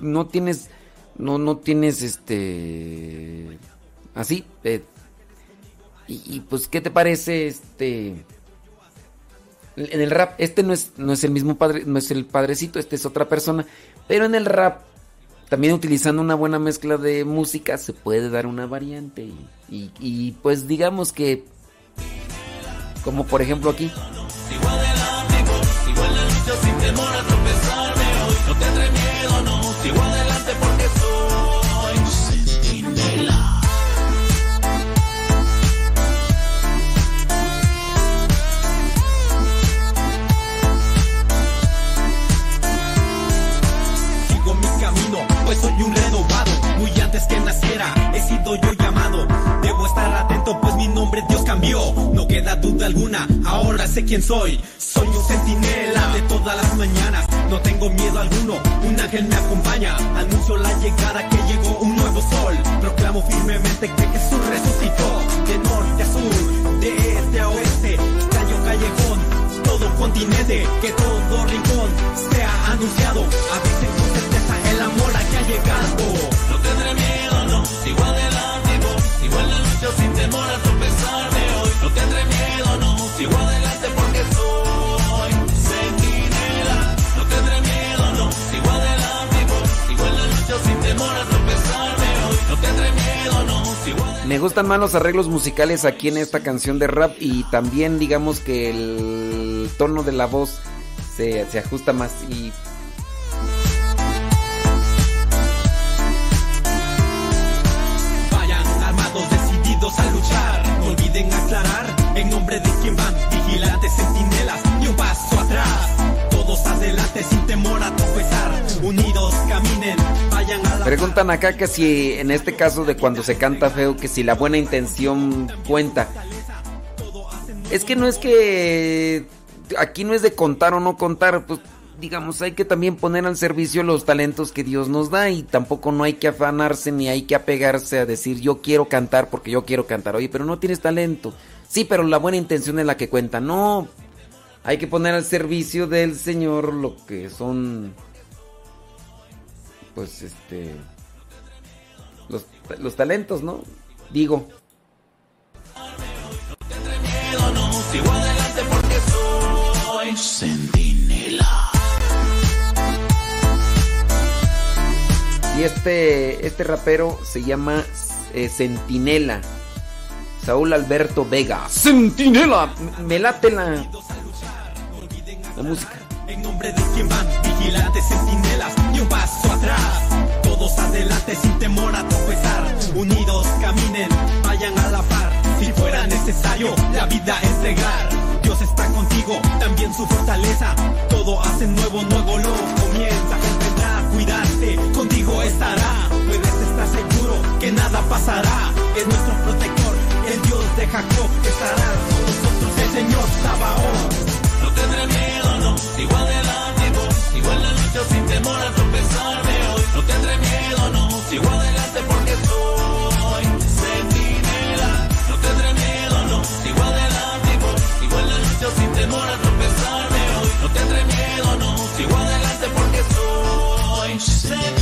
no tienes, no, no tienes este, así, eh, y, pues, ¿qué te parece este? En el rap, este no es, no es el mismo padre, no es el padrecito, este es otra persona. Pero en el rap, también utilizando una buena mezcla de música, se puede dar una variante. Y, y- pues digamos que, como por ejemplo aquí. Sigo en la lucha sin temor a tropezarme hoy. No tendré miedo, no. Sido yo llamado. Debo estar atento, pues mi nombre Dios cambió. No queda duda alguna, ahora sé quién soy. Soy un centinela de todas las mañanas. No tengo miedo alguno, un ángel me acompaña. Anuncio la llegada que llegó un nuevo sol. Proclamo firmemente que Jesús resucitó. De norte a sur, de este a oeste, calle o callejón, todo continente, que todo rincón sea anunciado. Avisen con certeza el amor aquí ha llegado. No tendré miedo, Me gustan más los arreglos musicales aquí en esta canción de rap y también digamos que el tono de la voz se, se ajusta más y Vigilantes, Preguntan acá que si en este caso de cuando se canta feo, que si la buena intención cuenta. Es que no es que aquí no es de contar o no contar, pues digamos, hay que también poner al servicio los talentos que Dios nos da y tampoco no hay que afanarse ni hay que apegarse a decir yo quiero cantar porque yo quiero cantar. Oye, pero no tienes talento. Sí, pero la buena intención es la que cuenta. No, hay que poner al servicio del Señor lo que son pues este los, los talentos, ¿no? Digo. no. Y este, este rapero se llama eh, Centinela. Saúl Alberto Vega. Centinela. Me- Me late la, la música. En nombre de quien van, vigilantes, centinelas y un paso atrás. Todos adelante sin temor a tropezar. Unidos caminen, vayan a la par. Si fuera necesario, la vida entregar. Dios está contigo, también su fortaleza. Todo hace nuevo, nuevo lo comienza. Vendrá a cuidarte, contigo estará. Puedes estar seguro que nada pasará. Es nuestro protector, Dios de Jacob estará con nosotros, el Señor Sabaoth. No tendré miedo, no, sigo adelante, voy. Sigo en la lucha sin temor a tropezarme hoy. No tendré miedo, no, sigo adelante porque soy sentinela. No tendré miedo, no, sigo adelante, voy. Sigo en la lucha sin temor a tropezarme hoy. No tendré miedo, no, sigo adelante porque soy sentinela.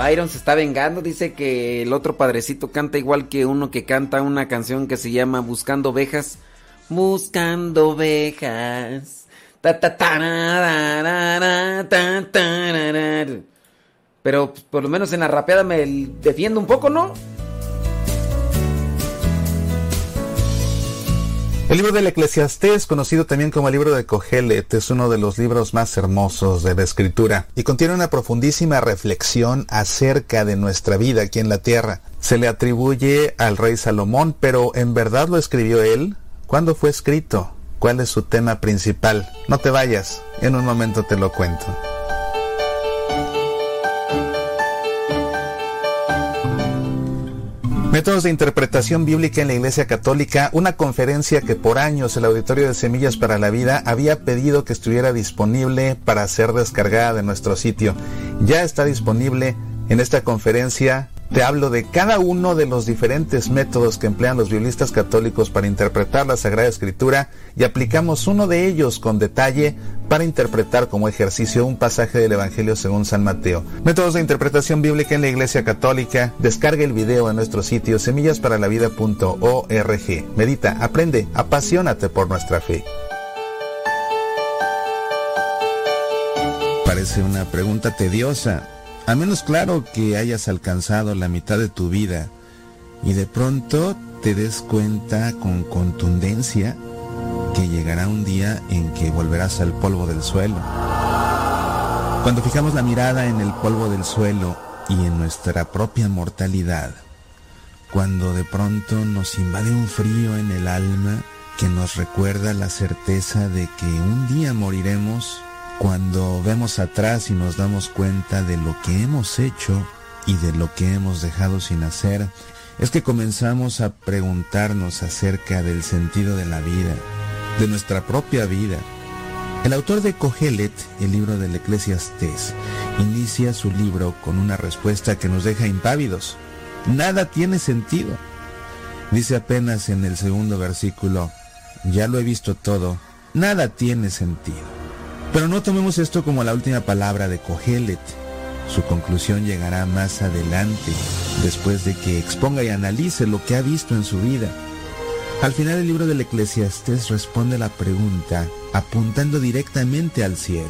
Byron se está vengando. Dice que el otro padrecito canta igual que uno que canta una canción que se llama Buscando ovejas. Buscando ovejas. Pero por lo menos en la rapeada me defiendo un poco, ¿no? El libro del Eclesiastés, conocido también como el libro de Cogelet, es uno de los libros más hermosos de la escritura y contiene una profundísima reflexión acerca de nuestra vida aquí en la tierra. Se le atribuye al rey Salomón, pero ¿en verdad lo escribió él? ¿Cuándo fue escrito? ¿Cuál es su tema principal? No te vayas, en un momento te lo cuento. Métodos de interpretación bíblica en la Iglesia Católica, una conferencia que por años el Auditorio de Semillas para la Vida había pedido que estuviera disponible para ser descargada de nuestro sitio. Ya está disponible en esta conferencia. Te hablo de cada uno de los diferentes métodos que emplean los biblistas católicos para interpretar la Sagrada Escritura y aplicamos uno de ellos con detalle para interpretar como ejercicio un pasaje del Evangelio según San Mateo. Métodos de interpretación bíblica en la Iglesia Católica. Descarga el video en nuestro sitio semillasparalavida.org. Medita, aprende, apasionate por nuestra fe. Parece una pregunta tediosa, a menos claro que hayas alcanzado la mitad de tu vida y de pronto te des cuenta con contundencia que llegará un día en que volverás al polvo del suelo. Cuando fijamos la mirada en el polvo del suelo y en nuestra propia mortalidad, cuando de pronto nos invade un frío en el alma que nos recuerda la certeza de que un día moriremos, cuando vemos atrás y nos damos cuenta de lo que hemos hecho y de lo que hemos dejado sin hacer, es que comenzamos a preguntarnos acerca del sentido de la vida, de nuestra propia vida. El autor de Cogelet, el libro del Eclesiastés, inicia su libro con una respuesta que nos deja impávidos. Nada tiene sentido. Dice apenas en el segundo versículo, ya lo he visto todo, nada tiene sentido. Pero no tomemos esto como la última palabra de Cogelet. Su conclusión llegará más adelante, después de que exponga y analice lo que ha visto en su vida. Al final del libro del Eclesiastés responde la pregunta apuntando directamente al cielo.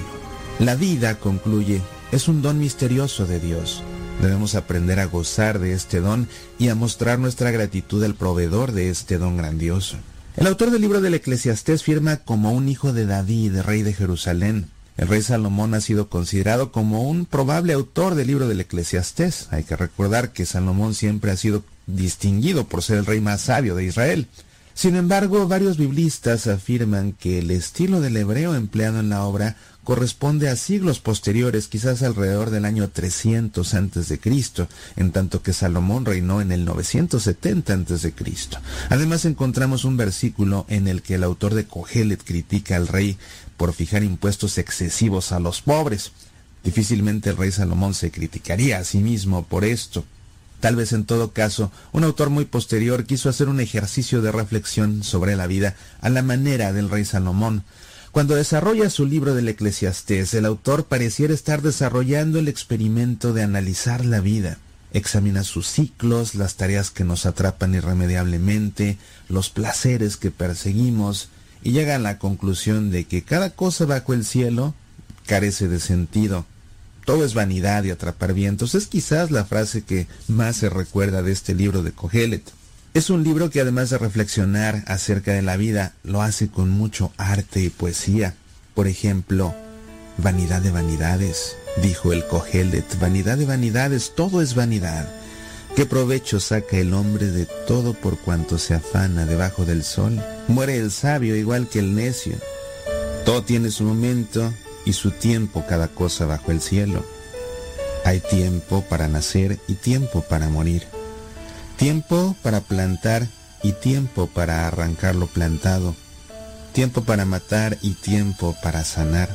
La vida, concluye, es un don misterioso de Dios. Debemos aprender a gozar de este don y a mostrar nuestra gratitud al proveedor de este don grandioso. El autor del libro del Eclesiastés firma como un hijo de David, rey de Jerusalén. El rey Salomón ha sido considerado como un probable autor del libro del Eclesiastés. Hay que recordar que Salomón siempre ha sido distinguido por ser el rey más sabio de Israel. Sin embargo, varios biblistas afirman que el estilo del hebreo empleado en la obra corresponde a siglos posteriores, quizás alrededor del año 300 antes de Cristo, en tanto que Salomón reinó en el 970 antes de Cristo. Además encontramos un versículo en el que el autor de Cogelet critica al rey por fijar impuestos excesivos a los pobres. Difícilmente el rey Salomón se criticaría a sí mismo por esto. Tal vez en todo caso, un autor muy posterior quiso hacer un ejercicio de reflexión sobre la vida a la manera del rey Salomón. Cuando desarrolla su libro del Eclesiastés, el autor pareciera estar desarrollando el experimento de analizar la vida. Examina sus ciclos, las tareas que nos atrapan irremediablemente, los placeres que perseguimos, y llega a la conclusión de que cada cosa bajo el cielo carece de sentido. Todo es vanidad y atrapar vientos. Es quizás la frase que más se recuerda de este libro de Cogelet. Es un libro que además de reflexionar acerca de la vida, lo hace con mucho arte y poesía. Por ejemplo, vanidad de vanidades, dijo el Cogelet, vanidad de vanidades, todo es vanidad. ¿Qué provecho saca el hombre de todo por cuanto se afana debajo del sol? Muere el sabio igual que el necio. Todo tiene su momento y su tiempo cada cosa bajo el cielo. Hay tiempo para nacer y tiempo para morir. Tiempo para plantar y tiempo para arrancar lo plantado. Tiempo para matar y tiempo para sanar.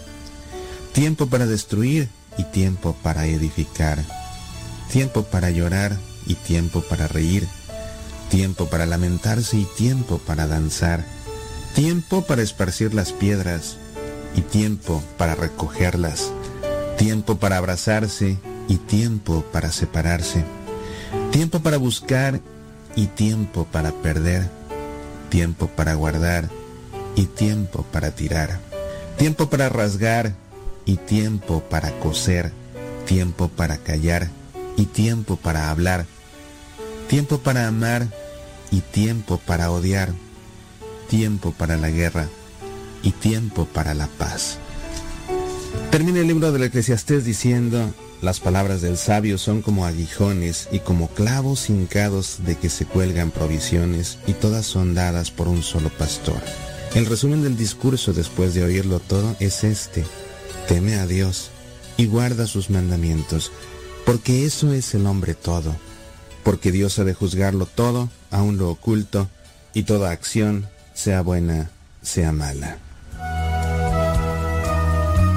Tiempo para destruir y tiempo para edificar. Tiempo para llorar y tiempo para reír. Tiempo para lamentarse y tiempo para danzar. Tiempo para esparcir las piedras y tiempo para recogerlas. Tiempo para abrazarse y tiempo para separarse Tiempo para buscar y tiempo para perder. Tiempo para guardar y tiempo para tirar. Tiempo para rasgar y tiempo para coser. Tiempo para callar y tiempo para hablar. Tiempo para amar y tiempo para odiar. Tiempo para la guerra y tiempo para la paz. Termina el libro del Eclesiastés diciendo, las palabras del sabio son como aguijones y como clavos hincados de que se cuelgan provisiones y todas son dadas por un solo pastor. El resumen del discurso después de oírlo todo es este. Teme a Dios y guarda sus mandamientos, porque eso es el hombre todo. Porque Dios ha de juzgarlo todo, aun lo oculto, y toda acción, sea buena, sea mala.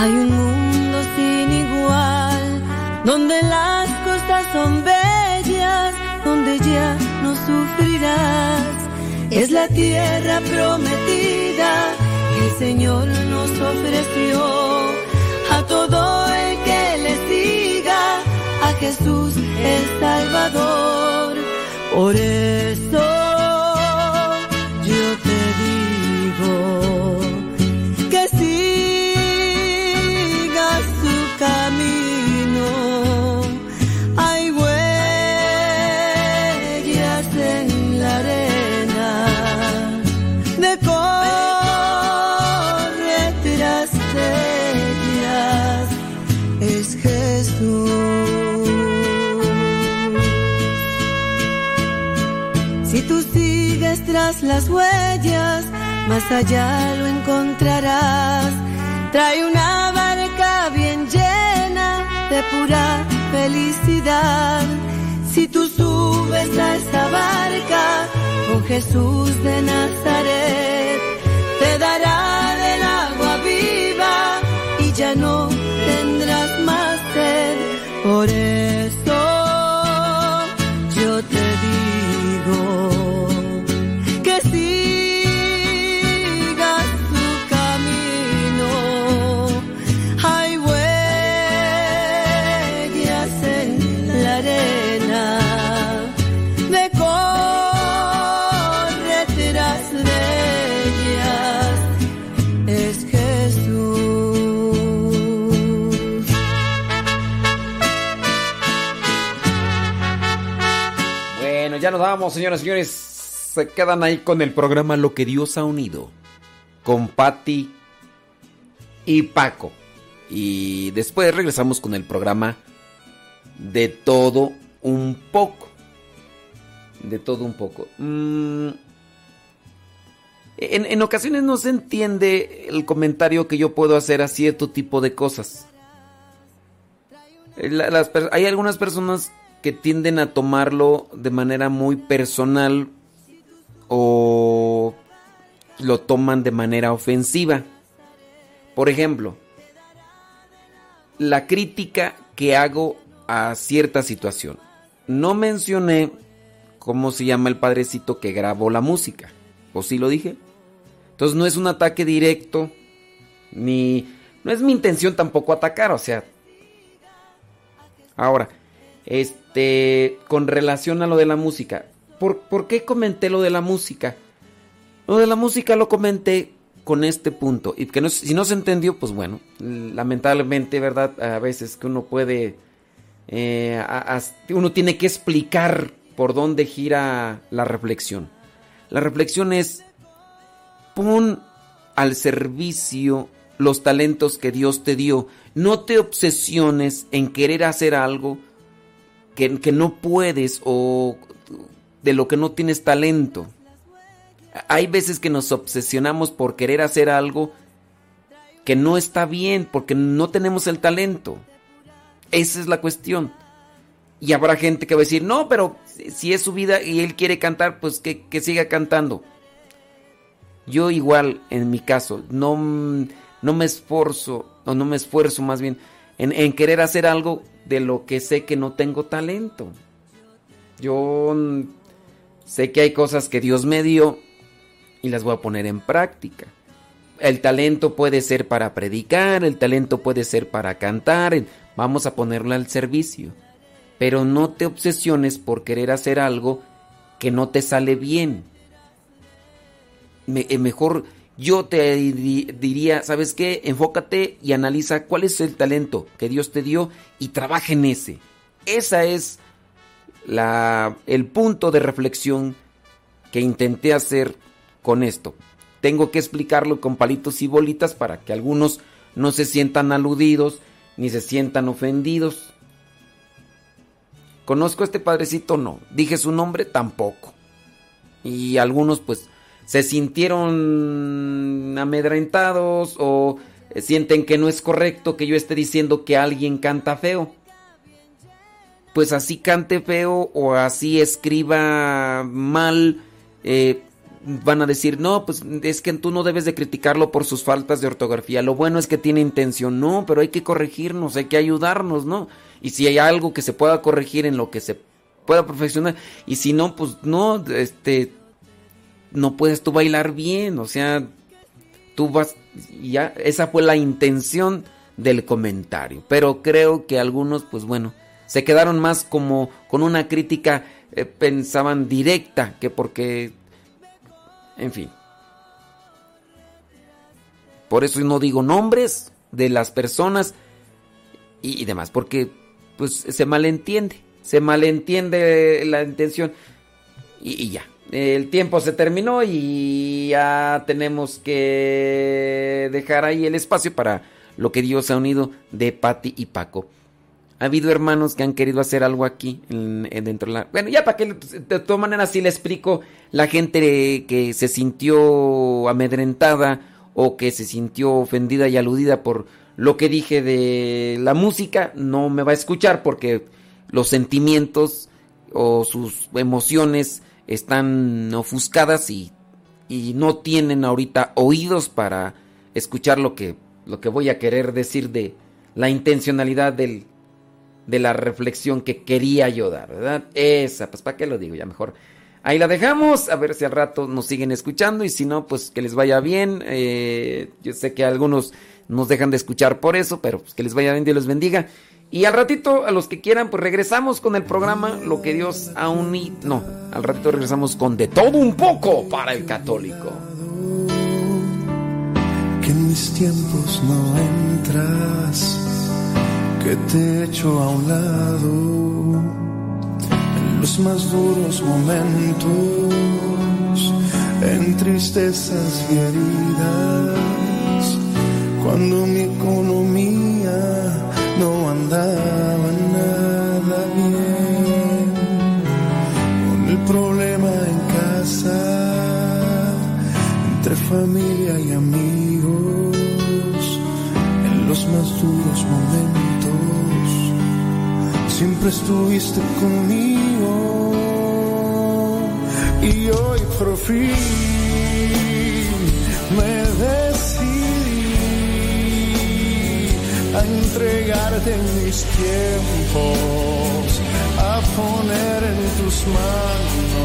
Hay un mundo sin igual, donde las costas son bellas, donde ya no sufrirás. Es la tierra prometida que el Señor nos ofreció a todo el que le siga a Jesús el Salvador. Por eso yo te digo sigues tras las huellas, más allá lo encontrarás. Trae una barca bien llena de pura felicidad. Si tú subes a esta barca con Jesús de Nazaret, te dará del agua viva y ya no ya nos vamos, señoras y señores. Se quedan ahí con el programa Lo que Dios ha unido. Con Patti y Paco. Y después regresamos con el programa De todo un poco. De todo un poco. Mm, En, en ocasiones no se entiende el comentario que yo puedo hacer a cierto tipo de cosas. Hay algunas personas que tienden a tomarlo de manera muy personal o lo toman de manera ofensiva. Por ejemplo, la crítica que hago a cierta situación. No mencioné cómo se llama el padrecito que grabó la música. ¿O sí lo dije? Entonces no es un ataque directo, ni... No es mi intención tampoco atacar, o sea... Ahora, este, con relación a lo de la música, ¿por, por qué comenté lo de la música? Lo de la música lo comenté con este punto, y que si no se entendió, pues bueno, lamentablemente, ¿verdad? A veces que uno puede, eh, uno tiene que explicar por dónde gira la reflexión. La reflexión es, pon al servicio los talentos que Dios te dio. No te obsesiones en querer hacer algo que, no puedes o de lo que no tienes talento. Hay veces que nos obsesionamos por querer hacer algo que no está bien porque no tenemos el talento. Esa es la cuestión. Y habrá gente que va a decir, no, pero si es su vida y él quiere cantar, pues que, que siga cantando. Yo igual, en mi caso, no, no me esforzo, o no me esfuerzo más bien, en, en querer hacer algo de lo que sé que no tengo talento. Yo sé que hay cosas que Dios me dio y las voy a poner en práctica. El talento puede ser para predicar, el talento puede ser para cantar, vamos a ponerlo al servicio. Pero no te obsesiones por querer hacer algo que no te sale bien. Eh, mejor yo te di- diría, ¿sabes qué? Enfócate y analiza cuál es el talento que Dios te dio y trabaja en ese. Esa es la, el punto de reflexión que intenté hacer con esto. Tengo que explicarlo con palitos y bolitas para que algunos no se sientan aludidos ni se sientan ofendidos. ¿Conozco a este padrecito? No. ¿Dije su nombre? Tampoco. Y algunos pues se sintieron amedrentados o eh, sienten que no es correcto que yo esté diciendo que alguien canta feo. Pues así cante feo o así escriba mal, eh, van a decir, no, pues es que tú no debes de criticarlo por sus faltas de ortografía. Lo bueno es que tiene intención, no, pero hay que corregirnos, hay que ayudarnos, ¿no? Y si hay algo que se pueda corregir en lo que se pueda perfeccionar, y si no, pues no, este, no puedes tú bailar bien, o sea, tú vas, ya, esa fue la intención del comentario, pero creo que algunos, pues bueno, se quedaron más como con una crítica, eh, pensaban directa, que porque, en fin. Por eso no digo nombres de las personas y, demás, porque pues se malentiende, se malentiende la intención y ya. El tiempo se terminó y ya tenemos que dejar ahí el espacio para lo que Dios ha unido de Patti y Paco. Ha habido hermanos que han querido hacer algo aquí en- en- dentro de la... Bueno, ya para que de todas maneras sí le explico la gente que se sintió amedrentada o que se sintió ofendida y aludida por lo que dije de la música, no me va a escuchar porque los sentimientos o sus emociones están ofuscadas y, y no tienen ahorita oídos para escuchar lo que, lo que voy a querer decir de la intencionalidad del, de la reflexión que quería yo dar, ¿verdad? Esa, pues ¿para qué lo digo? Ya mejor. Ahí la dejamos, a ver si al rato nos siguen escuchando y si no, pues que les vaya bien. Eh, yo sé que algunos nos dejan de escuchar por eso, pero pues que les vaya bien, Dios les bendiga. Y al ratito, a los que quieran, pues regresamos con el programa Lo que Dios ha unido. No, al ratito regresamos con De todo un poco para el católico. que en mis tiempos no entras, que te echo a un lado en los más duros momentos, en tristezas y heridas, cuando mi economía no andaba nada bien, con el problema en casa entre familia y amigos, en los más duros momentos, siempre estuviste conmigo. Y hoy por fin me a entregarte mis tiempos, a poner en tus manos